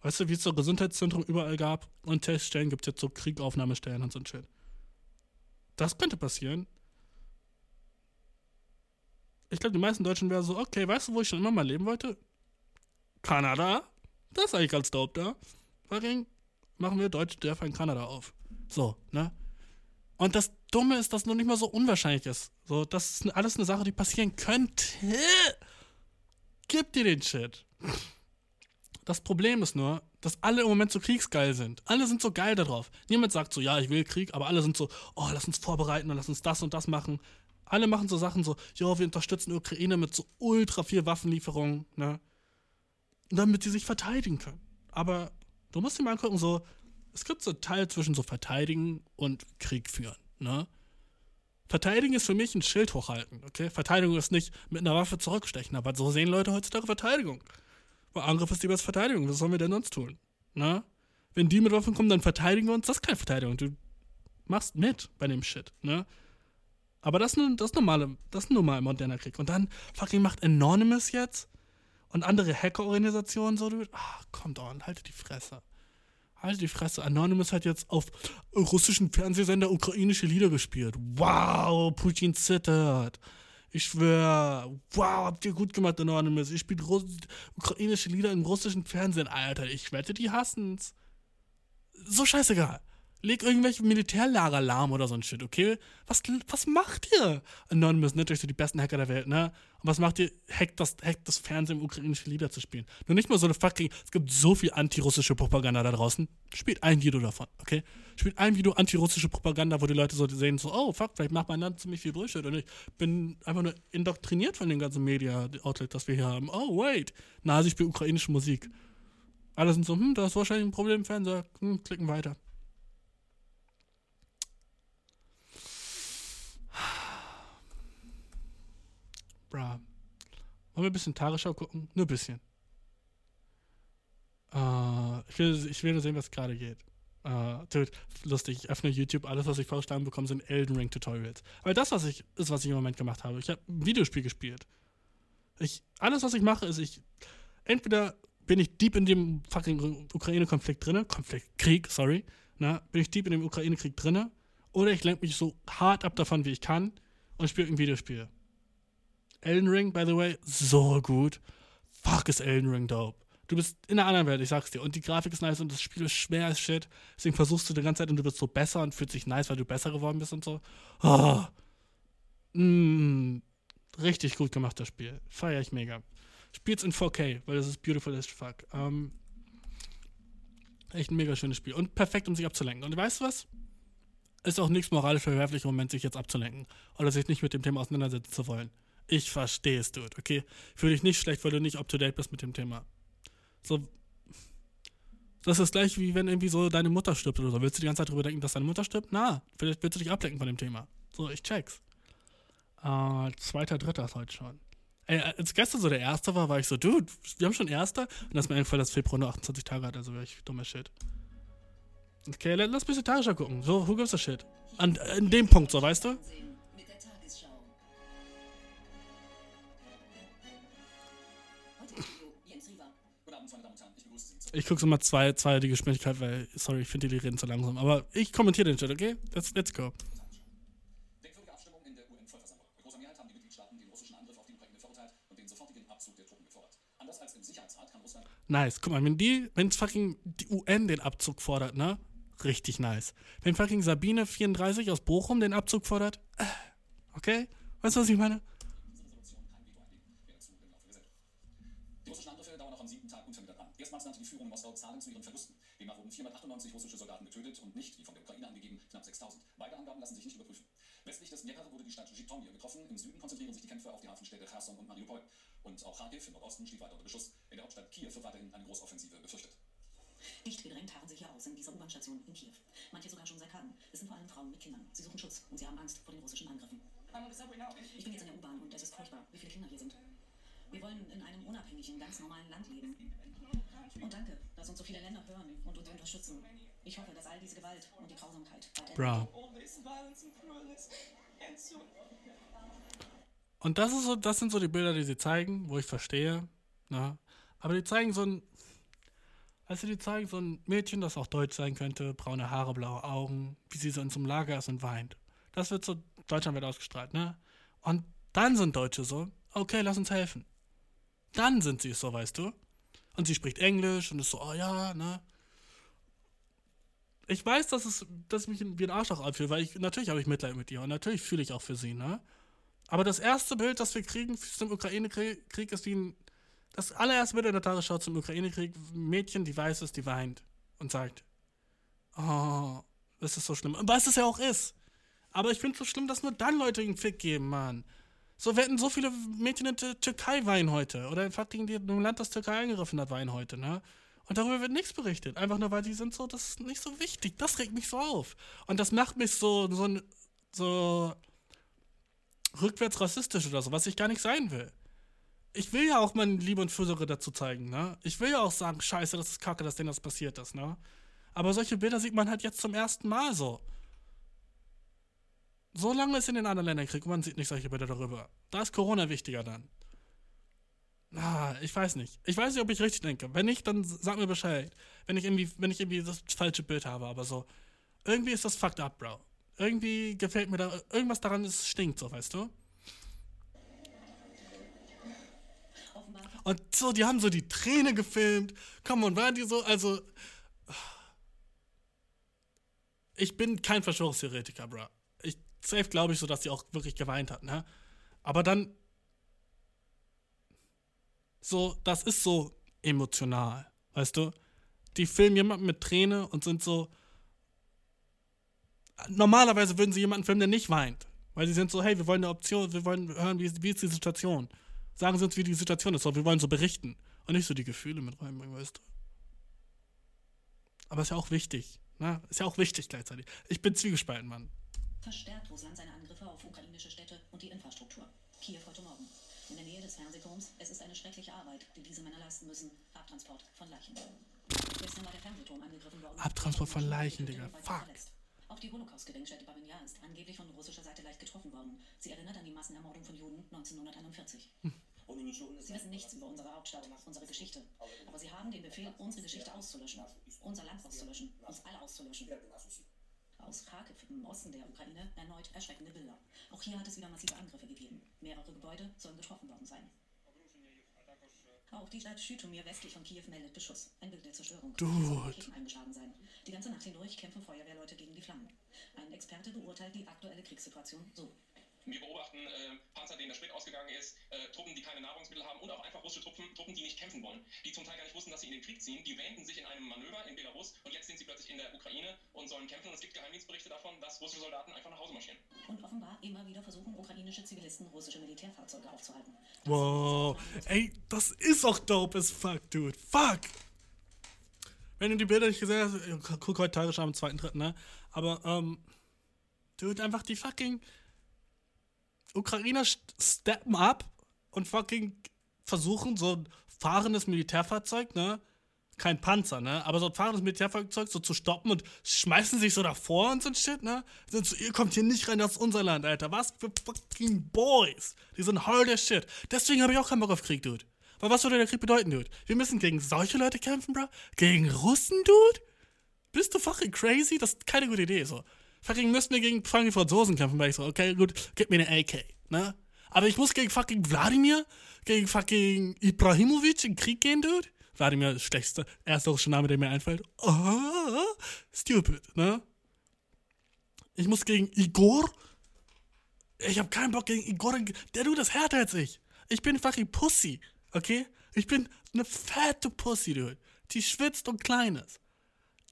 Weißt du, wie es so Gesundheitszentrum überall gab und Teststellen gibt es jetzt so Kriegaufnahmestellen und so ein Shit. Das könnte passieren. Ich glaube, die meisten Deutschen wären so, okay, weißt du, wo ich schon immer mal leben wollte? Kanada? Das ist eigentlich ganz dope da. Fucking machen wir deutsche Dörfer in Kanada auf. So, ne? Und das Dumme ist, dass nur nicht mal so unwahrscheinlich ist. So, das ist alles eine Sache, die passieren könnte. Gib dir den Shit. Das Problem ist nur, dass alle im Moment so kriegsgeil sind. Alle sind so geil darauf. Niemand sagt so, ja, ich will Krieg, aber alle sind so, oh, lass uns vorbereiten und lass uns das und das machen. Alle machen so Sachen so, ja, wir unterstützen Ukraine mit so ultra viel Waffenlieferungen, ne? Damit sie sich verteidigen können. Aber du musst dir mal angucken, so, Es gibt so einen Teil zwischen so verteidigen und Krieg führen, ne? Verteidigen ist für mich ein Schild hochhalten, okay? Verteidigung ist nicht mit einer Waffe zurückstechen, aber so sehen Leute heutzutage Verteidigung. Weil Angriff ist lieber als Verteidigung, was sollen wir denn sonst tun, ne? Wenn die mit Waffen kommen, dann verteidigen wir uns, das ist keine Verteidigung, du machst mit bei dem Shit, ne? Aber das ist, das normale, das ist ein normal moderner Krieg. Und dann fucking macht Anonymous jetzt und andere Hackerorganisationen so, du, ach, kommt on, haltet die Fresse. Haltet die Fresse. Anonymous hat jetzt auf russischen Fernsehsender ukrainische Lieder gespielt. Wow, Putin zittert. Ich schwör, wow, habt ihr gut gemacht, Anonymous. Ihr spielt ukrainische Lieder im russischen Fernsehen. Alter, ich wette, die hassen's. So scheißegal. Leg irgendwelche Militärlager lahm oder so ein Shit, okay? Was, was macht ihr? Anonymous, natürlich so die besten Hacker der Welt, ne? Und was macht ihr? Hackt das, hackt das Fernsehen, um ukrainische Lieder zu spielen. Nur nicht mal so eine fucking. Es gibt so viel antirussische Propaganda da draußen. Spielt ein Video davon, okay? Spielt ein Video antirussische Propaganda, wo die Leute so sehen, so, oh fuck, vielleicht macht mein Land ziemlich viel Bullshit. Und ich bin einfach nur indoktriniert von den ganzen Media-Outlets, das wir hier haben. Oh, wait. Na, sie spielt ukrainische Musik. Alle sind so, hm, da ist wahrscheinlich ein Problem im Fernseher. Hm, klicken weiter. Bra. Wollen wir ein bisschen Tagesschau gucken? Nur ein bisschen. Uh, ich, will, ich will nur sehen, was gerade geht. Uh, lustig, ich öffne YouTube, alles, was ich vorgeschlagen bekomme, sind Elden Ring Tutorials. Aber das, was ich, ist, was ich im Moment gemacht habe. Ich habe ein Videospiel gespielt. Ich, alles, was ich mache, ist, ich, entweder bin ich deep in dem fucking Ukraine-Konflikt drinne, Konflikt, Krieg, sorry, na, bin ich deep in dem Ukraine-Krieg drinne, oder ich lenke mich so hart ab davon, wie ich kann, und spiele ein Videospiel. Elden Ring, by the way, so gut. Fuck, ist Elden Ring dope. Du bist in einer anderen Welt, ich sag's dir. Und die Grafik ist nice und das Spiel ist schwer als shit. Deswegen versuchst du die ganze Zeit und du wirst so besser und fühlt sich nice, weil du besser geworden bist und so. Oh. Mm. Richtig gut gemacht, das Spiel. Feier ich mega. Spiel's in 4K, weil das ist beautiful as fuck. Ähm, echt ein mega schönes Spiel. Und perfekt, um sich abzulenken. Und weißt du was? Ist auch nichts moralisch verwerflich im Moment, sich jetzt abzulenken. Oder sich nicht mit dem Thema auseinandersetzen zu wollen. Ich verstehe es, Dude, okay? Fühl dich nicht schlecht, weil du nicht up to date bist mit dem Thema. So. Das ist gleich wie wenn irgendwie so deine Mutter stirbt oder so. Willst du die ganze Zeit darüber denken, dass deine Mutter stirbt? Na, vielleicht willst du dich ablenken von dem Thema. So, ich check's. Äh, zweiter, dritter ist heute schon. Ey, als gestern so der erste war, war ich so, Dude, wir haben schon erster. Und das ist mir eingefallen, dass Februar nur 28 Tage hat, also wäre ich dummer Shit. Okay, lass ein bisschen Tagesschau gucken. So, who gives a shit? An, an dem Punkt, so, weißt du? Ich gucke immer zwei, zwei die Geschwindigkeit, weil, sorry, ich finde die reden zu langsam. Aber ich kommentiere den Chat, okay? Let's, let's go. Nice, guck mal, wenn die, wenn fucking die UN den Abzug fordert, ne? Richtig nice. Wenn fucking Sabine 34 aus Bochum den Abzug fordert, äh, okay? Weißt du, was ich meine? Moskau Zahlen zu ihren Verlusten. Demnach wurden 498 russische Soldaten getötet und nicht, wie von der Ukraine angegeben, knapp 6000. Beide Angaben lassen sich nicht überprüfen. Westlich des Dnepr wurde die Stadt Zhytomyr getroffen. Im Süden konzentrieren sich die Kämpfe auf die Hafenstädte Cherson und Mariupol. Und auch Kharkiv im Nordosten steht weiter unter Beschuss. In der Hauptstadt Kiew wird weiterhin eine Großoffensive befürchtet. Dicht gedrängt harren sich hier aus in dieser U-Bahn-Station in Kiew. Manche sogar schon seit Tagen. Es sind vor allem Frauen mit Kindern. Sie suchen Schutz und sie haben Angst vor den russischen Angriffen. Ich bin jetzt in der U-Bahn und es ist furchtbar, wie viele Kinder hier sind. Wir wollen in einem unabhängigen, ganz normalen Land leben. Und danke, dass uns so viele Länder hören und uns unterstützen. Ich hoffe, dass all diese Gewalt und die Grausamkeit Bra. Und das ist so, das sind so die Bilder, die sie zeigen, wo ich verstehe. Na? Ne? Aber die zeigen so ein. Also die zeigen so ein Mädchen, das auch deutsch sein könnte, braune Haare, blaue Augen, wie sie so in so einem Lager ist und weint. Das wird so Deutschland wird ausgestrahlt, ne? Und dann sind Deutsche so, okay, lass uns helfen. Dann sind sie es so, weißt du? Und sie spricht Englisch und ist so, oh ja, ne? Ich weiß, dass es, dass mich wie ein Arschloch anfühlt, weil ich, natürlich habe ich Mitleid mit ihr und natürlich fühle ich auch für sie, ne? Aber das erste Bild, das wir kriegen zum Ukraine-Krieg, ist wie ein, das allererste Bild in der Tagesschau zum Ukraine-Krieg, Mädchen, die weiß ist, die weint und sagt, oh, das ist so schlimm. Was es ja auch ist. Aber ich finde es so schlimm, dass nur dann Leute einen Fick geben, Mann. So werden so viele Mädchen in der Türkei weinen heute. Oder fucking die im Land, das Türkei angegriffen hat, weinen heute, ne? Und darüber wird nichts berichtet. Einfach nur, weil die sind so, das ist nicht so wichtig. Das regt mich so auf. Und das macht mich so, so, so rückwärts rassistisch oder so, was ich gar nicht sein will. Ich will ja auch meine Liebe und Fürsorge dazu zeigen, ne? Ich will ja auch sagen, scheiße, das ist kacke, dass denen das passiert ist, ne? Aber solche Bilder sieht man halt jetzt zum ersten Mal so. So lange ist in den anderen Ländern Krieg und man sieht nicht solche Bilder darüber. Da ist Corona wichtiger dann. Ah, ich weiß nicht. Ich weiß nicht, ob ich richtig denke. Wenn nicht, dann sag mir Bescheid. Wenn ich irgendwie, wenn ich irgendwie das falsche Bild habe, aber so. Irgendwie ist das fucked up, Bro. Irgendwie gefällt mir da. Irgendwas daran ist, stinkt so, weißt du? Und so, die haben so die Träne gefilmt. Komm und waren die so, also. Ich bin kein Verschwörungstheoretiker, Bro. Safe glaube ich so, dass sie auch wirklich geweint hat, ne? Aber dann so, das ist so emotional, weißt du? Die filmen jemanden mit Träne und sind so. Normalerweise würden sie jemanden filmen, der nicht weint. Weil sie sind so, hey, wir wollen eine Option, wir wollen hören, wie, wie ist die Situation. Sagen sie uns, wie die Situation ist, wir wollen so berichten. Und nicht so die Gefühle mit reinbringen, weißt du? Aber ist ja auch wichtig. Ne? Ist ja auch wichtig gleichzeitig. Ich bin zwiegespalten, Mann. Verstärkt Russland seine Angriffe auf ukrainische Städte und die Infrastruktur. Kiew heute Morgen. In der Nähe des Fernsehturms. Es ist eine schreckliche Arbeit, die diese Männer leisten müssen. Abtransport von Leichen. Gestern war der Fernsehturm angegriffen worden. Abtransport von Leichen, Digga. Fuck. Auch die Holocaust-Gedenkstätte Babinja ist angeblich von russischer Seite leicht getroffen worden. Sie erinnert an die Massenermordung von Juden 1941. Hm. Sie wissen nichts über unsere Hauptstadt, unsere Geschichte. Aber sie haben den Befehl, unsere Geschichte auszulöschen. Unser Land auszulöschen. Uns alle auszulöschen. Aus Kharkiv im Osten der Ukraine erneut erschreckende Bilder. Auch hier hat es wieder massive Angriffe gegeben. Mehrere Gebäude sollen getroffen worden sein. Auch die Stadt Schütomir westlich von Kiew meldet Beschuss. Ein Bild der Zerstörung. Dude. eingeschlagen sein. Die ganze Nacht hindurch kämpfen Feuerwehrleute gegen die Flammen. Ein Experte beurteilt die aktuelle Kriegssituation so. Wir beobachten äh, Panzer, denen der Sprit ausgegangen ist, äh, Truppen, die keine Nahrungsmittel haben und auch einfach russische Truppen, Truppen, die nicht kämpfen wollen, die zum Teil gar nicht wussten, dass sie in den Krieg ziehen. Die wähnten sich in einem Manöver in Belarus und jetzt sind sie plötzlich in der Ukraine und sollen kämpfen. Und es gibt Geheimdienstberichte davon, dass russische Soldaten einfach nach Hause marschieren. Und offenbar immer wieder versuchen ukrainische Zivilisten russische Militärfahrzeuge aufzuhalten. Das Wow. Ey, das ist auch dope as fuck, dude. Fuck. Wenn du die Bilder nicht gesehen hast, guck heute tagesschau am 2.3., ne? Aber, ähm, dude, einfach die fucking Ukrainer steppen up und fucking versuchen, so ein fahrendes Militärfahrzeug, ne? Kein Panzer, ne? Aber so ein fahrendes Militärfahrzeug so zu stoppen und schmeißen sich so davor und so ein Shit, ne? Sind so, ihr kommt hier nicht rein, das ist unser Land, Alter. Was für fucking Boys. Die sind hard as shit. Deswegen habe ich auch keinen Bock auf Krieg, Dude. Weil was würde der Krieg bedeuten, Dude? Wir müssen gegen solche Leute kämpfen, bro? Gegen Russen, Dude? Bist du fucking crazy? Das ist keine gute Idee, so. Fucking müssten wir gegen fucking Franzosen kämpfen, weil ich so, okay, gut, gib mir eine AK, ne? Aber ich muss gegen fucking Wladimir, gegen fucking Ibrahimovic in Krieg gehen, Dude? Wladimir ist der schlechteste, erste russische Name, der mir einfällt. Oh, stupid, ne? Ich muss gegen Igor. Ich hab keinen Bock gegen Igor. Der Dude ist härter als ich. Ich bin fucking Pussy, okay? Ich bin eine fette Pussy, Dude. Die schwitzt und klein ist.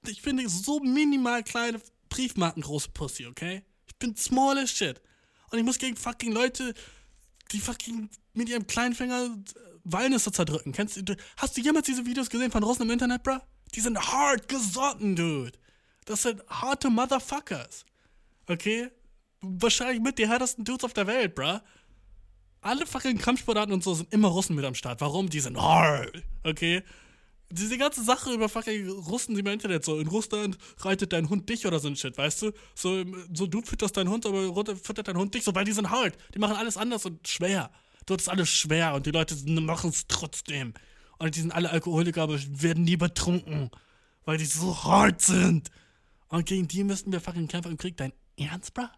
Ich bin so minimal kleine Briefmarkengroße Pussy, okay? Ich bin small as shit. Und ich muss gegen fucking Leute, die fucking mit ihrem kleinen Finger Walnüsse zerdrücken. Kennst du, hast du jemals diese Videos gesehen von Russen im Internet, bro? Die sind hart gesotten, dude. Das sind harte Motherfuckers. Okay? Wahrscheinlich mit die härtesten Dudes auf der Welt, bro. Alle fucking Kampfsportarten und so sind immer Russen mit am Start. Warum? Die sind hard. Okay? Diese ganze Sache über fucking Russen, die im Internet so, in Russland reitet dein Hund dich oder so ein Shit, weißt du? So, so du fütterst deinen Hund, aber füttert dein Hund dich, so, weil die sind hart. Die machen alles anders und schwer. Dort ist alles schwer und die Leute machen es trotzdem. Und die sind alle Alkoholiker, aber werden nie betrunken, weil die so hart sind. Und gegen die müssten wir fucking kämpfen im Krieg. Dein Ernst, bra?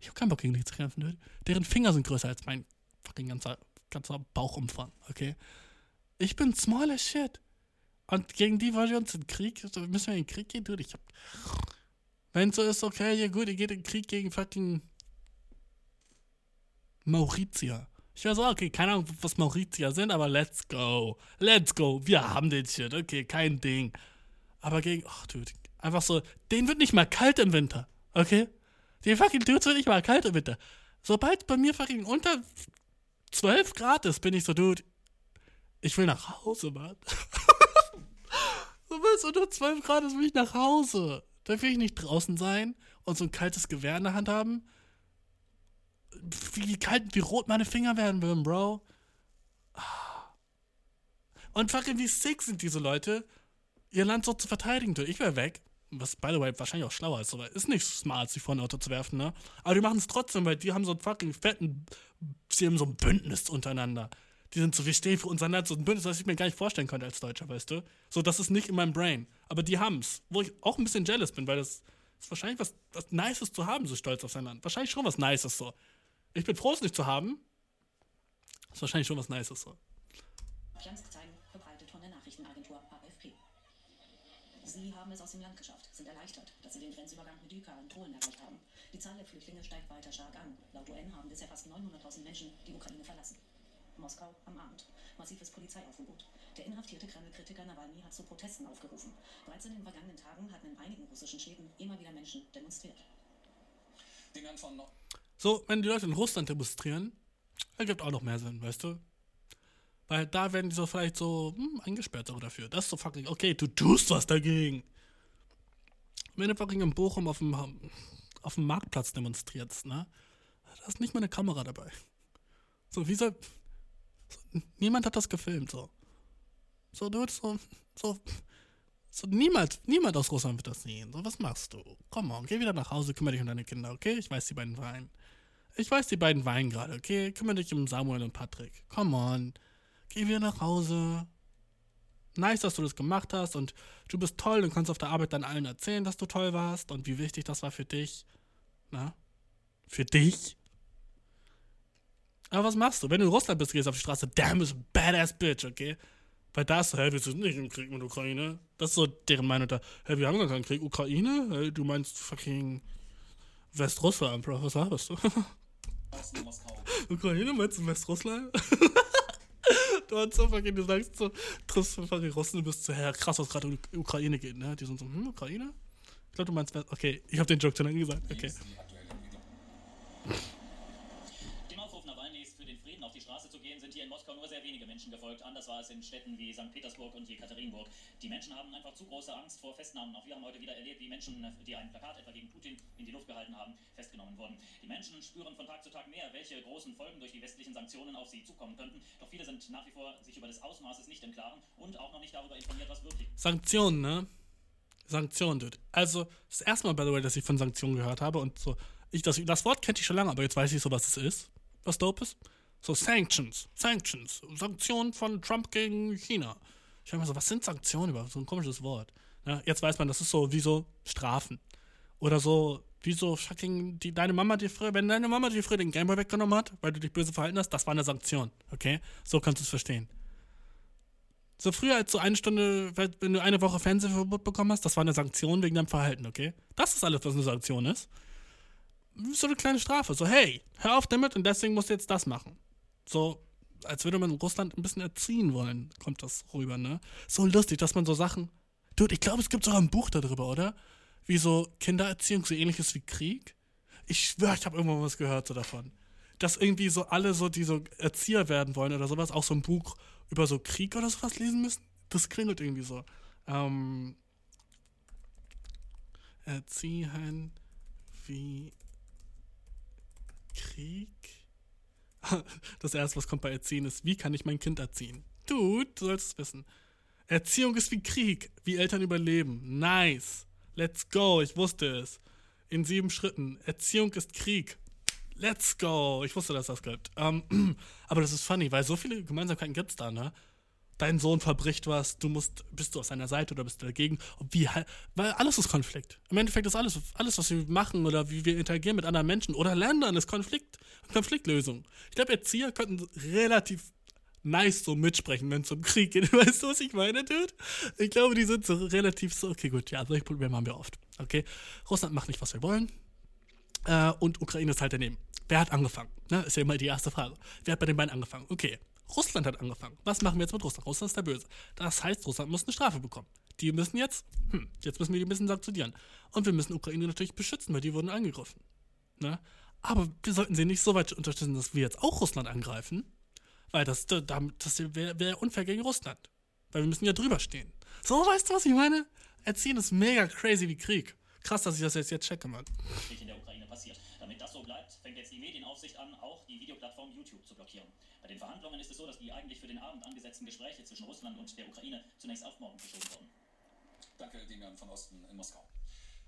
Ich hab keinen Bock gegen die zu kämpfen, dude. Deren Finger sind größer als mein fucking ganzer, ganzer Bauchumfang, okay? Ich bin small as shit. Und gegen die wollen wir uns in Krieg, müssen wir in den Krieg gehen, dude. Ich hab. Wenn so ist, okay, ja gut, ihr geht in den Krieg gegen fucking Mauritier. Ich war so, okay, keine Ahnung, was Mauritier sind, aber let's go. Let's go. Wir haben den Shit, okay, kein Ding. Aber gegen, ach, dude, einfach so, denen wird nicht mal kalt im Winter, okay? Den fucking Dudes wird nicht mal kalt im Winter. Sobald bei mir fucking unter 12 Grad ist, bin ich so, dude, ich will nach Hause, Mann. es unter 12 Grad ist, will ich nach Hause. Da will ich nicht draußen sein und so ein kaltes Gewehr in der Hand haben. Wie kalt, wie rot meine Finger werden würden, Bro. Und fucking wie sick sind diese Leute, ihr Land so zu verteidigen. Ich wäre weg. Was, by the way, wahrscheinlich auch schlauer ist. Aber ist nicht smart, sie vor ein Auto zu werfen, ne? Aber die machen es trotzdem, weil die haben so einen fucking fetten. Sie haben so ein Bündnis untereinander. Die sind so, wir stehen für unser so ein Bündnis, was ich mir gar nicht vorstellen könnte als Deutscher, weißt du? So, das ist nicht in meinem Brain. Aber die haben's. Wo ich auch ein bisschen jealous bin, weil das ist wahrscheinlich was, was Nices zu haben, so stolz auf sein Land. Wahrscheinlich schon was Nices so. Ich bin froh, es nicht zu haben. Ist wahrscheinlich schon was Nices so. Piansk zeigen, verbreitet von der Nachrichtenagentur AFP. Sie haben es aus dem Land geschafft, sind erleichtert, dass sie den Grenzübergang mit Dyka in Polen erreicht haben. Die Zahl der Flüchtlinge steigt weiter stark an. Laut UN haben bisher fast 900.000 Menschen die Ukraine verlassen. Moskau am Abend. Massives Polizeiaufgebot. Der inhaftierte Kreml-Kritiker Nawalny hat zu Protesten aufgerufen. Bereits in den vergangenen Tagen hatten in einigen russischen Städten immer wieder Menschen demonstriert. So, wenn die Leute in Russland demonstrieren, ergibt auch noch mehr Sinn, weißt du? Weil da werden die so vielleicht so hm, eingesperrt so dafür. Das ist so fucking, okay, du tust was dagegen. Wenn du fucking in Bochum auf dem, auf dem Marktplatz demonstrierst, ne? Da ist nicht mal eine Kamera dabei. So, wie soll. Niemand hat das gefilmt, so. So, du so, so, so, niemand, niemand aus Russland wird das sehen. So, was machst du? Komm on, geh wieder nach Hause, kümmere dich um deine Kinder, okay? Ich weiß, die beiden weinen. Ich weiß, die beiden weinen gerade, okay? Kümmere dich um Samuel und Patrick. Come on. Geh wieder nach Hause. Nice, dass du das gemacht hast und du bist toll und kannst auf der Arbeit dann allen erzählen, dass du toll warst und wie wichtig das war für dich. Na? Für dich? Aber was machst du? Wenn du in Russland bist, gehst du auf die Straße, damn, is a badass bitch, okay? Weil das, hä, wir sind nicht im Krieg mit Ukraine. Das ist so deren Meinung da. Hä, wir haben gar keinen Krieg. Ukraine? Hä, du meinst fucking Westrussland, Bro. Was laberst du? Ukraine? Meinst du Westrussland? du hast so fucking, du sagst so, triffst so fucking Russen und bist so, hä, krass, was gerade die Ukraine geht, ne? Die sind so, hm, Ukraine? Ich glaube, du meinst. Okay, ich habe den Joke schon gesagt. Okay. ist die aktuelle Entwicklung? Dem Aufruf Nawalnys für den Frieden auf die Straße zu gehen, sind hier in Moskau nur sehr wenige Menschen gefolgt. Anders war es in Städten wie St. Petersburg und Jekaterinburg. Die Menschen haben einfach zu große Angst vor Festnahmen. Auch wir haben heute wieder erlebt, wie Menschen, die ein Plakat etwa gegen Putin in die Luft gehalten haben, festgenommen wurden. Die Menschen spüren von Tag zu Tag mehr, welche großen Folgen durch die westlichen Sanktionen auf sie zukommen könnten. Doch viele sind nach wie vor sich über des Ausmaßes nicht im Klaren und auch noch nicht darüber informiert, was wirklich Sanktionen, ne? Sanktionen, dude. Also, das erste Mal, by the way, dass ich von Sanktionen gehört habe und so. Ich, das, das Wort kennt ich schon lange, aber jetzt weiß ich so, was es ist. Was dope ist. So, Sanctions. Sanctions. Sanktionen von Trump gegen China. Ich frage mir so, was sind Sanktionen überhaupt? So ein komisches Wort. Ja, jetzt weiß man, das ist so wie so Strafen. Oder so, wie so fucking, die, deine Mama dir früher, wenn deine Mama dir früher den Gameboy weggenommen hat, weil du dich böse verhalten hast, das war eine Sanktion. Okay? So kannst du es verstehen. So früher als so eine Stunde, wenn du eine Woche Fernsehverbot bekommen hast, das war eine Sanktion wegen deinem Verhalten, okay? Das ist alles, was eine Sanktion ist. So eine kleine Strafe. So, hey, hör auf damit und deswegen musst du jetzt das machen. So, als würde man Russland ein bisschen erziehen wollen, kommt das rüber, ne? So lustig, dass man so Sachen. Dude, ich glaube, es gibt sogar ein Buch darüber, oder? Wie so Kindererziehung so ähnlich ist wie Krieg. Ich schwöre, ich habe irgendwann was gehört so davon. Dass irgendwie so alle so, die so Erzieher werden wollen oder sowas, auch so ein Buch über so Krieg oder sowas lesen müssen. Das klingelt irgendwie so. Ähm, erziehen wie Krieg? Das erste, was kommt bei Erziehen, ist, wie kann ich mein Kind erziehen? Du sollst es wissen. Erziehung ist wie Krieg, wie Eltern überleben. Nice. Let's go, ich wusste es. In sieben Schritten. Erziehung ist Krieg. Let's go. Ich wusste, dass das gibt. Ähm, aber das ist funny, weil so viele Gemeinsamkeiten gibt's da, ne? Dein Sohn verbricht was, du musst, bist du auf seiner Seite oder bist du dagegen? Wie, weil alles ist Konflikt. Im Endeffekt ist alles, alles, was wir machen oder wie wir interagieren mit anderen Menschen oder Ländern, ist Konflikt, Konfliktlösung. Ich glaube, Erzieher könnten relativ nice so mitsprechen, wenn es um Krieg geht. Weißt du, was ich meine, Dude? Ich glaube, die sind so relativ so, okay, gut, ja, solche Probleme haben wir oft. Okay? Russland macht nicht, was wir wollen. Äh, und Ukraine ist halt daneben. Wer hat angefangen? Ne? Ist ja immer die erste Frage. Wer hat bei den beiden angefangen? Okay. Russland hat angefangen. Was machen wir jetzt mit Russland? Russland ist der Böse. Das heißt, Russland muss eine Strafe bekommen. Die müssen jetzt, hm, jetzt müssen wir die ein bisschen sanktionieren. Und wir müssen Ukraine natürlich beschützen, weil die wurden angegriffen. Ne? Aber wir sollten sie nicht so weit unterstützen, dass wir jetzt auch Russland angreifen, weil das, das wäre wär unfair gegen Russland. Weil wir müssen ja drüber stehen. So, weißt du, was ich meine? Erziehen ist mega crazy wie Krieg. Krass, dass ich das jetzt, jetzt checke, Mann. in der Ukraine passiert. Damit das so bleibt, fängt jetzt die Medienaufsicht an, auch die Videoplattform YouTube zu blockieren. Bei den Verhandlungen ist es so, dass die eigentlich für den Abend angesetzten Gespräche zwischen Russland und der Ukraine zunächst auf morgen verschoben wurden. Danke, Demian von Osten in Moskau.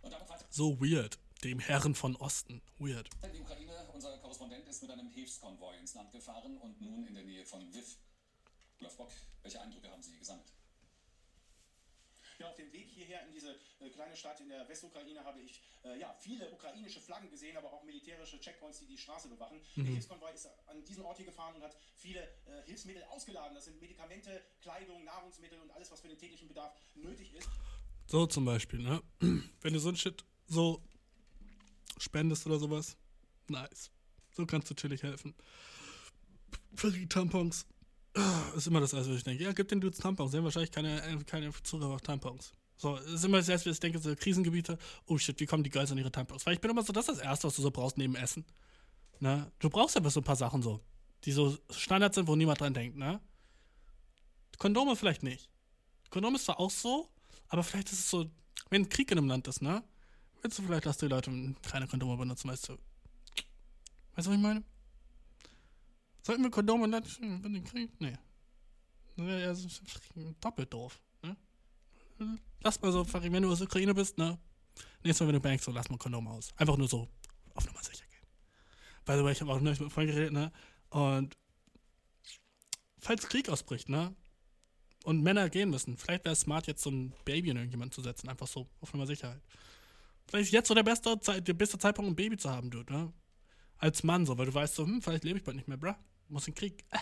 Und damit weiter So weird. Dem Herren von Osten. Weird. in die Ukraine. Unser Korrespondent ist mit einem Hilfskonvoi ins Land gefahren und nun in der Nähe von Lviv. Olaf Bock, welche Eindrücke haben Sie gesammelt? Ja, auf dem Weg hierher in diese äh, kleine Stadt in der Westukraine habe ich äh, ja, viele ukrainische Flaggen gesehen, aber auch militärische Checkpoints, die die Straße bewachen. Der Hilfskonvoi ist an diesen Ort hier gefahren und hat viele äh, Hilfsmittel ausgeladen. Das sind Medikamente, Kleidung, Nahrungsmittel und alles, was für den täglichen Bedarf nötig ist. So zum Beispiel, ne? Wenn du so ein Shit so spendest oder sowas, nice. So kannst du chillig helfen. Für die Tampons. Ist immer das, also ich denke, ja, gib den Dudes Tampons. Sie haben wahrscheinlich keine, äh, keine Zugriff auf Tampons. So, ist immer das erste, was ich denke, so Krisengebiete, oh shit, wie kommen die Girls an ihre Tampons? Weil ich bin immer so, das ist das Erste, was du so brauchst neben Essen. Ne? Du brauchst einfach so ein paar Sachen so, die so Standard sind, wo niemand dran denkt, ne? Kondome vielleicht nicht. Kondom ist zwar auch so, aber vielleicht ist es so, wenn Krieg in einem Land ist, ne? Willst du vielleicht, dass die Leute keine Kondome benutzen, weißt du? Weißt du, was ich meine? Sollten wir Kondome den Krieg? Nee. Das wäre ja so doppelt doof, ne? Lass mal so, wenn du aus der Ukraine bist, ne? Nächstes Mal, wenn du bangst, so lass mal Kondome aus. Einfach nur so auf Nummer sicher gehen. By the way, ich habe auch neulich mit Freunden geredet, ne? Und falls Krieg ausbricht, ne? Und Männer gehen müssen, vielleicht wäre es smart, jetzt so ein Baby in irgendjemanden zu setzen, einfach so auf Nummer Sicherheit. Vielleicht ist jetzt so der beste, Zeit, der beste Zeitpunkt, um ein Baby zu haben, Dude, ne? Als Mann so, weil du weißt so, hm, vielleicht lebe ich bald nicht mehr, bruh. Muss in den Krieg. Äh.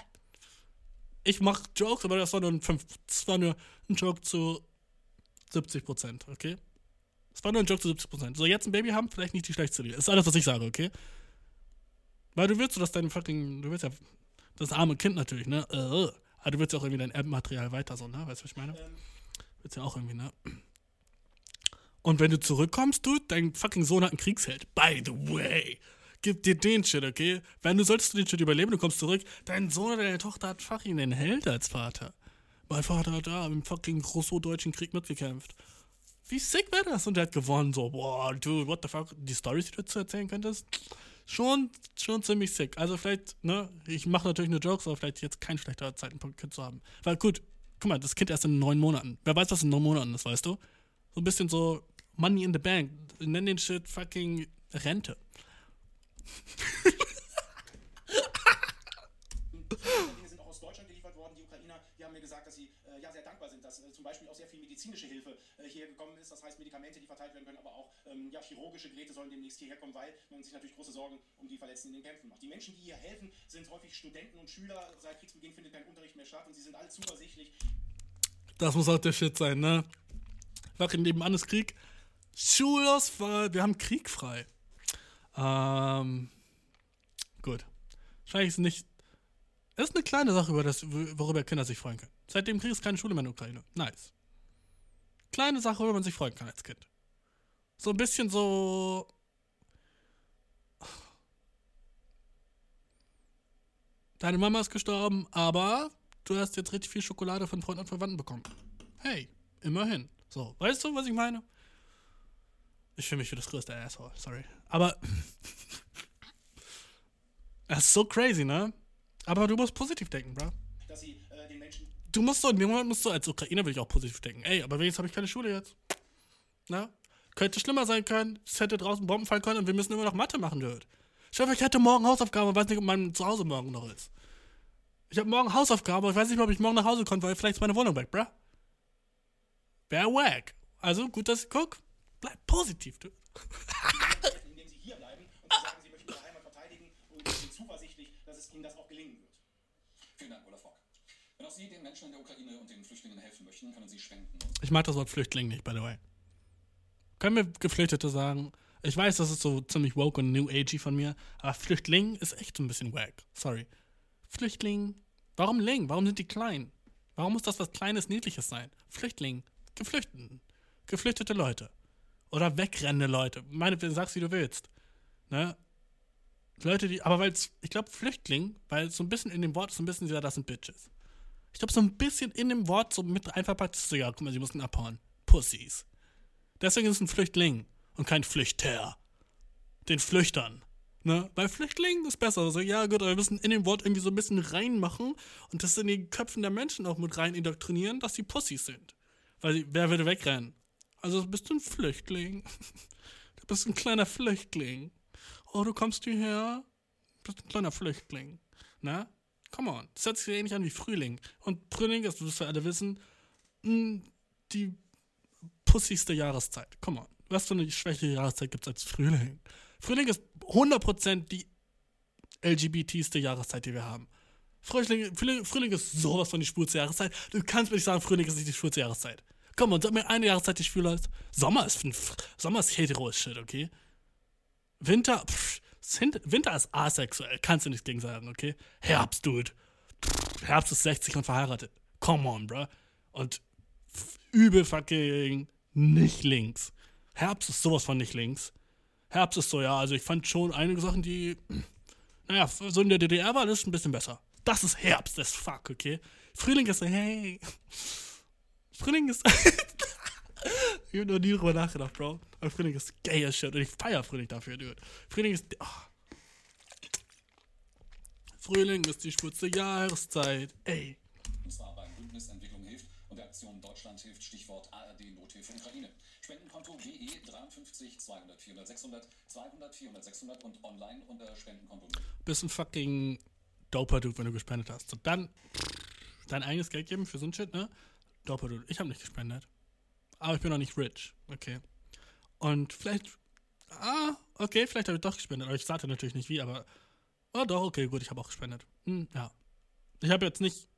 Ich mach Jokes, aber das war nur ein, fünf, das war nur ein Joke zu 70 Prozent, okay? Das war nur ein Joke zu 70 Prozent. So, jetzt ein Baby haben, vielleicht nicht die schlechteste Idee. Das ist alles, was ich sage, okay? Weil du willst so, dass dein fucking, du willst ja, das arme Kind natürlich, ne? Äh, aber du willst ja auch irgendwie dein Erbmaterial weiter so, ne? Weißt du, was ich meine? Ähm, Willst ja auch irgendwie, ne? Und wenn du zurückkommst, du, dein fucking Sohn hat einen Kriegsheld. By the way. Gib dir den Shit, okay? Wenn du solltest du den Shit überleben, du kommst zurück, dein Sohn oder deine Tochter hat fucking den Held als Vater. Mein Vater hat da im fucking russo-deutschen Krieg mitgekämpft. Wie sick wäre das? Und der hat gewonnen, so, boah, dude, what the fuck? Die Storys, die du dazu erzählen könntest, schon, schon ziemlich sick. Also vielleicht, ne, ich mache natürlich nur Jokes, aber vielleicht jetzt kein schlechterer Zeitpunkt, Kind zu haben. Weil gut, guck mal, das Kind erst in neun Monaten. Wer weiß, was in neun Monaten ist, weißt du? So ein bisschen so Money in the Bank. Nenn den Shit fucking Rente. Dinge sind auch aus Deutschland geliefert worden. Die Ukrainer, die haben mir gesagt, dass sie äh, ja sehr dankbar sind, dass äh, zum Beispiel auch sehr viel medizinische Hilfe äh, hier gekommen ist. Das heißt Medikamente, die verteilt werden können, aber auch ähm, ja, chirurgische Geräte sollen demnächst hierher kommen, weil man sich natürlich große Sorgen um die Verletzten in den Kämpfen macht. Die Menschen, die hier helfen, sind häufig Studenten und Schüler. Seit Kriegsbeginn findet kein Unterricht mehr statt und sie sind alle zuversichtlich, Das muss auch der Shit sein, ne? Fucking nebenan ist Krieg. Schulausfall. Wir haben Krieg frei. Ähm. Gut. Wahrscheinlich ist nicht. Es ist eine kleine Sache, über das, worüber Kinder sich freuen können. Seit dem Krieg ist keine Schule mehr in der Ukraine. Nice. Kleine Sache, worüber man sich freuen kann als Kind. So ein bisschen so. Deine Mama ist gestorben, aber du hast jetzt richtig viel Schokolade von Freunden und Verwandten bekommen. Hey, immerhin. So, weißt du, was ich meine? Ich fühle mich für das größte Asshole, sorry. Aber. das ist so crazy, ne? Aber du musst positiv denken, bro. dass sie äh, den Menschen Du musst so, in dem Moment musst du, als Ukrainer will ich auch positiv denken. Ey, aber wenigstens habe ich keine Schule jetzt. Na? Könnte schlimmer sein können. Es hätte draußen Bomben fallen können und wir müssen immer noch Mathe machen, dude. Ich hoffe, ich hätte morgen Hausaufgaben und weiß nicht, ob mein Zuhause morgen noch ist. Ich habe morgen Hausaufgaben, aber ich weiß nicht mehr, ob ich morgen nach Hause komme, weil vielleicht ist meine Wohnung weg, bruh. Wär wack. Also, gut, dass ich guck. Bleib positiv, helfen, indem sie hier bleiben und sie sagen, sie möchten ihre Heimat verteidigen und sie sind zuversichtlich, dass es ihnen das auch gelingen wird. Vielen Dank, Olaf Bock. Wenn auch Sie den Menschen in der Ukraine und den Flüchtlingen helfen möchten, können Sie spenden. Ich mag das Wort Flüchtling nicht, by the way. Können wir Geflüchtete sagen? Ich weiß, das ist so ziemlich woke und new agey von mir, aber Flüchtling ist echt so ein bisschen wack. Sorry. Flüchtling. Warum Ling? Warum sind die klein? Warum muss das was Kleines, Niedliches sein? Flüchtling. Geflüchteten. Geflüchtete Leute. Oder wegrennende Leute. Meine, sag's wie du willst. Ne? Leute, die, aber weil ich glaube, Flüchtling, weil so ein bisschen in dem Wort ist so ein bisschen, ja, das sind Bitches. Ich glaube, so ein bisschen in dem Wort so mit einverpackt ist ja, guck mal, sie mussten abhauen. Pussies. Deswegen ist es ein Flüchtling und kein Flüchter. Den Flüchtern. Ne? Bei Flüchtlingen ist besser. Also, ja, gut, aber wir müssen in dem Wort irgendwie so ein bisschen reinmachen und das in den Köpfen der Menschen auch mit rein indoktrinieren, dass sie Pussys sind. Weil wer würde wegrennen? Also bist du ein Flüchtling. Du bist ein kleiner Flüchtling. Oh, du kommst hierher. Du bist ein kleiner Flüchtling. Na? Come on. Das hört sich ähnlich an wie Frühling. Und Frühling ist, das wir alle wissen, mh, die pussigste Jahreszeit. Come on. Was für eine schwächere Jahreszeit gibt es als Frühling? Frühling ist 100% die LGBTste Jahreszeit, die wir haben. Frühling, Frühling, Frühling ist sowas von die schwulste Jahreszeit. Du kannst mir nicht sagen, Frühling ist nicht die schwulste Jahreszeit. Komm und sag mir eine Jahreszeit, die schwul ist. Sommer ist, Sommer ist hetero shit, okay? Winter, pff, Winter ist asexuell, kannst du nichts gegen sagen, okay? Herbst, dude. Pff, Herbst ist 60 und verheiratet. Come on, bruh. Und übel fucking nicht links. Herbst ist sowas von nicht links. Herbst ist so, ja, also ich fand schon einige Sachen, die, naja, so in der DDR war das ein bisschen besser. Das ist Herbst, das fuck, okay? Frühling ist so, hey. Frühling ist. ich hab noch nie drüber nachgedacht, Bro. Aber Frühling ist gay as shit und ich feier Frühling dafür, dude. Frühling ist. Oh. Frühling ist die schwulste Jahreszeit, ey. Und zwar beim Bündnis Entwicklung hilft und der Aktion Deutschland hilft, Stichwort ARD Nothilfe Ukraine. Spendenkonto GE 53 200 400 600 200 400 600 und online unter Spendenkonto. Bist ein fucking doper Dude, wenn du gespendet hast. So, dann dein eigenes Geld geben für so ein Shit, ne? Dude. Ich habe nicht gespendet. Aber ich bin noch nicht rich. Okay. Und vielleicht. Ah, okay, vielleicht habe ich doch gespendet. Aber ich sagte natürlich nicht wie, aber. Oh, doch, okay, gut, ich habe auch gespendet. Hm, ja. Ich habe jetzt nicht.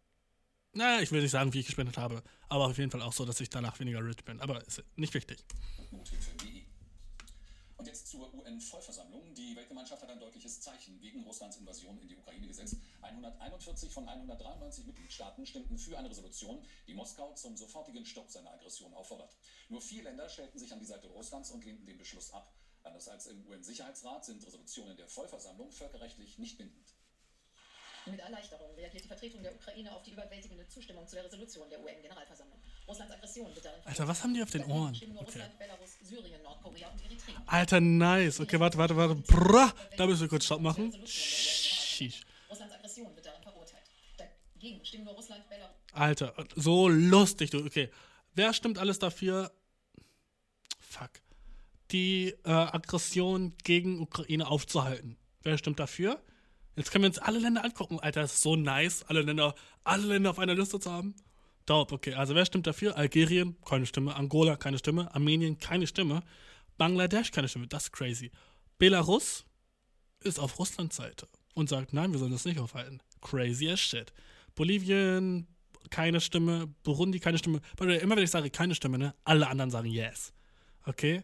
Naja, ich will nicht sagen, wie ich gespendet habe. Aber auf jeden Fall auch so, dass ich danach weniger rich bin. Aber ist nicht wichtig. Nothilfe.de. Und jetzt zur UN-Vollversammlung. Die Weltgemeinschaft hat ein deutliches Zeichen gegen Russlands Invasion in die Ukraine gesetzt. 141 von 193 Mitgliedstaaten stimmten für eine Resolution, die Moskau zum sofortigen Stopp seiner Aggression auffordert. Nur vier Länder stellten sich an die Seite Russlands und lehnten den Beschluss ab. Anders als im UN-Sicherheitsrat sind Resolutionen der Vollversammlung völkerrechtlich nicht bindend. Mit Erleichterung reagiert die Vertretung der Ukraine auf die überwältigende Zustimmung zu der Resolution der UN-Generalversammlung. Russlands Aggression wird darin Alter, was haben die auf den Ohren? Okay. Alter, nice. Okay, warte, warte, warte. Brrrr. Da müssen wir kurz Stopp machen. Sheesh. Russlands Aggression wird darin verurteilt. Dagegen stimmen nur Russland, Belarus. Alter, so lustig, du. Okay. Wer stimmt alles dafür? Fuck. Die äh, Aggression gegen Ukraine aufzuhalten. Wer stimmt dafür? Jetzt können wir uns alle Länder angucken. Alter, ist so nice, alle Länder, alle Länder auf einer Liste zu haben. Dope, okay. Also wer stimmt dafür? Algerien, keine Stimme. Angola, keine Stimme. Armenien, keine Stimme. Bangladesch, keine Stimme. Das ist crazy. Belarus ist auf Russlands Seite und sagt, nein, wir sollen das nicht aufhalten. Crazy as shit. Bolivien, keine Stimme. Burundi, keine Stimme. Immer wenn ich sage keine Stimme, ne, alle anderen sagen yes. Okay?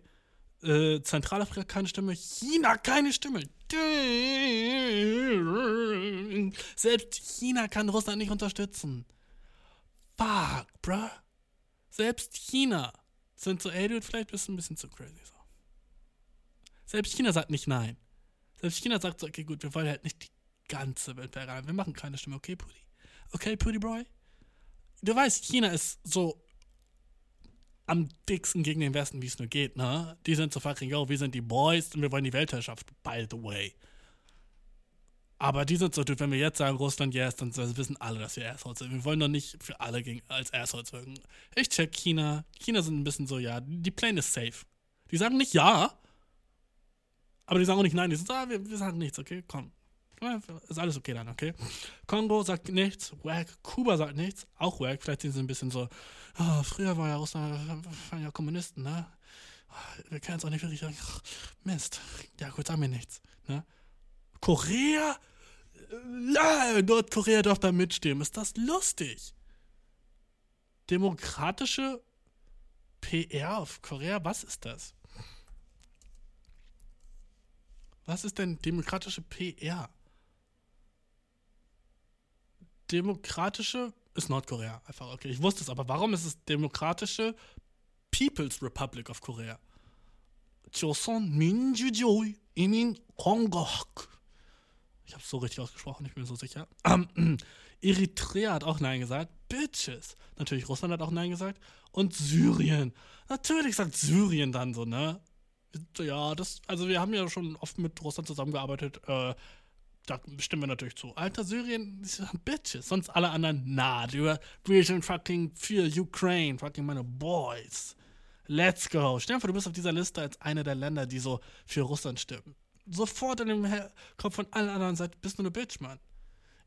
Äh, Zentralafrika, keine Stimme. China, keine Stimme. Selbst China kann Russland nicht unterstützen. Fuck, bruh. Selbst China sind so, ey, dude, vielleicht bist du ein bisschen zu crazy. So. Selbst China sagt nicht nein. Selbst China sagt so, okay, gut, wir wollen halt nicht die ganze Welt verraten. Wir machen keine Stimme, okay, Pudi? Okay, Pudi Boy? Du weißt, China ist so am dicksten gegen den Westen, wie es nur geht, ne? Die sind so fucking, yo, wir sind die Boys und wir wollen die Weltherrschaft, by the way. Aber die sind so, dude, wenn wir jetzt sagen, Russland yes, dann wissen alle, dass wir Assholes sind. Wir wollen doch nicht für alle gegen, als Assholes wirken. Ich check China. China sind ein bisschen so, ja, die Plane ist safe. Die sagen nicht ja, aber die sagen auch nicht nein. Die so, ah, wir, wir sagen nichts, okay, komm. Ist alles okay dann, okay? Kongo sagt nichts, wack. Kuba sagt nichts, auch wack. Vielleicht sind sie ein bisschen so, ah, früher war ja Russland, waren ja Kommunisten, ne? Wir können es auch nicht wirklich sagen, Mist. Ja, gut, sagen wir nichts, ne? Korea? Äh, Nordkorea darf da mitstimmen. Ist das lustig? Demokratische PR auf Korea? Was ist das? Was ist denn demokratische PR? Demokratische ist Nordkorea. Einfach, okay. Ich wusste es, aber warum ist es demokratische People's Republic of Korea? Joseon Minjujoy Imin Kongohak. Ich habe es so richtig ausgesprochen, ich bin mir so sicher. Ähm, Eritrea hat auch Nein gesagt. Bitches. Natürlich Russland hat auch Nein gesagt. Und Syrien. Natürlich sagt Syrien dann so, ne? Ja, das, also wir haben ja schon oft mit Russland zusammengearbeitet. Äh, da stimmen wir natürlich zu. Alter, Syrien, Bitches. Sonst alle anderen, na, wir sind fucking für Ukraine, fucking meine Boys. Let's go. Stell dir vor, du bist auf dieser Liste als einer der Länder, die so für Russland stimmen. Sofort in dem Kopf von allen anderen Seiten bist du eine Bitch, Mann.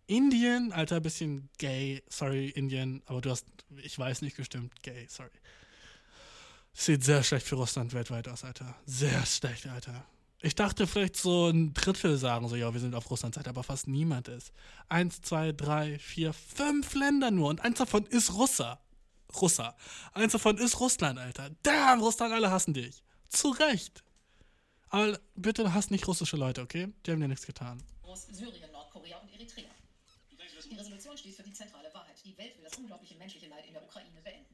Indien, Alter, bisschen gay. Sorry, Indien, aber du hast, ich weiß nicht gestimmt, gay, sorry. Sieht sehr schlecht für Russland weltweit aus, Alter. Sehr schlecht, Alter. Ich dachte vielleicht so ein Drittel sagen, so, ja, wir sind auf Russlands Seite, aber fast niemand ist. Eins, zwei, drei, vier, fünf Länder nur und eins davon ist Russer. Russer. Eins davon ist Russland, Alter. Damn, Russland, alle hassen dich. Zu Recht. Aber bitte hasst nicht russische Leute, okay? Die haben dir nichts getan. Syrien, Nordkorea und Eritrea. Die Resolution steht für die zentrale Wahrheit. Die Welt will das unglaubliche menschliche Leid in der Ukraine beenden.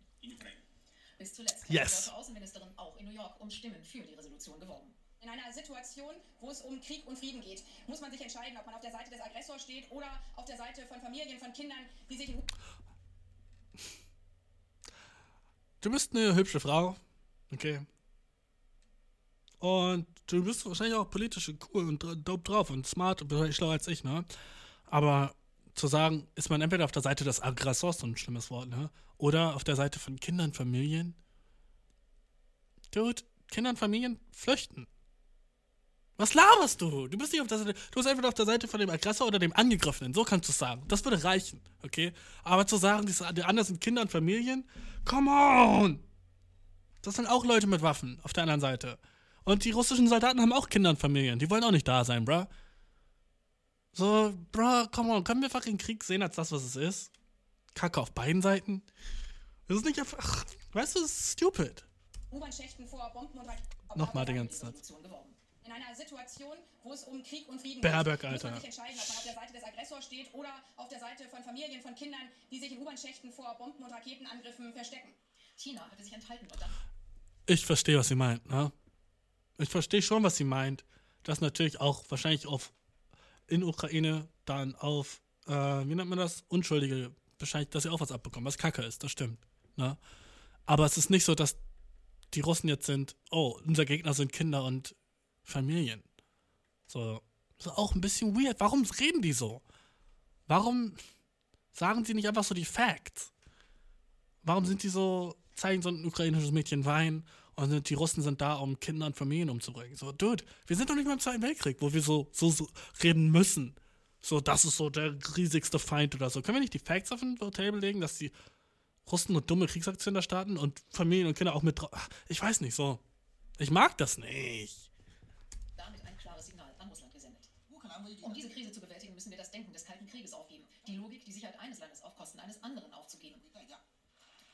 Bis zuletzt hat Yes. die deutsche Außenministerin auch in New York um Stimmen für die Resolution geworben. In einer Situation, wo es um Krieg und Frieden geht, muss man sich entscheiden, ob man auf der Seite des Aggressors steht oder auf der Seite von Familien, von Kindern, die sich in Du bist eine hübsche Frau, okay? Und du bist wahrscheinlich auch politisch cool und dope drauf und smart und wahrscheinlich schlauer als ich, ne? Aber zu sagen, ist man entweder auf der Seite des Aggressors, so ein schlimmes Wort, ne? Oder auf der Seite von Kindern, Familien. Dude, Kinder und Familien flüchten. Was laberst du? Du bist nicht auf der Seite. Du bist entweder auf der Seite von dem Aggressor oder dem Angegriffenen. So kannst du es sagen. Das würde reichen, okay? Aber zu sagen, die, die anderen sind Kinder und Familien, come on! Das sind auch Leute mit Waffen auf der anderen Seite. Und die russischen Soldaten haben auch Kinder und Familien. Die wollen auch nicht da sein, bruh. So, bruh, come on. Können wir fucking Krieg sehen als das, was es ist? Kacke auf beiden Seiten? Das ist nicht einfach. Weißt du, das ist stupid. U-Bahn-Schächten vor Bomben und Raketen. Nochmal den Die ganzen Satz. In einer Situation, wo es um Krieg und Frieden Baerbock, geht, muss Alter. man sich entscheiden, ob man auf der Seite des Aggressors steht oder auf der Seite von Familien, von Kindern, die sich in U-Bahn-Schächten vor Bomben- und Raketenangriffen verstecken. China hatte sich enthalten dann Ich verstehe, was sie meint, ne? Ich verstehe schon, was sie meint. Das natürlich auch wahrscheinlich auf in Ukraine dann auf, äh, wie nennt man das? Unschuldige, wahrscheinlich, dass sie auch was abbekommen, was Kacke ist, das stimmt. Ne? Aber es ist nicht so, dass die Russen jetzt sind, oh, unser Gegner sind Kinder und Familien. So, ist auch ein bisschen weird. Warum reden die so? Warum sagen sie nicht einfach so die Facts? Warum sind die so, zeigen so ein ukrainisches Mädchen Wein und die Russen sind da, um Kinder und Familien umzubringen? So, Dude, wir sind doch nicht mal im Zweiten Weltkrieg, wo wir so, so, so reden müssen. So, das ist so der riesigste Feind oder so. Können wir nicht die Facts auf den Table legen, dass die Russen nur dumme Kriegsaktionen da starten und Familien und Kinder auch mit drauf? Ich weiß nicht, so. Ich mag das nicht. damit ein klares Signal an Russland gesendet. Um diese Krise zu bewältigen, müssen wir das Denken des Kalten Krieges aufgeben. Die Logik, die Sicherheit eines Landes auf Kosten eines anderen aufzugeben.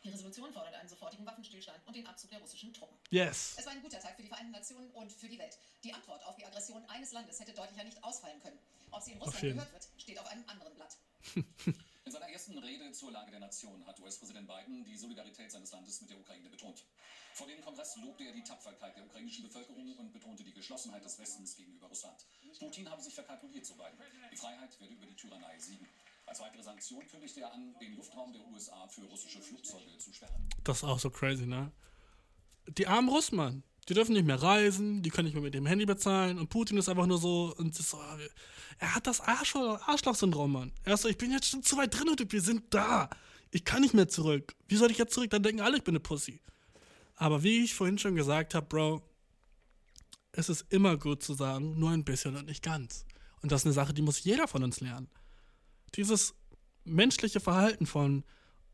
Die Resolution fordert einen sofortigen Waffenstillstand und den Abzug der russischen Truppen. Yes. Es war ein guter Tag für die Vereinten Nationen und für die Welt. Die Antwort auf die Aggression eines Landes hätte deutlicher nicht ausfallen können. Ob sie in Russland gehört wird, steht auf einem anderen Blatt. In seiner ersten Rede zur Lage der Nation hat US-Präsident Biden die Solidarität seines Landes mit der Ukraine betont. Vor dem Kongress lobte er die Tapferkeit der ukrainischen Bevölkerung und betonte die Geschlossenheit des Westens gegenüber Russland. Putin habe sich verkalkuliert, so Biden. Die Freiheit werde über die Tyrannei siegen. Als weitere Sanktion kündigte er an, den Luftraum der USA für russische Flugzeuge zu sperren. Das ist auch so crazy, ne? Die armen Russen, Mann. Die dürfen nicht mehr reisen, die können nicht mehr mit dem Handy bezahlen und Putin ist einfach nur so und so, er hat das Arschloch- Arschloch-Syndrom, Mann. Er ist so, ich bin jetzt schon zu weit drin und wir sind da. Ich kann nicht mehr zurück. Wie soll ich jetzt zurück? Dann denken alle, ich bin eine Pussy. Aber wie ich vorhin schon gesagt habe, Bro, es ist immer gut zu sagen, nur ein bisschen und nicht ganz. Und das ist eine Sache, die muss jeder von uns lernen. Dieses menschliche Verhalten von,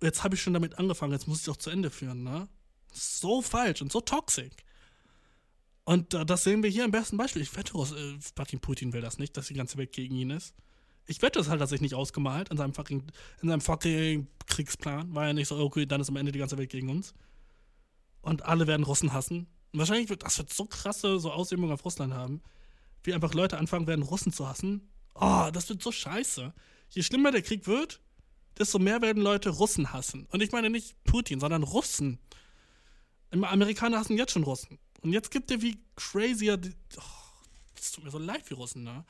jetzt habe ich schon damit angefangen, jetzt muss ich es auch zu Ende führen, ne? So falsch und so toxisch. Und äh, das sehen wir hier im besten Beispiel. Ich wette, äh, fucking Putin will das nicht, dass die ganze Welt gegen ihn ist. Ich wette, das hat er sich nicht ausgemalt in seinem fucking, in seinem fucking Kriegsplan. War ja nicht so, okay, dann ist am Ende die ganze Welt gegen uns. Und alle werden Russen hassen. Und wahrscheinlich wird das wird so krasse so Auswirkungen auf Russland haben, wie einfach Leute anfangen werden, Russen zu hassen. Oh, das wird so scheiße. Je schlimmer der Krieg wird, desto mehr werden Leute Russen hassen. Und ich meine nicht Putin, sondern Russen. Amerikaner hassen jetzt schon Russen. Und jetzt gibt er wie crazier. die- Oh, das tut mir so leid für Russen, ne?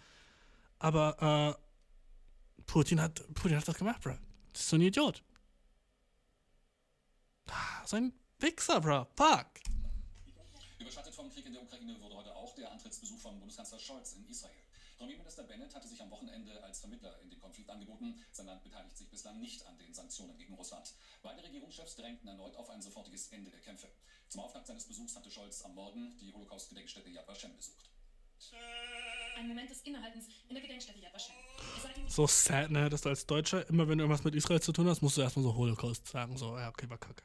Aber, äh, Putin hat, Putin hat das gemacht, bro. Das ist so ein Idiot. Ah, So ein Wichser, bro. Fuck. Überschattet vom Krieg in der Ukraine wurde heute auch der Antrittsbesuch von Bundeskanzler Scholz in Israel. Premierminister Bennett hatte sich am Wochenende als Vermittler in den Konflikt angeboten. Sein Land beteiligt sich bislang nicht an den Sanktionen gegen Russland. Beide Regierungschefs drängten erneut auf ein sofortiges Ende der Kämpfe. Zum Auftakt seines Besuchs hatte Scholz am Morgen die Holocaust-Gedenkstätte Yad Vashem besucht. Ein Moment des Innehaltens in der Gedenkstätte Yad Vashem. So sad, ne, dass du als Deutscher immer, wenn du irgendwas mit Israel zu tun hast, musst du erstmal so Holocaust sagen. So, ja, okay, war kacke.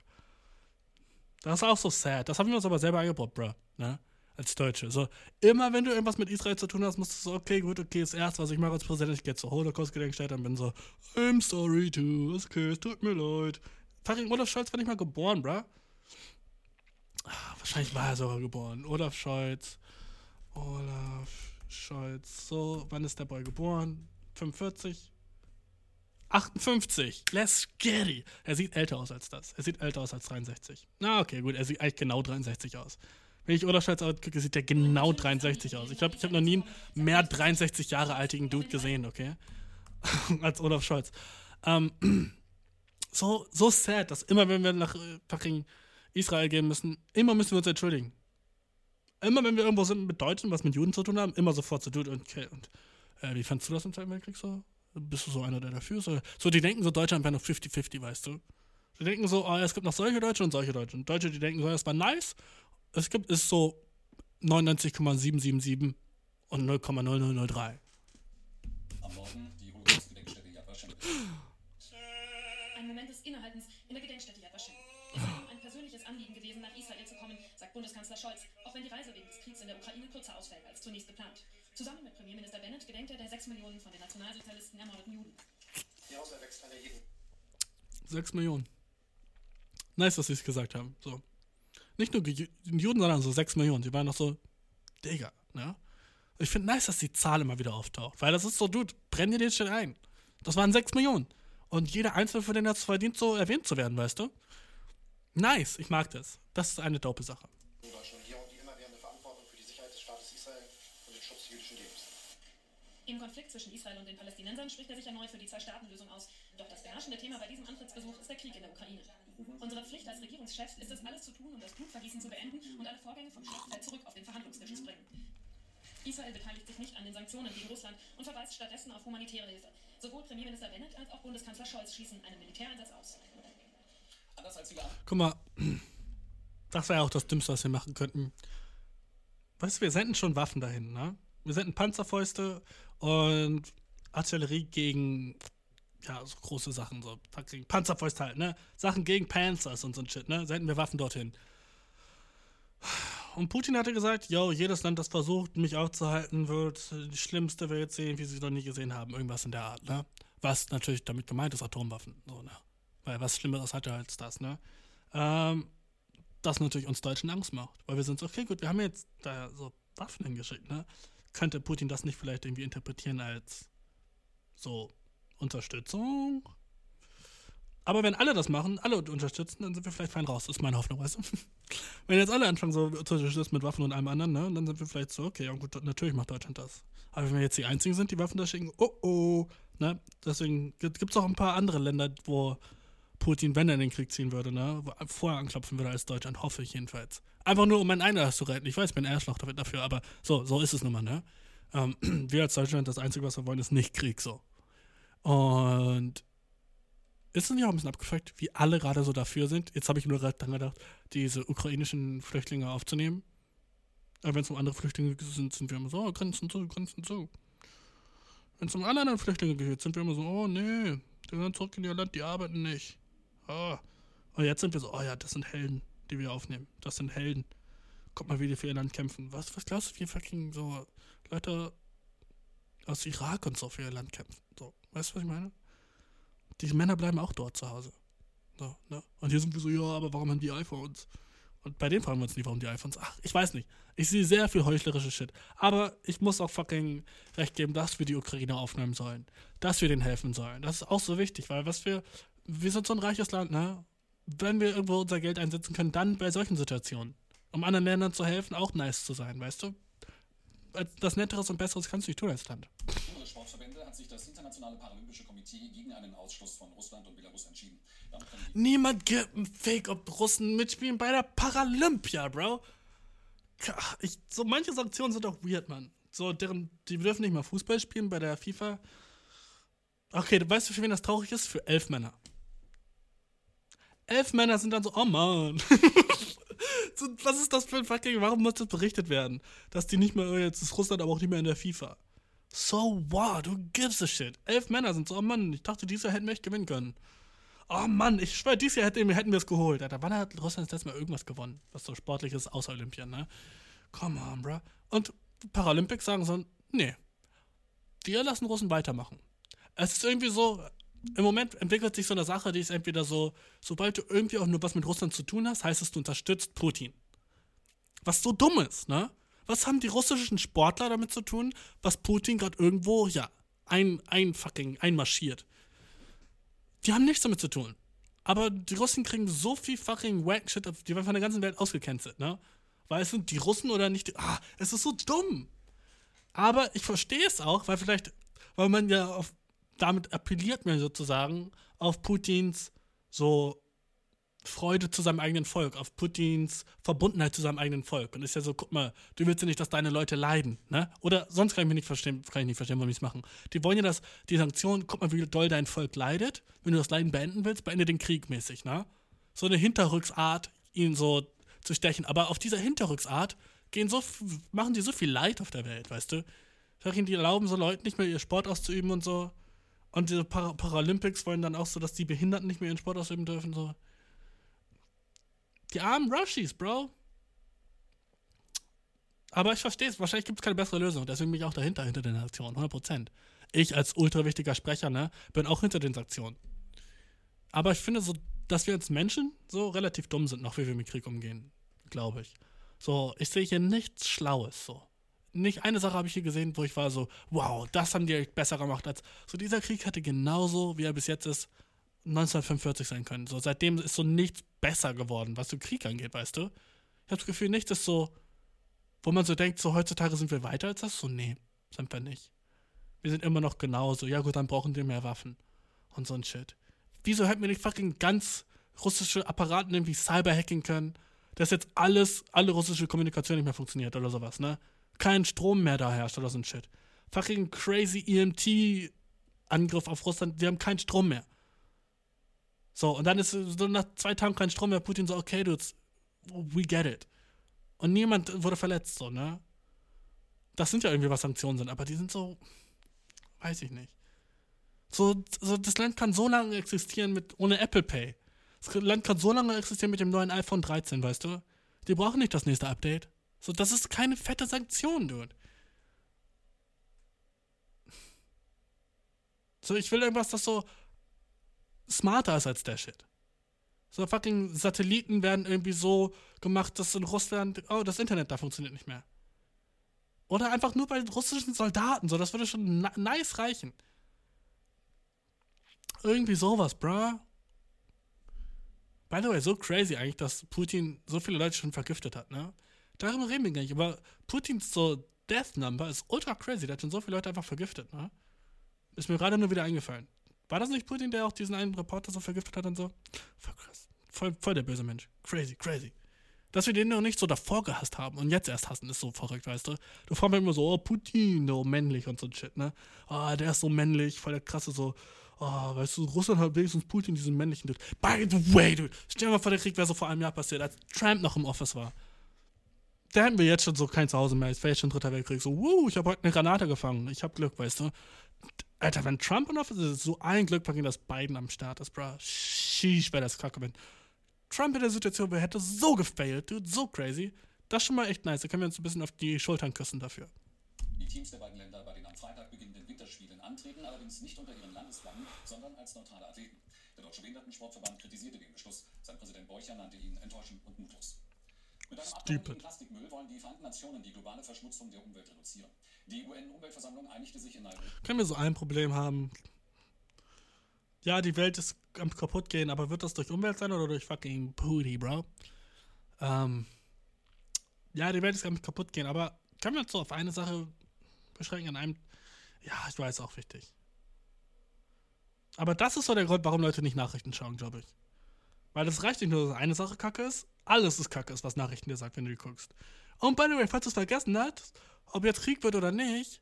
Das ist auch so sad. Das haben wir uns aber selber eingebaut, bro. Ne? Als Deutsche. So, immer wenn du irgendwas mit Israel zu tun hast, musst du so, okay, gut, okay, das erste, was ich mache als Präsident, ich gehe zur Holocaust-Gedenkstätte und bin so, I'm sorry too, okay, es tut mir leid. Fucking Olaf Scholz war nicht mal geboren, bro. Ah, Wahrscheinlich war er sogar geboren. Olaf Scholz. Olaf Scholz. So, wann ist der Boy geboren? 45? 58. Let's get it. Er sieht älter aus als das. Er sieht älter aus als 63. Na, okay, gut. Er sieht eigentlich genau 63 aus. Wenn ich Olaf Scholz angucke, sieht er genau 63 aus. Ich glaube, ich habe noch nie einen mehr 63 Jahre altigen Dude gesehen, okay? als Olaf Scholz. Ähm, so, so sad, dass immer, wenn wir nach äh, fucking Israel gehen müssen, immer müssen wir uns entschuldigen. Immer, wenn wir irgendwo sind mit Deutschen, was mit Juden zu tun haben, immer sofort so, Dude, und, okay, und äh, wie fandst du das im Zweiten Weltkrieg so? Bist du so einer, der dafür ist? So, die denken so, Deutschland wäre noch 50-50, weißt du? Die denken so, ah, es gibt noch solche Deutsche und solche Deutsche. Und Deutsche, die denken so, das war nice. Es gibt, ist so 99,777 und 0,0003. Am Morgen die Holocaust-Gedenkstätte Yad Vashem ein Moment des Innehaltens in der Gedenkstätte Yad Vashem. Es sei ihm ein persönliches Anliegen gewesen, nach Israel zu kommen, sagt Bundeskanzler Scholz, auch wenn die Reise wegen des Kriegs in der Ukraine kürzer ausfällt als zunächst geplant. Zusammen mit Premierminister Bennett gedenkt er der sechs Millionen von den Nationalsozialisten ermordeten Juden. Die Hauswehr wächst an der jeden. 6 Millionen. Nice, dass sie es gesagt haben. So. Nicht nur die die Juden, sondern so 6 Millionen. Die waren noch so, Digga, ne? Ich finde nice, dass die Zahl immer wieder auftaucht. Weil das ist so, Dude, brenn dir den Shit ein. Das waren 6 Millionen. Und jeder Einzelne von denen hat es verdient, so erwähnt zu werden, weißt du? Nice, ich mag das. Das ist eine dope Sache. In Deutschland hier und die immerwährende Verantwortung für die Sicherheit des Staates Israel und den Schutz jüdischen Lebens. Im Konflikt zwischen Israel und den Palästinensern spricht er sich erneut für die Zwei-Staaten-Lösung aus. Doch das beherrschende Thema bei diesem Antrittsbesuch ist der Krieg in der Ukraine. Unsere Pflicht als Regierungschefs ist es, alles zu tun, um das Blutvergießen zu beenden und alle Vorgänge vom Schlachtfeld zurück auf den Verhandlungstisch zu bringen. Israel beteiligt sich nicht an den Sanktionen gegen Russland und verweist stattdessen auf humanitäre Hilfe. Sowohl Premierminister Bennett als auch Bundeskanzler Scholz schließen einen Militäreinsatz aus. Anders als viele. Guck mal, das wäre auch das Dümmste, was wir machen könnten. Weißt du, wir senden schon Waffen dahin, ne? Wir senden Panzerfäuste und Artillerie gegen, ja, so große Sachen, so fucking Panzerfäuste halt, ne? Sachen gegen Panzers und so ein Shit, ne? Senden wir Waffen dorthin. Und Putin hatte gesagt, yo, jedes Land, das versucht, mich aufzuhalten, wird die schlimmste Welt sehen, wie sie noch nie gesehen haben. Irgendwas in der Art, ne? Was natürlich damit gemeint ist, Atomwaffen, so, ne? Weil was Schlimmeres hat er als das, ne? Ähm, das natürlich uns Deutschen Angst macht. Weil wir sind so, okay, gut, wir haben jetzt da so Waffen hingeschickt, ne? Könnte Putin das nicht vielleicht irgendwie interpretieren als so Unterstützung? Aber wenn alle das machen, alle unterstützen, dann sind wir vielleicht fein raus. Das ist meine Hoffnung, weißt du? wenn jetzt alle anfangen, so zu unterstützen mit Waffen und allem anderen, ne? Dann sind wir vielleicht so, okay, ja gut, natürlich macht Deutschland das. Aber wenn wir jetzt die Einzigen sind, die Waffen da schicken, oh oh, ne? Deswegen gibt es auch ein paar andere Länder, wo Putin, wenn er in den Krieg ziehen würde, ne, vorher anklopfen würde als Deutschland, hoffe ich jedenfalls. Einfach nur, um mein Einlass zu retten. Ich weiß, ich bin Arschloch dafür, aber so, so ist es nun mal, ne? Ähm, wir als Deutschland, das Einzige, was wir wollen, ist nicht Krieg, so. Und ist es nicht auch ein bisschen abgefuckt, wie alle gerade so dafür sind? Jetzt habe ich nur gerade dran gedacht, diese ukrainischen Flüchtlinge aufzunehmen. Aber wenn es um andere Flüchtlinge sind, sind wir immer so, oh, Grenzen zu, Grenzen zu. Wenn es um alle anderen Flüchtlinge geht, sind wir immer so, oh nee, die gehen zurück in ihr Land, die arbeiten nicht. Ah. Und jetzt sind wir so, oh ja, das sind Helden, die wir aufnehmen. Das sind Helden. Guck mal, wie die für ihr Land kämpfen. Was, was glaubst du, wie fucking so Leute aus Irak und so für ihr Land kämpfen? So, weißt du, was ich meine? Die Männer bleiben auch dort zu Hause. So, ne? Und hier sind wir so, ja, aber warum haben die iPhones? Und bei denen fragen wir uns nicht, warum die iPhones. Ach, ich weiß nicht. Ich sehe sehr viel heuchlerische Shit. Aber ich muss auch fucking recht geben, dass wir die Ukraine aufnehmen sollen. Dass wir denen helfen sollen. Das ist auch so wichtig, weil was wir. Wir sind so ein reiches Land, ne? Wenn wir irgendwo unser Geld einsetzen können, dann bei solchen Situationen. Um anderen Ländern zu helfen, auch nice zu sein, weißt du? Das Netteres und Besseres kannst du nicht tun als Land. Hat sich das Internationale Paralympische Komitee gegen einen Ausschluss von Russland und Belarus entschieden. Niemand gibt einen Fake, ob Russen mitspielen bei der Paralympia, Bro. Ich, so manche Sanktionen sind auch weird, Mann. So, deren, die dürfen nicht mal Fußball spielen bei der FIFA. Okay, du weißt, für wen das traurig ist? Für elf Männer. Elf Männer sind dann so, oh Mann. was ist das für ein fucking, warum muss das berichtet werden? Dass die nicht mehr, jetzt ist Russland aber auch nicht mehr in der FIFA. So what? Who gives a shit? Elf Männer sind so, oh Mann, ich dachte, dieses Jahr hätten wir echt gewinnen können. Oh Mann, ich schwör, dieses Jahr hätten, hätten wir es geholt. Alter, wann hat Russland das letzte Mal irgendwas gewonnen? Was so sportlich ist, außer Olympia, ne? Come on, bro. Und Paralympics sagen so, nee. Wir lassen Russen weitermachen. Es ist irgendwie so, im Moment entwickelt sich so eine Sache, die ist entweder so, sobald du irgendwie auch nur was mit Russland zu tun hast, heißt es, du unterstützt Putin. Was so dumm ist, ne? Was haben die russischen Sportler damit zu tun, was Putin gerade irgendwo, ja, ein, ein fucking, einmarschiert? Die haben nichts damit zu tun. Aber die Russen kriegen so viel fucking wack shit, die werden von der ganzen Welt ausgecancelt, ne? Weil es sind die Russen oder nicht die, Ah, es ist so dumm. Aber ich verstehe es auch, weil vielleicht, weil man ja auf, damit appelliert man sozusagen auf Putins so Freude zu seinem eigenen Volk, auf Putins Verbundenheit zu seinem eigenen Volk. Und ist ja so, guck mal, du willst ja nicht, dass deine Leute leiden, ne? Oder sonst kann ich mir nicht verstehen, kann ich nicht verstehen, warum die es machen. Die wollen ja, dass die Sanktionen, guck mal, wie doll dein Volk leidet. Wenn du das Leiden beenden willst, beende den Krieg mäßig, ne? So eine Hinterrücksart, ihn so zu stechen. Aber auf dieser Hinterrücksart gehen so, machen die so viel Leid auf der Welt, weißt du? Sag die erlauben so Leuten nicht mehr ihr Sport auszuüben und so. Und diese Para Paralympics wollen dann auch so, dass die Behinderten nicht mehr ihren Sport ausüben dürfen, so. Die armen Russies, Bro. Aber ich verstehe es, wahrscheinlich gibt es keine bessere Lösung. Deswegen bin ich auch dahinter, hinter den Aktionen, 100%. Ich als ultra wichtiger Sprecher, ne, bin auch hinter den Aktionen. Aber ich finde so, dass wir als Menschen so relativ dumm sind, noch wie wir mit Krieg umgehen, glaube ich. So, ich sehe hier nichts Schlaues, so. Nicht eine Sache habe ich hier gesehen, wo ich war so, wow, das haben die echt besser gemacht als. So, dieser Krieg hätte genauso, wie er bis jetzt ist, 1945 sein können. So, seitdem ist so nichts besser geworden, was so Krieg angeht, weißt du? Ich habe das Gefühl, nichts ist so, wo man so denkt, so heutzutage sind wir weiter als das. So, nee, sind wir nicht. Wir sind immer noch genauso. Ja, gut, dann brauchen wir mehr Waffen. Und so ein Shit. Wieso hätten wir nicht fucking ganz russische Apparate nehmen, wie Cyberhacking können, dass jetzt alles, alle russische Kommunikation nicht mehr funktioniert oder sowas, ne? Kein Strom mehr da herrscht oder so ein Shit. Fucking crazy EMT-Angriff auf Russland, wir haben keinen Strom mehr. So, und dann ist so nach zwei Tagen kein Strom mehr, Putin so, okay, dudes, we get it. Und niemand wurde verletzt, so, ne? Das sind ja irgendwie, was Sanktionen sind, aber die sind so, weiß ich nicht. So, so das Land kann so lange existieren mit, ohne Apple Pay. Das Land kann so lange existieren mit dem neuen iPhone 13, weißt du? Die brauchen nicht das nächste Update. So, das ist keine fette Sanktion, dude. So, ich will irgendwas, das so smarter ist als der Shit. So fucking Satelliten werden irgendwie so gemacht, dass in Russland, oh, das Internet da funktioniert nicht mehr. Oder einfach nur bei russischen Soldaten, so, das würde schon nice reichen. Irgendwie sowas, bruh. By the way, so crazy eigentlich, dass Putin so viele Leute schon vergiftet hat, ne? Darüber reden wir gar nicht, aber Putins so Death Number ist ultra crazy, der hat schon so viele Leute einfach vergiftet, ne? Ist mir gerade nur wieder eingefallen. War das nicht Putin, der auch diesen einen Reporter so vergiftet hat und so? Voll krass. Voll, voll der böse Mensch. Crazy, crazy. Dass wir den noch nicht so davor gehasst haben und jetzt erst hassen, ist so verrückt, weißt du? Du fragst mir immer so, oh, Putin, so männlich und so ein Shit, ne? Ah, der ist so männlich, voll der krasse, so, oh, weißt du, Russland hat wenigstens Putin, diesen männlichen Dude. By the way, dude, stell dir mal vor, der Krieg wäre so vor einem Jahr passiert, als Trump noch im Office war. Da hätten wir jetzt schon so kein Zuhause mehr, es wäre jetzt schon dritter Weltkrieg. So, wuh, ich habe heute eine Granate gefangen, ich habe Glück, weißt du? Alter, wenn Trump in Office ist, so ein Glück, fucking, dass Biden am Start ist, bro. Sheesh, wäre das kacke, wenn Trump in der Situation wäre, hätte so gefailt, dude, so crazy. Das ist schon mal echt nice, da können wir uns ein bisschen auf die Schultern küssen dafür. Die Teams der beiden Länder bei den am Freitag beginnenden Winterspielen antreten, allerdings nicht unter ihren Landesflaggen, sondern als neutrale Athleten. Der Deutsche Behindertensportverband kritisierte den Beschluss. Sein Präsident Beucher nannte ihn enttäuschend und mutlos. Stupid. Plastikmüll wollen die Vereinten Nationen die globale Verschmutzung der Umwelt reduzieren. Die UN-Umweltversammlung einigte sich in Nairobi. Können wir so ein Problem haben? Ja, die Welt ist am kaputt gehen, aber wird das durch Umwelt sein oder durch fucking Booty, Bro? Ähm, ja, die Welt ist am kaputt gehen, aber können wir uns so auf eine Sache beschränken an einem. Ja, ich weiß, auch wichtig. Aber das ist so der Grund, warum Leute nicht Nachrichten schauen, glaube ich. Weil es reicht nicht nur, dass eine Sache kacke ist, alles ist kacke was Nachrichten dir sagt, wenn du die guckst. Und by the way, falls du es vergessen hast, ob jetzt Krieg wird oder nicht,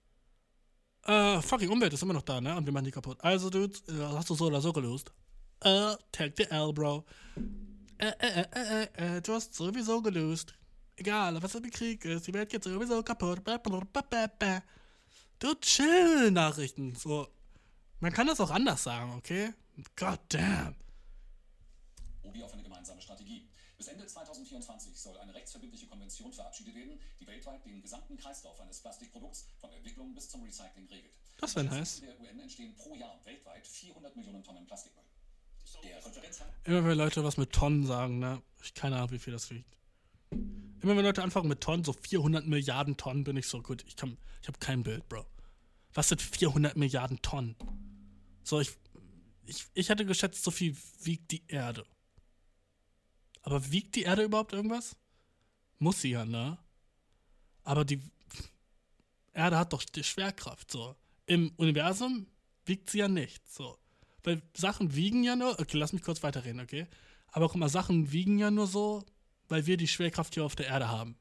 äh, fucking Umwelt ist immer noch da, ne? Und wir machen die kaputt. Also, Dude, äh, hast du so oder so gelöst. Äh, tag the L, Bro. Äh, äh, äh, äh, äh, du hast sowieso gelöst. Egal, was ein Krieg ist, die Welt geht sowieso kaputt. Du chill Nachrichten. So. Man kann das auch anders sagen, okay? God damn. Auf eine. Bis Ende 2024 soll eine rechtsverbindliche Konvention verabschiedet werden, die weltweit den gesamten Kreislauf eines Plastikprodukts von der Entwicklung bis zum Recycling regelt. Das wäre nice. Der UN entstehen pro Jahr weltweit 400 Millionen Tonnen Plastikmüll. Immer wenn Leute was mit Tonnen sagen, ne? Ich keine Ahnung, wie viel das wiegt. Immer wenn Leute anfangen mit Tonnen, so 400 Milliarden Tonnen, bin ich so gut. Ich kann, ich habe kein Bild, Bro. Was sind 400 Milliarden Tonnen? So, ich, ich, ich hätte geschätzt, so viel wiegt die Erde. Aber wiegt die Erde überhaupt irgendwas? Muss sie ja, ne? Aber die Erde hat doch die Schwerkraft, so. Im Universum wiegt sie ja nicht, so. Weil Sachen wiegen ja nur, okay, lass mich kurz weiterreden, okay? Aber guck mal, Sachen wiegen ja nur so, weil wir die Schwerkraft hier auf der Erde haben.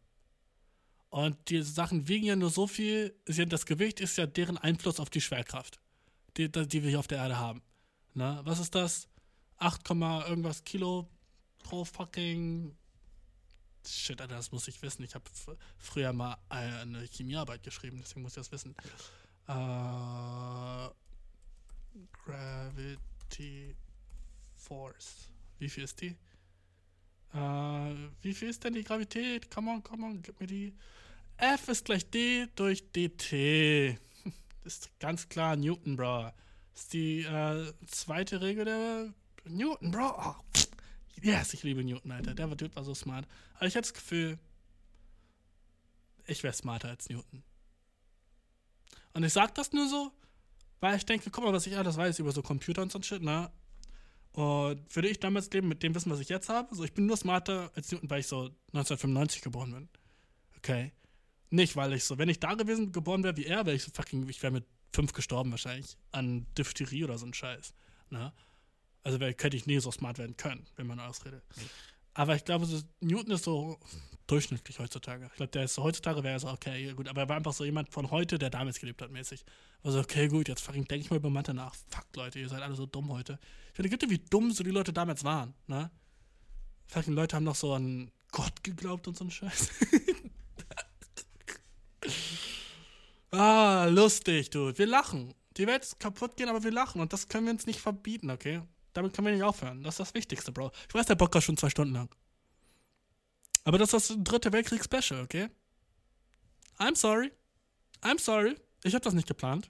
Und die Sachen wiegen ja nur so viel, das Gewicht ist ja deren Einfluss auf die Schwerkraft, die, die wir hier auf der Erde haben. Na, was ist das? 8, irgendwas Kilo pro fucking. Shit, Alter, das muss ich wissen. Ich habe früher mal eine Chemiearbeit geschrieben, deswegen muss ich das wissen. Äh, Gravity Force. Wie viel ist die? Äh, wie viel ist denn die Gravität? Come on, come on, gib mir die. F ist gleich D durch dt. Das ist ganz klar Newton, Bro. Das ist die äh, zweite Regel der Newton, Bro. Oh, yes, ich liebe Newton, Alter. Der Typ war so smart. Aber ich hatte das Gefühl, ich wäre smarter als Newton. Und ich sag das nur so, weil ich denke, guck mal, was ich alles weiß über so Computer und so ein Shit, ne? Und würde ich damals leben mit dem Wissen, was ich jetzt habe? So, ich bin nur smarter als Newton, weil ich so 1995 geboren bin. Okay. Nicht, weil ich so, wenn ich da gewesen geboren wäre wie er, wäre ich so fucking, ich wäre mit fünf gestorben wahrscheinlich. An Diphtherie oder so ein Scheiß. Ne? Also könnte ich nie so smart werden können, wenn man ausredet. Aber ich glaube, so, Newton ist so durchschnittlich heutzutage. Ich glaube, der ist so, heutzutage wäre er so, okay, gut, aber er war einfach so jemand von heute, der damals gelebt hat, mäßig. Also, okay, gut, jetzt fucking denke ich mal über Mathe nach. Fuck, Leute, ihr seid alle so dumm heute. Ich finde, gibt wie dumm so die Leute damals waren, ne? Fucking Leute haben noch so an Gott geglaubt und so ein Scheiß. ah, lustig, du. Wir lachen. Die Welt ist kaputt gehen, aber wir lachen. Und das können wir uns nicht verbieten, okay? Damit können wir nicht aufhören. Das ist das Wichtigste, Bro. Ich weiß, der Podcast schon zwei Stunden lang. Aber das ist das dritte Weltkrieg-Special, okay? I'm sorry. I'm sorry. Ich habe das nicht geplant.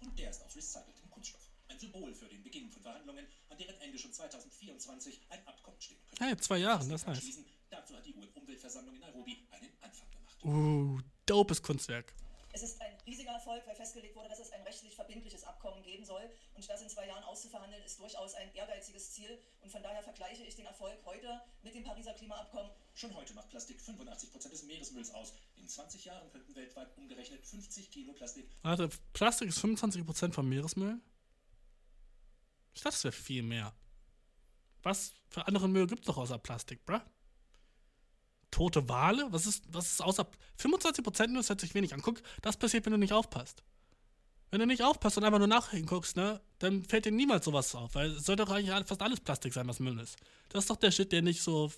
und der ist aus recyceltem Kunststoff. Ein Symbol für den Beginn von Verhandlungen, an deren Ende schon 2024 ein Abkommen stehen könnte. Hey, zwei Jahre, das ist nice. Abschließen, Dazu hat die UN-Umweltversammlung in Nairobi einen Anfang gemacht. Uh, dopes Kunstwerk. Es ist ein riesiger Erfolg, weil festgelegt wurde, dass es ein rechtlich verbindliches Abkommen geben soll. Und das in zwei Jahren auszuverhandeln, ist durchaus ein ehrgeiziges Ziel. Und von daher vergleiche ich den Erfolg heute mit dem Pariser Klimaabkommen. Schon heute macht Plastik 85% des Meeresmülls aus. In 20 Jahren könnten weltweit umgerechnet 50 Kilo Plastik Warte, Plastik ist 25% vom Meeresmüll? Ich dachte, es wäre viel mehr. Was für anderen Müll gibt es noch außer Plastik, bruh? Tote Wale? Was ist, was ist außer. 25% nur, das hört sich wenig an. Guck, das passiert, wenn du nicht aufpasst. Wenn du nicht aufpasst und einfach nur nachguckst, ne, dann fällt dir niemals sowas auf, weil es sollte doch eigentlich fast alles Plastik sein, was Müll ist. Das ist doch der Shit, der nicht so.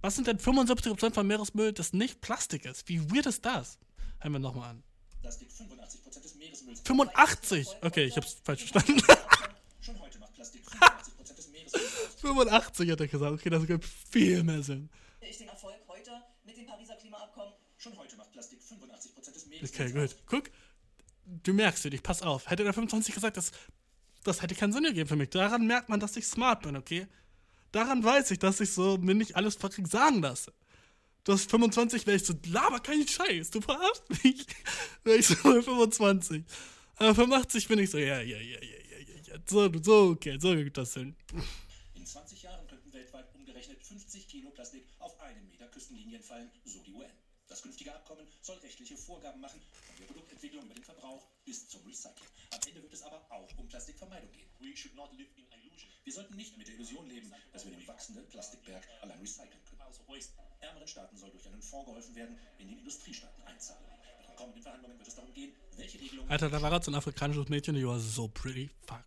Was sind denn 75% vom Meeresmüll, das nicht Plastik ist? Wie weird ist das? Hören wir nochmal an. Plastik 85% des Meeresmülls. 85! Okay, ich hab's falsch verstanden. Schon heute macht Plastik 85% des Meeresmülls aus. 85 hat er gesagt. Okay, das gibt viel mehr Sinn. Ich den Erfolg heute mit dem Pariser Klimaabkommen. Schon heute macht Plastik 85% des Meeresmülls Okay, gut. Guck, du merkst dich, pass auf. Hätte der 25 gesagt, das, das hätte keinen Sinn gegeben für mich. Daran merkt man, dass ich smart bin, okay? Daran weiß ich, dass ich so mir nicht alles fucking sagen lasse. Du hast 25, wäre ich so, laber keinen Scheiß, du verarschst mich. Wäre ich so 25. Aber 85 bin ich so, ja, ja, ja, ja, ja, ja, ja. So, so, okay, so gibt das Sinn. In 20 Jahren könnten weltweit umgerechnet 50 Kilo Plastik auf einen Meter Küstenlinien fallen, so die UN. Das künftige Abkommen soll rechtliche Vorgaben machen, von der Produktentwicklung über den Verbrauch bis zum Recycling. Am Ende wird es aber auch um Plastikvermeidung gehen. Wir sollten nicht mit der Illusion leben, dass wir den wachsenden Plastikberg allein recyceln können. Ärmeren Staaten soll durch einen Fonds geholfen werden, in den Industriestaaten einzahlen. Bei den kommenden Verhandlungen wird es darum gehen, welche Regelungen Alter, da war gerade so ein afrikanisches Mädchen, die war so pretty, fuck.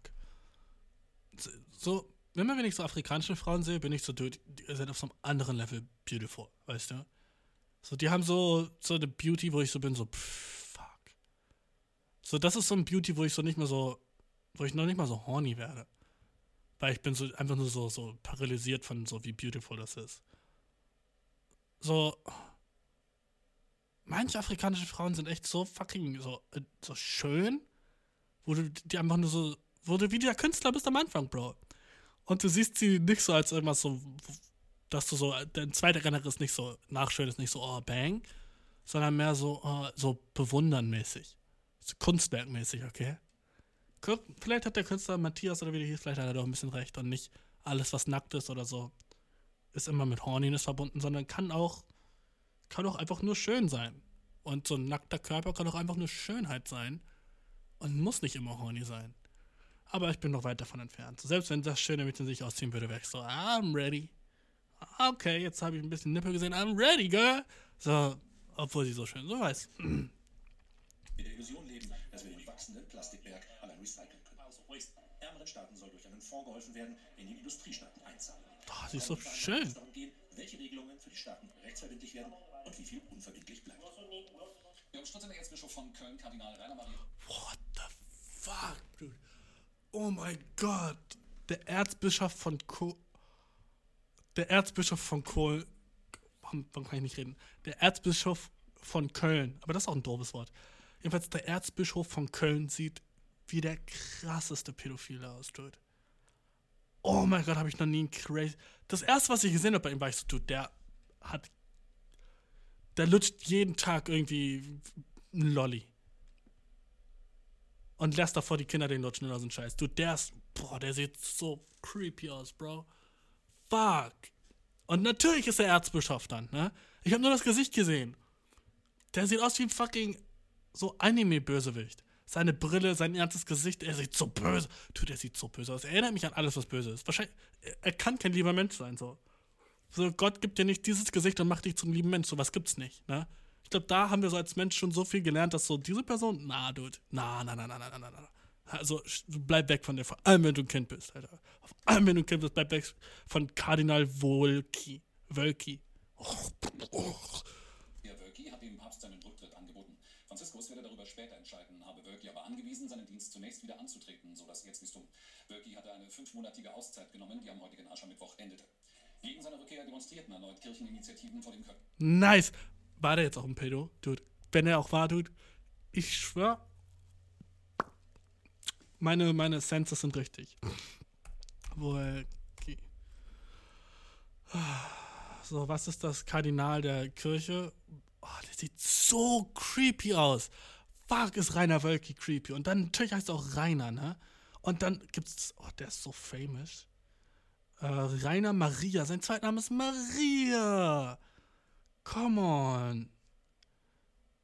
So, wenn man wenn ich so afrikanische Frauen sehe, bin ich so, dude, die sind auf so einem anderen Level beautiful, weißt du? So, die haben so, so eine Beauty, wo ich so bin, so, pff, fuck. So, das ist so ein Beauty, wo ich so nicht mehr so, wo ich noch nicht mal so horny werde. Weil ich bin so einfach nur so, so paralysiert von so, wie beautiful das ist. So, manche afrikanische Frauen sind echt so fucking so, äh, so schön, wo du die einfach nur so, wo du wie der Künstler bist am Anfang, Bro. Und du siehst sie nicht so als irgendwas so, dass du so, dein zweiter Renner ist nicht so, nachschön ist nicht so, oh, bang, sondern mehr so, oh, so bewundernmäßig. So kunstwerkmäßig, okay? Vielleicht hat der Künstler Matthias oder wie der hieß, vielleicht hat er doch ein bisschen recht und nicht alles, was nackt ist oder so, ist immer mit Horniness verbunden, sondern kann auch, kann auch einfach nur schön sein. Und so ein nackter Körper kann auch einfach nur Schönheit sein und muss nicht immer horny sein. Aber ich bin noch weit davon entfernt. Selbst wenn das schöne Mädchen sich ausziehen würde, wäre ich so, I'm ready. Okay, jetzt habe ich ein bisschen Nippel gesehen, I'm ready, girl. So, obwohl sie so schön, so weiß. mit der Illusion leben, dass wir den wachsenden Plastikberg allein recyceln können. Ärmeren Staaten soll durch einen Fonds geholfen werden, in den Industriestaaten einzahlen. Oh, sie ist so schön. gehen, welche Regelungen für die Staaten rechtsverbindlich werden und wie viel unverbindlich bleibt. Der umstrittene Erzbischof von Köln, Kardinal Rainer Maria What the fuck, dude? Oh mein Gott. Der Erzbischof von Ko. Der Erzbischof von Kohl. Warum, kann ich nicht reden? Der Erzbischof von Köln. Aber das ist auch ein doofes Wort. Jedenfalls, der Erzbischof von Köln sieht wie der krasseste Pädophile aus, dude. Oh mein Gott, habe ich noch nie einen crazy. Das erste, was ich gesehen habe bei ihm, war ich so, dude, der hat. Der lutscht jeden Tag irgendwie ein Lolli und lässt davor die Kinder den lutschen oder so einen Scheiß. Du, der ist, boah, der sieht so creepy aus, Bro. Spark. Und natürlich ist er Erzbischof dann, ne? Ich habe nur das Gesicht gesehen. Der sieht aus wie ein fucking so Anime-Bösewicht. Seine Brille, sein ernstes Gesicht, er sieht so böse. Dude, er sieht so böse aus. Er erinnert mich an alles, was böse ist. Wahrscheinlich, er kann kein lieber Mensch sein, so. So, Gott gibt dir nicht dieses Gesicht und macht dich zum lieben Mensch. So was gibt's nicht, ne? Ich glaube, da haben wir so als Mensch schon so viel gelernt, dass so diese Person, na, dude, na, na, na, na, na, na, na. Also, bleib weg von der, vor allem wenn du ein Kind bist, Alter. Vor allem wenn du ein Kind bist, bleib weg von Kardinal Wolki. Wölki. Herr Wölki hat dem Papst seinen Rücktritt angeboten. Franziskus werde darüber später entscheiden, habe Wölki aber angewiesen, seinen Dienst zunächst wieder anzutreten, so das Erzbistum. Wölki hatte eine fünfmonatige Auszeit genommen, die am heutigen Aschermittwoch endete. Gegen seine Rückkehr demonstrierten erneut Kircheninitiativen vor dem Köln. Nice. War der jetzt auch ein Pedo? Dude. Wenn er auch war, Dude. Ich schwör. Meine, meine Senses sind richtig. Wolki. So, was ist das Kardinal der Kirche? Oh, der sieht so creepy aus. Fuck, ist Rainer Wölki creepy. Und dann, natürlich heißt er auch Rainer, ne? Und dann gibt's, oh, der ist so famous. Äh, Rainer Maria, sein Zweitname ist Maria. Come on.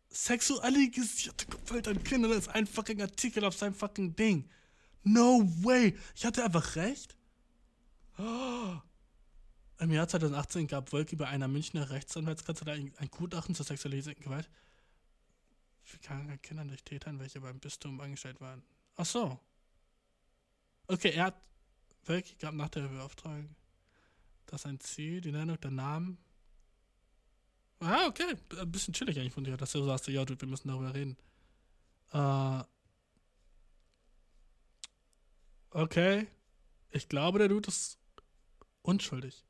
Sexualisierte Gewalt an Kindern ist ein fucking Artikel auf seinem fucking Ding. No way. Ich hatte einfach recht. Oh. Im Jahr 2018 gab Wolki bei einer Münchner Rechtsanwaltskanzlei ein, Gutachten zur sexualisierten Gewalt für Kinder durch Tätern, welche beim Bistum angestellt waren. Ach so. Okay, er hat Wolki gab nach der Beauftragung das ein Ziel, die Nennung der Namen Ah, okay. Ein bisschen chillig eigentlich von dir, dass du sagst, ja, du, wir müssen darüber reden. Äh. Okay. Ich glaube, der Dude ist unschuldig.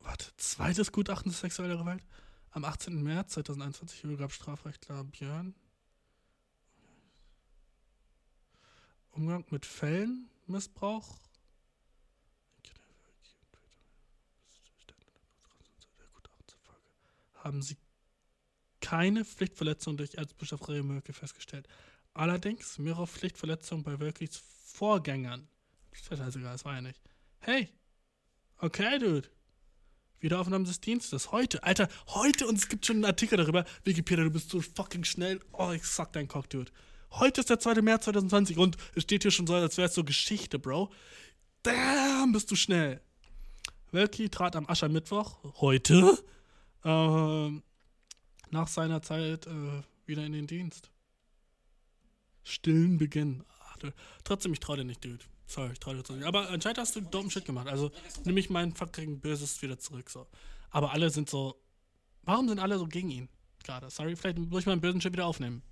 Warte, zweites Gutachten zur sexueller Gewalt? Am 18. März 2021 übergab Strafrechtler Björn Umgang mit Fällen, Missbrauch. Haben sie keine Pflichtverletzung durch Erzbischof Remöke festgestellt. Allerdings mehrere Pflichtverletzungen bei Wölkis Vorgängern. Scheißegal, das war ja nicht. Hey! Okay, Dude. Wiederaufnahme des Dienstes. Heute, Alter, heute und es gibt schon einen Artikel darüber. Wikipedia, du bist so fucking schnell. Oh, ich suck deinen Cock, Dude. Heute ist der 2. März 2020 und es steht hier schon so, als wäre es so Geschichte, Bro. Damn, bist du schnell. Welki trat am Aschermittwoch, heute, ähm, nach seiner Zeit äh, wieder in den Dienst. Stillen Beginn. Ach, du- trotzdem, ich trau dir nicht, Dude. Sorry, ich trau dir nicht. Aber anscheinend hast du dummen Shit gemacht. Also, nehme ich mein fucking Böses wieder zurück, so. Aber alle sind so. Warum sind alle so gegen ihn? Gerade. Sorry, vielleicht muss ich meinen bösen Shit wieder aufnehmen.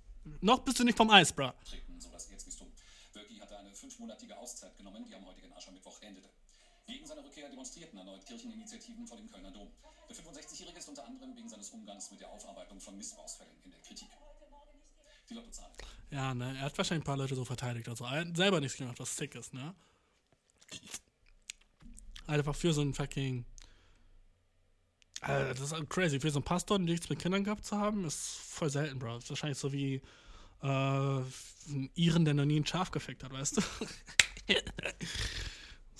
Noch bist du nicht vom Eis, bra. treten, so das Erzbistum. Wölki hatte eine fünfmonatige Auszeit genommen, die am heutigen Aschermittwoch endete. Gegen seine Rückkehr demonstrierten erneut Kircheninitiativen vor dem Kölner Dom. Der 65-Jährige ist unter anderem wegen seines Umgangs mit der Aufarbeitung von Missbrauchsfällen in der Kritik. Die Lottozahl. Ja, ne, er hat wahrscheinlich ein paar Leute so verteidigt. Also, er hat selber nichts gemacht, was sick ist, ne? Einfach für so einen fucking. Alter, das ist crazy. Für so einen Pastor nichts mit Kindern gehabt zu haben, ist voll selten, Bro. Das ist wahrscheinlich so wie äh, ein Iren, der noch nie ein Schaf gefickt hat, weißt du?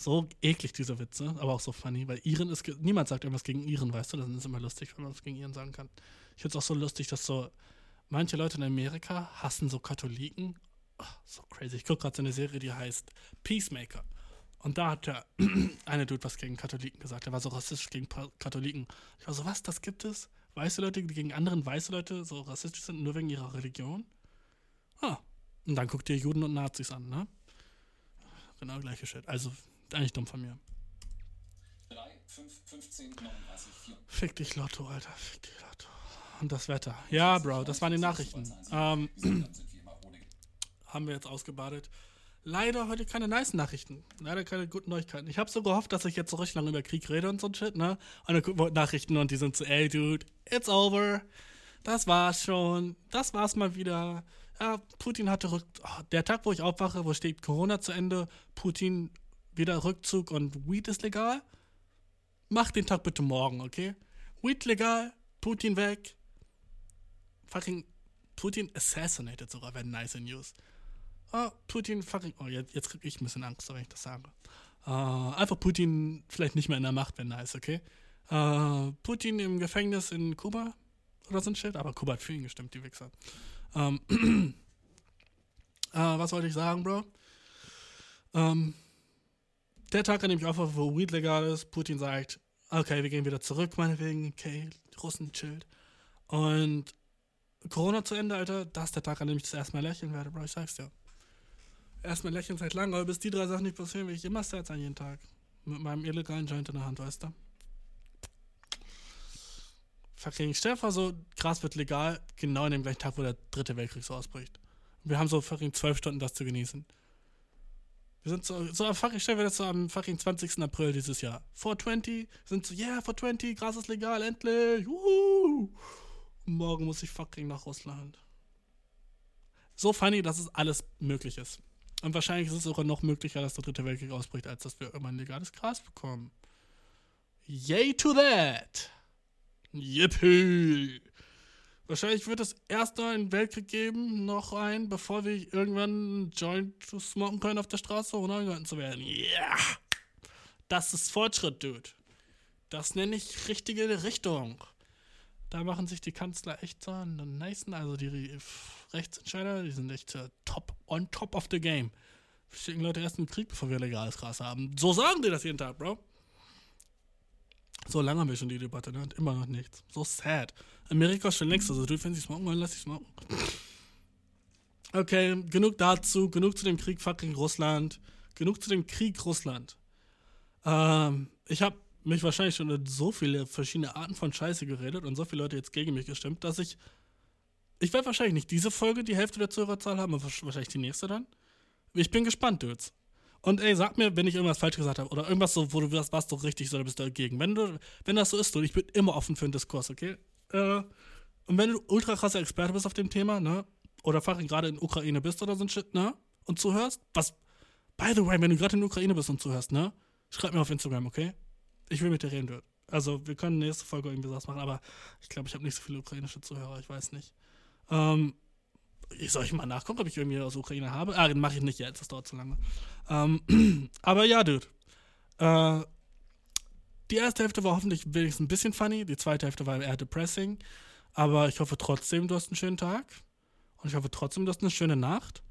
so eklig, diese Witze, aber auch so funny, weil Iren ist. Niemand sagt irgendwas gegen Iren, weißt du? Das ist immer lustig, wenn man was gegen Iren sagen kann. Ich finde es auch so lustig, dass so manche Leute in Amerika hassen so Katholiken. Oh, so crazy. Ich gucke gerade so eine Serie, die heißt Peacemaker. Und da hat der eine Dude was gegen Katholiken gesagt. Der war so rassistisch gegen Katholiken. Ich war so, was, das gibt es? Weiße Leute, die gegen anderen weiße Leute so rassistisch sind, nur wegen ihrer Religion? Ah. Und dann guckt ihr Juden und Nazis an, ne? Genau gleiche Shit. Also, eigentlich dumm von mir. 3, 5, 15, 39, 4. Fick dich, Lotto, Alter. Fick dich, Lotto. Und das Wetter. Ja, Bro, das waren die Nachrichten. Ähm, haben wir jetzt ausgebadet. Leider heute keine nice Nachrichten. Leider keine guten Neuigkeiten. Ich habe so gehofft, dass ich jetzt so richtig lange über Krieg rede und so ein Shit, ne? Und dann gucken wir Nachrichten und die sind so, ey, dude, it's over. Das war's schon. Das war's mal wieder. Ja, Putin hatte Rück oh, der Tag, wo ich aufwache, wo steht Corona zu Ende, Putin wieder Rückzug und Weed ist legal. Mach den Tag bitte morgen, okay? Weed legal, Putin weg. Fucking Putin assassinated sogar, wäre nice News. Ah, Putin fucking. Oh, jetzt, jetzt krieg ich ein bisschen Angst, wenn ich das sage. Äh, einfach Putin vielleicht nicht mehr in der Macht, wenn nice, okay? Äh, Putin im Gefängnis in Kuba oder so ein Shit, aber Kuba hat für ihn gestimmt, die Wichser. Ähm, äh, was wollte ich sagen, Bro? Ähm, der Tag, an dem ich aufwache, wo Weed legal ist, Putin sagt, okay, wir gehen wieder zurück, meinetwegen, okay, Russen chillt. Und Corona zu Ende, Alter, das ist der Tag, an dem ich das erste Mal lächeln werde, Bro, ich sag's dir. Erstmal lächeln seit langem, aber bis die drei Sachen nicht passieren, will ich immer sad sein jeden Tag. Mit meinem illegalen Joint in der Hand, weißt du? Fucking, vor, so, Gras wird legal, genau an dem gleichen Tag, wo der dritte Weltkrieg so ausbricht. Wir haben so fucking zwölf Stunden, das zu genießen. Wir sind so, so fucking, stell dir das so am fucking 20. April dieses Jahr. 420, sind so, yeah, 420, Gras ist legal, endlich. Und morgen muss ich fucking nach Russland. So funny, dass es alles möglich ist. Und wahrscheinlich ist es sogar noch möglicher, dass der dritte Weltkrieg ausbricht, als dass wir irgendwann legales Gras bekommen. Yay to that! Yippie! Wahrscheinlich wird es erst noch einen Weltkrieg geben, noch einen, bevor wir irgendwann einen Joint smoken können auf der Straße, ohne angehört zu werden. Ja! Das ist Fortschritt, Dude. Das nenne ich richtige Richtung. Da machen sich die Kanzler echt so einen nicen, also die Re- Rechtsentscheider, die sind echt äh, top, on top of the game. Wir schicken Leute erst in den Krieg, bevor wir legales Gras haben. So sagen die das jeden Tag, Bro. So lange haben wir schon die Debatte, ne? Und immer noch nichts. So sad. Amerika ist schon längst so, du, wenn sie smoken wollen, lass sie smoken. Okay, genug dazu, genug zu dem Krieg fucking Russland, genug zu dem Krieg Russland. Ähm, ich habe mich wahrscheinlich schon in so viele verschiedene Arten von Scheiße geredet und so viele Leute jetzt gegen mich gestimmt, dass ich. Ich werde wahrscheinlich nicht diese Folge die Hälfte der Zuhörerzahl haben, aber wahrscheinlich die nächste dann. Ich bin gespannt, Dudes. Und ey, sag mir, wenn ich irgendwas falsch gesagt habe oder irgendwas so, wo du was warst doch richtig oder bist du dagegen. Wenn du, wenn das so ist, du, ich bin immer offen für einen Diskurs, okay? Äh, und wenn du ultra krasser Experte bist auf dem Thema, ne? Oder fucking gerade in Ukraine bist oder so ein Shit, ne? Und zuhörst, was. By the way, wenn du gerade in Ukraine bist und zuhörst, ne? Schreib mir auf Instagram, okay? Ich will mit dir reden, Dude. Also, wir können nächste Folge irgendwie was machen, aber ich glaube, ich habe nicht so viele ukrainische Zuhörer, ich weiß nicht. Ähm, soll ich mal nachgucken, ob ich irgendwie aus Ukraine habe? Ah, den mache ich nicht jetzt, das dauert zu lange. Ähm, aber ja, Dude. Äh, die erste Hälfte war hoffentlich wenigstens ein bisschen funny, die zweite Hälfte war eher depressing. Aber ich hoffe trotzdem, du hast einen schönen Tag. Und ich hoffe trotzdem, du hast eine schöne Nacht.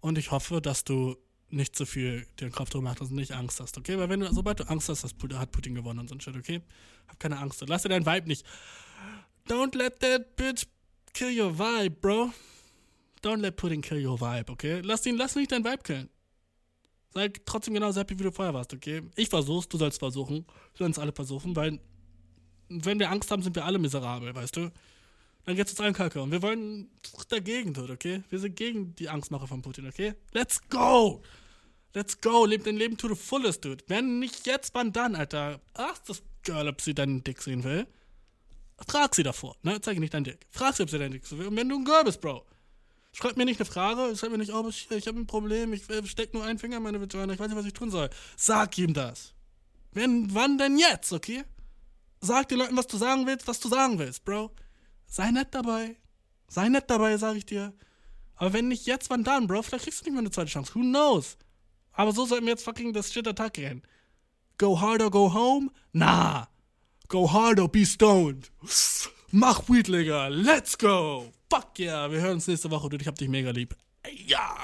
Und ich hoffe, dass du nicht zu viel den Kopf drum machst und nicht Angst hast, okay? Weil wenn du, sobald du Angst hast, hat Putin gewonnen und so ein Shit, okay? Hab keine Angst. Lass dir dein Vibe nicht. Don't let that bitch kill your vibe, bro. Don't let Putin kill your vibe, okay? Lass ihn, lass nicht dein Vibe killen. Sei trotzdem genauso happy, wie du vorher warst, okay? Ich versuch's, du sollst versuchen. Wir sollen es alle versuchen, weil wenn wir Angst haben, sind wir alle miserabel, weißt du? Dann geht's uns allen kacke. Und wir wollen dagegen tun, okay? Wir sind gegen die Angstmache von Putin, okay? Let's go! Let's go! Leb dein Leben to the fullest, dude. Wenn nicht jetzt, wann dann, Alter? Ach, das Girl, ob sie deinen Dick sehen will. Frag sie davor, ne? Zeige nicht deinen Dick. Frag sie, ob sie deinen Dick sehen will. Und wenn du ein Girl bist, Bro, Schreib mir nicht eine Frage, schreib mir nicht, oh, ich, ich habe ein Problem, ich äh, steck nur einen Finger in meine Vagina, ich weiß nicht, was ich tun soll. Sag ihm das. Wenn, wann denn jetzt, okay? Sag den Leuten, was du sagen willst, was du sagen willst, Bro. Sei nett dabei. Sei nett dabei, sag ich dir. Aber wenn nicht jetzt, wann dann, Bro? Vielleicht kriegst du nicht mehr eine zweite Chance. Who knows? Aber so sollten wir jetzt fucking das Shit Attack rennen. Go hard or go home? Nah. Go hard or be stoned. Mach Weed, Digga. Let's go. Fuck yeah. Wir hören uns nächste Woche, dude. Ich hab dich mega lieb. Ja.